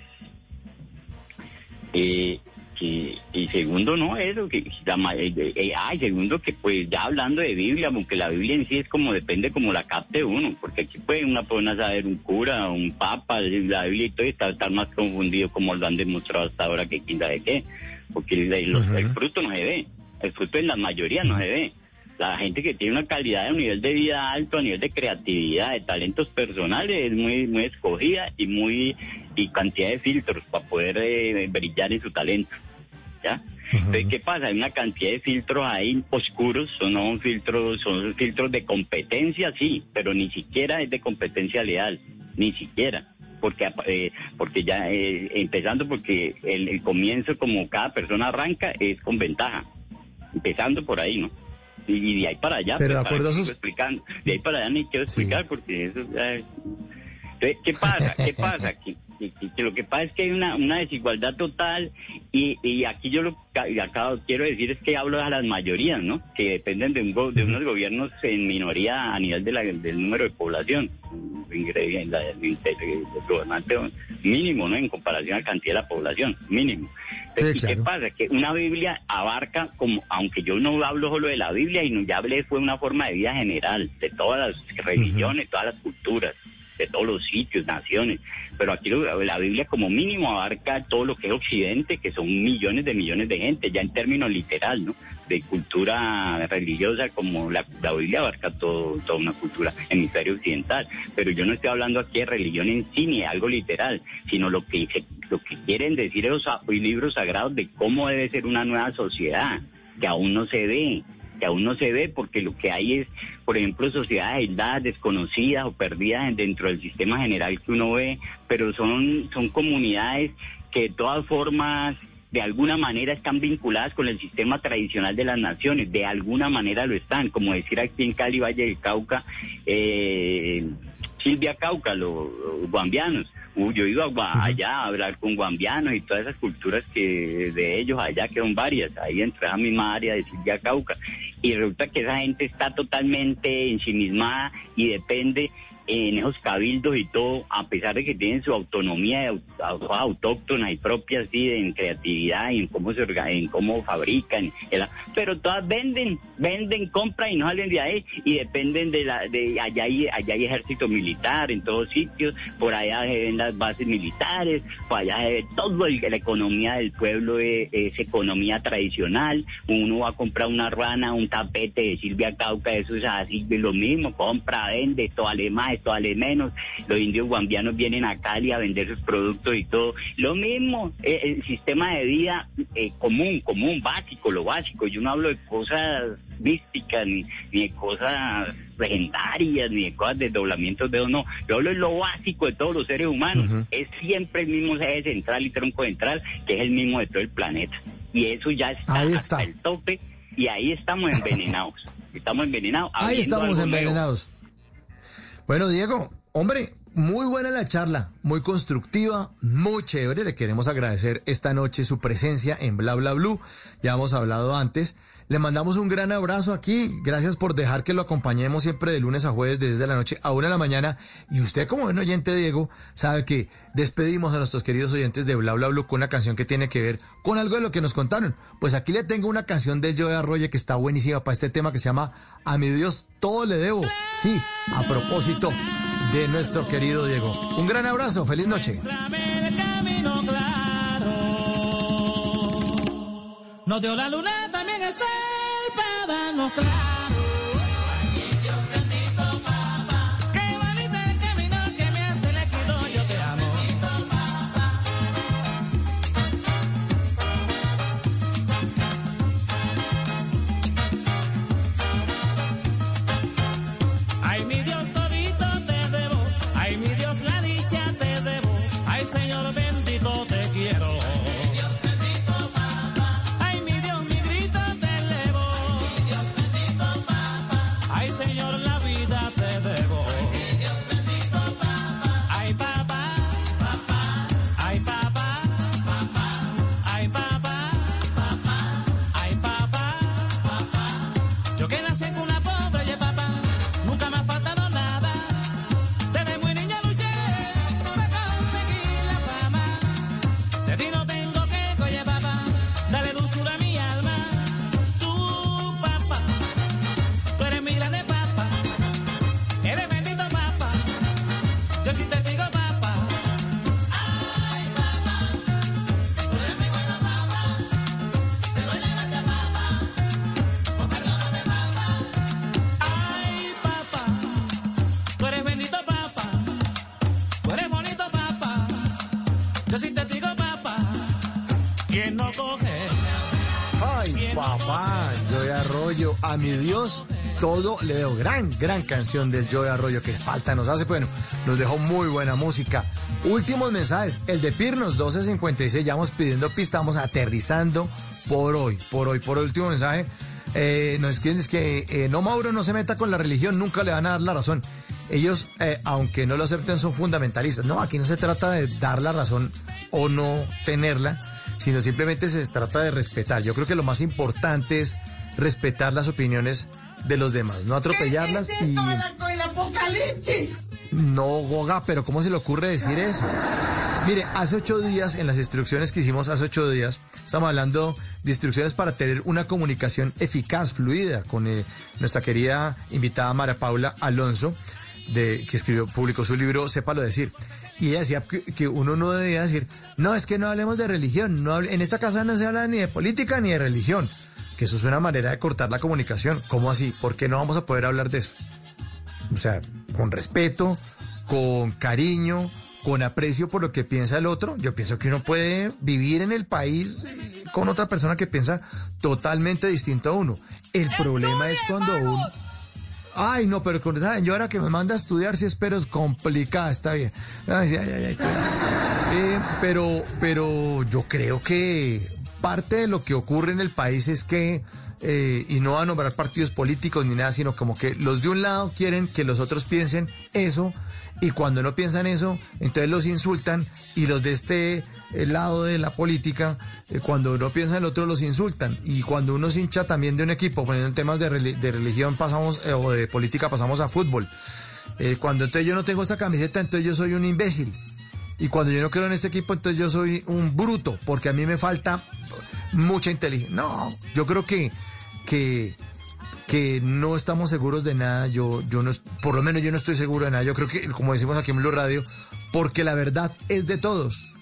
eh, que y segundo no eso que eh, eh, ah, segundo que pues ya hablando de Biblia aunque la Biblia en sí es como depende como la capte uno porque aquí puede una persona saber un cura un papa la Biblia y todo y estar, más confundido como lo han demostrado hasta ahora que quién sabe qué porque el, fruto no se ve el fruto en la mayoría no se ve. La gente que tiene una calidad de un nivel de vida alto, a nivel de creatividad, de talentos personales, es muy, muy escogida y muy y cantidad de filtros para poder eh, brillar en su talento. ¿Ya? Entonces, ¿qué pasa? Hay una cantidad de filtros ahí oscuros, son filtros, son filtros de competencia, sí, pero ni siquiera es de competencia leal, ni siquiera porque eh, porque ya eh, empezando porque el, el, comienzo como cada persona arranca es con ventaja empezando por ahí no y, de ahí para allá pero pues, de acuerdo explicando de ahí para allá ni quiero explicar porque eso ya ¿qué pasa? ¿Qué pasa? aquí? Que, lo que pasa es que hay una, una desigualdad total y, y aquí yo lo que acá quiero decir es que hablo a las mayorías, ¿no? Que dependen de, un de unos gobiernos en minoría a nivel de la, del número de población, el gobernante mínimo, ¿no? En comparación a la cantidad de la población, mínimo. ¿Y qué pasa? Que una Biblia abarca, como aunque yo no hablo solo de la Biblia, y no, ya hablé, fue una forma de vida general, de todas las religiones, todas las culturas de todos los sitios, naciones, pero aquí la Biblia como mínimo abarca todo lo que es Occidente, que son millones de millones de gente, ya en términos literal, ¿no? De cultura religiosa, como la, Biblia abarca todo, toda una cultura hemisferio occidental, pero yo no estoy hablando aquí de religión en sí ni de algo literal, sino lo que, lo que quieren decir esos libros sagrados de cómo debe ser una nueva sociedad, que aún no se ve, que aún no se ve porque lo que hay es, por ejemplo, sociedades aisladas, desconocidas o perdidas dentro del sistema general que uno ve, pero son, son comunidades que de todas formas de alguna manera están vinculadas con el sistema tradicional de las naciones, de alguna manera lo están, como decir aquí en Cali, Valle del Cauca, eh, Silvia Cauca, los guambianos yo he ido allá a hablar con guambianos y todas esas culturas que de ellos allá, que son varias, ahí entra a mi misma área de Silvia Cauca. Y resulta que esa gente está totalmente ensimismada y depende en esos cabildos y todo, a pesar de que tienen su autonomía autóctona y propia, así, en creatividad y en cómo se en cómo fabrican, pero todas venden, venden, compran y no salen de ahí y dependen de la, de allá hay, allá hay ejército militar en todos sitios, por allá se ven las bases militares, por allá se ve todo, la economía del pueblo es, economía tradicional, uno va a comprar una rana, un tapete de Silvia Cauca, eso es así, lo mismo, compra, vende, todo alemán, esto vale menos, los indios guambianos vienen a Cali a vender sus productos y todo. Lo mismo, eh, el sistema de vida eh, común, común, básico, lo básico. Yo no hablo de cosas místicas, ni, de cosas legendarias, ni de cosas de doblamientos de no. Yo hablo de lo básico de todos los seres humanos. Es siempre el mismo eje central y tronco central, que es el mismo de todo el planeta. Y eso ya está, hasta el tope y ahí estamos envenenados. (laughs) Estamos envenenados. Ahí estamos envenenados. Bueno, Diego, hombre, muy buena la charla, muy constructiva, muy chévere. Le queremos agradecer esta noche su presencia en Bla Bla Blue. Ya hemos hablado antes. Le mandamos un gran abrazo aquí. Gracias por dejar que lo acompañemos siempre de lunes a jueves desde la noche a una de la mañana. Y usted como buen oyente, Diego, sabe que despedimos a nuestros queridos oyentes de Bla Bla Blue con una canción que tiene que ver con algo de lo que nos contaron. Pues aquí le tengo una canción del Joe Arroyo que está buenísima para este tema que se llama A mi Dios todo le debo. Sí, a propósito de nuestro querido Diego. Un gran abrazo, feliz noche. Dio la luna también el sol para darnos claro. Papá, Joy Arroyo, a mi Dios, todo le debo. Gran, gran canción del Joy Arroyo, que falta nos hace. Bueno, nos dejó muy buena música. Últimos mensajes, el de Pirnos 1256, ya vamos pidiendo pista, vamos aterrizando por hoy, por hoy, por último mensaje. Eh, nos es que eh, no, Mauro, no se meta con la religión, nunca le van a dar la razón. Ellos, eh, aunque no lo acepten, son fundamentalistas. No, aquí no se trata de dar la razón o no tenerla, sino simplemente se trata de respetar. Yo creo que lo más importante es respetar las opiniones de los demás, no atropellarlas y... el apocalipsis? No, Goga, pero ¿cómo se le ocurre decir eso? Mire, hace ocho días, en las instrucciones que hicimos hace ocho días, estamos hablando de instrucciones para tener una comunicación eficaz, fluida, con eh, nuestra querida invitada Mara Paula Alonso, de, que escribió, publicó su libro Sépalo decir. Y ella decía que, que uno no debía decir, no, es que no hablemos de religión, no hable- en esta casa no se habla ni de política ni de religión, que eso es una manera de cortar la comunicación. ¿Cómo así? ¿Por qué no vamos a poder hablar de eso? O sea, con respeto, con cariño, con aprecio por lo que piensa el otro. Yo pienso que uno puede vivir en el país eh, con otra persona que piensa totalmente distinto a uno. El problema es cuando uno... Ay, no, pero con esa señora que me manda a estudiar, si espero es complicada, está bien. Ay, ay, ay. Eh, pero, pero yo creo que parte de lo que ocurre en el país es que, eh, y no a nombrar partidos políticos ni nada, sino como que los de un lado quieren que los otros piensen eso, y cuando no piensan eso, entonces los insultan, y los de este eh, lado de la política, eh, cuando no piensan el otro los insultan, y cuando uno se hincha también de un equipo, poniendo en temas de, de religión pasamos, eh, o de política pasamos a fútbol. Eh, cuando entonces yo no tengo esta camiseta, entonces yo soy un imbécil. Y cuando yo no creo en este equipo, entonces yo soy un bruto, porque a mí me falta mucha inteligencia. No, yo creo que, que, que no estamos seguros de nada. Yo, yo no, por lo menos yo no estoy seguro de nada. Yo creo que, como decimos aquí en Blue Radio, porque la verdad es de todos.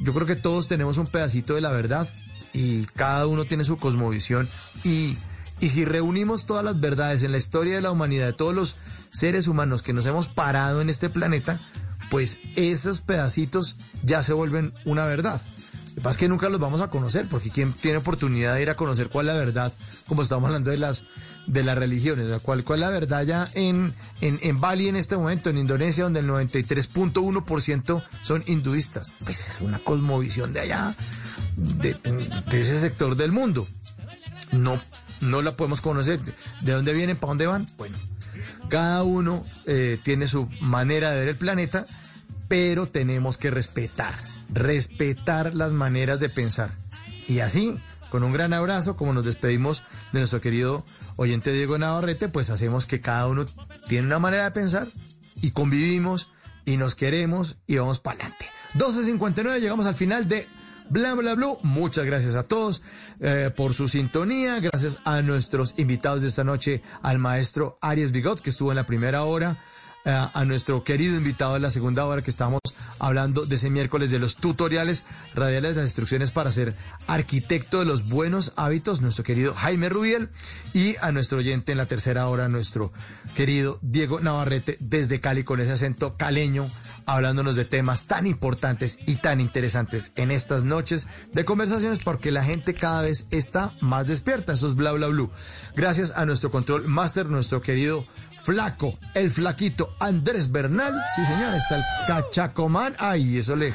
Yo creo que todos tenemos un pedacito de la verdad y cada uno tiene su cosmovisión y, y si reunimos todas las verdades en la historia de la humanidad, de todos los seres humanos que nos hemos parado en este planeta, pues esos pedacitos ya se vuelven una verdad. Lo que pasa es que nunca los vamos a conocer, porque ¿quién tiene oportunidad de ir a conocer cuál es la verdad? Como estamos hablando de las, de las religiones, o sea, ¿cuál, cuál es la verdad ya en, en, en Bali en este momento, en Indonesia, donde el 93.1% son hinduistas? Pues es una cosmovisión de allá, de, de ese sector del mundo. No, no la podemos conocer. ¿De dónde vienen? ¿Para dónde van? Bueno, cada uno eh, tiene su manera de ver el planeta, pero tenemos que respetar, respetar las maneras de pensar. Y así, con un gran abrazo, como nos despedimos de nuestro querido oyente Diego Navarrete, pues hacemos que cada uno tiene una manera de pensar y convivimos y nos queremos y vamos para adelante. 12.59, llegamos al final de Bla Bla Blue. Muchas gracias a todos eh, por su sintonía. Gracias a nuestros invitados de esta noche, al maestro Arias Bigot, que estuvo en la primera hora, a nuestro querido invitado de la segunda hora, que estamos hablando de ese miércoles de los tutoriales radiales, las instrucciones para ser arquitecto de los buenos hábitos, nuestro querido Jaime Rubiel, y a nuestro oyente en la tercera hora, nuestro querido Diego Navarrete, desde Cali, con ese acento caleño hablándonos de temas tan importantes y tan interesantes en estas noches de conversaciones porque la gente cada vez está más despierta. Eso es bla bla blue. Gracias a nuestro control master, nuestro querido flaco, el flaquito Andrés Bernal. Sí, señor, está el cachacomán. Ay, eso le.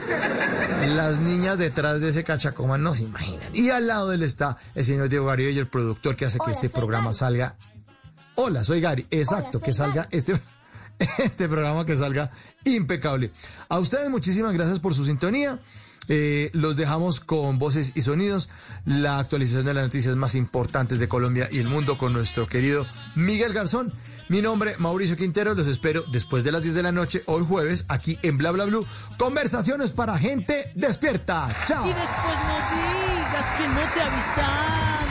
Las niñas detrás de ese cachacomán no se imaginan. Y al lado de él está el señor Diego Garillo y el productor que hace que este programa salga. Hola, soy Gary. Exacto, que salga este (laughs) este programa que salga impecable. A ustedes muchísimas gracias por su sintonía. Eh, los dejamos con voces y sonidos, la actualización de las noticias más importantes de Colombia y el mundo con nuestro querido Miguel Garzón. Mi nombre, Mauricio Quintero, los espero después de las 10 de la noche, hoy jueves, aquí en Bla Bla Blue. Conversaciones para gente despierta. Chao. Y después no digas que no te avisamos.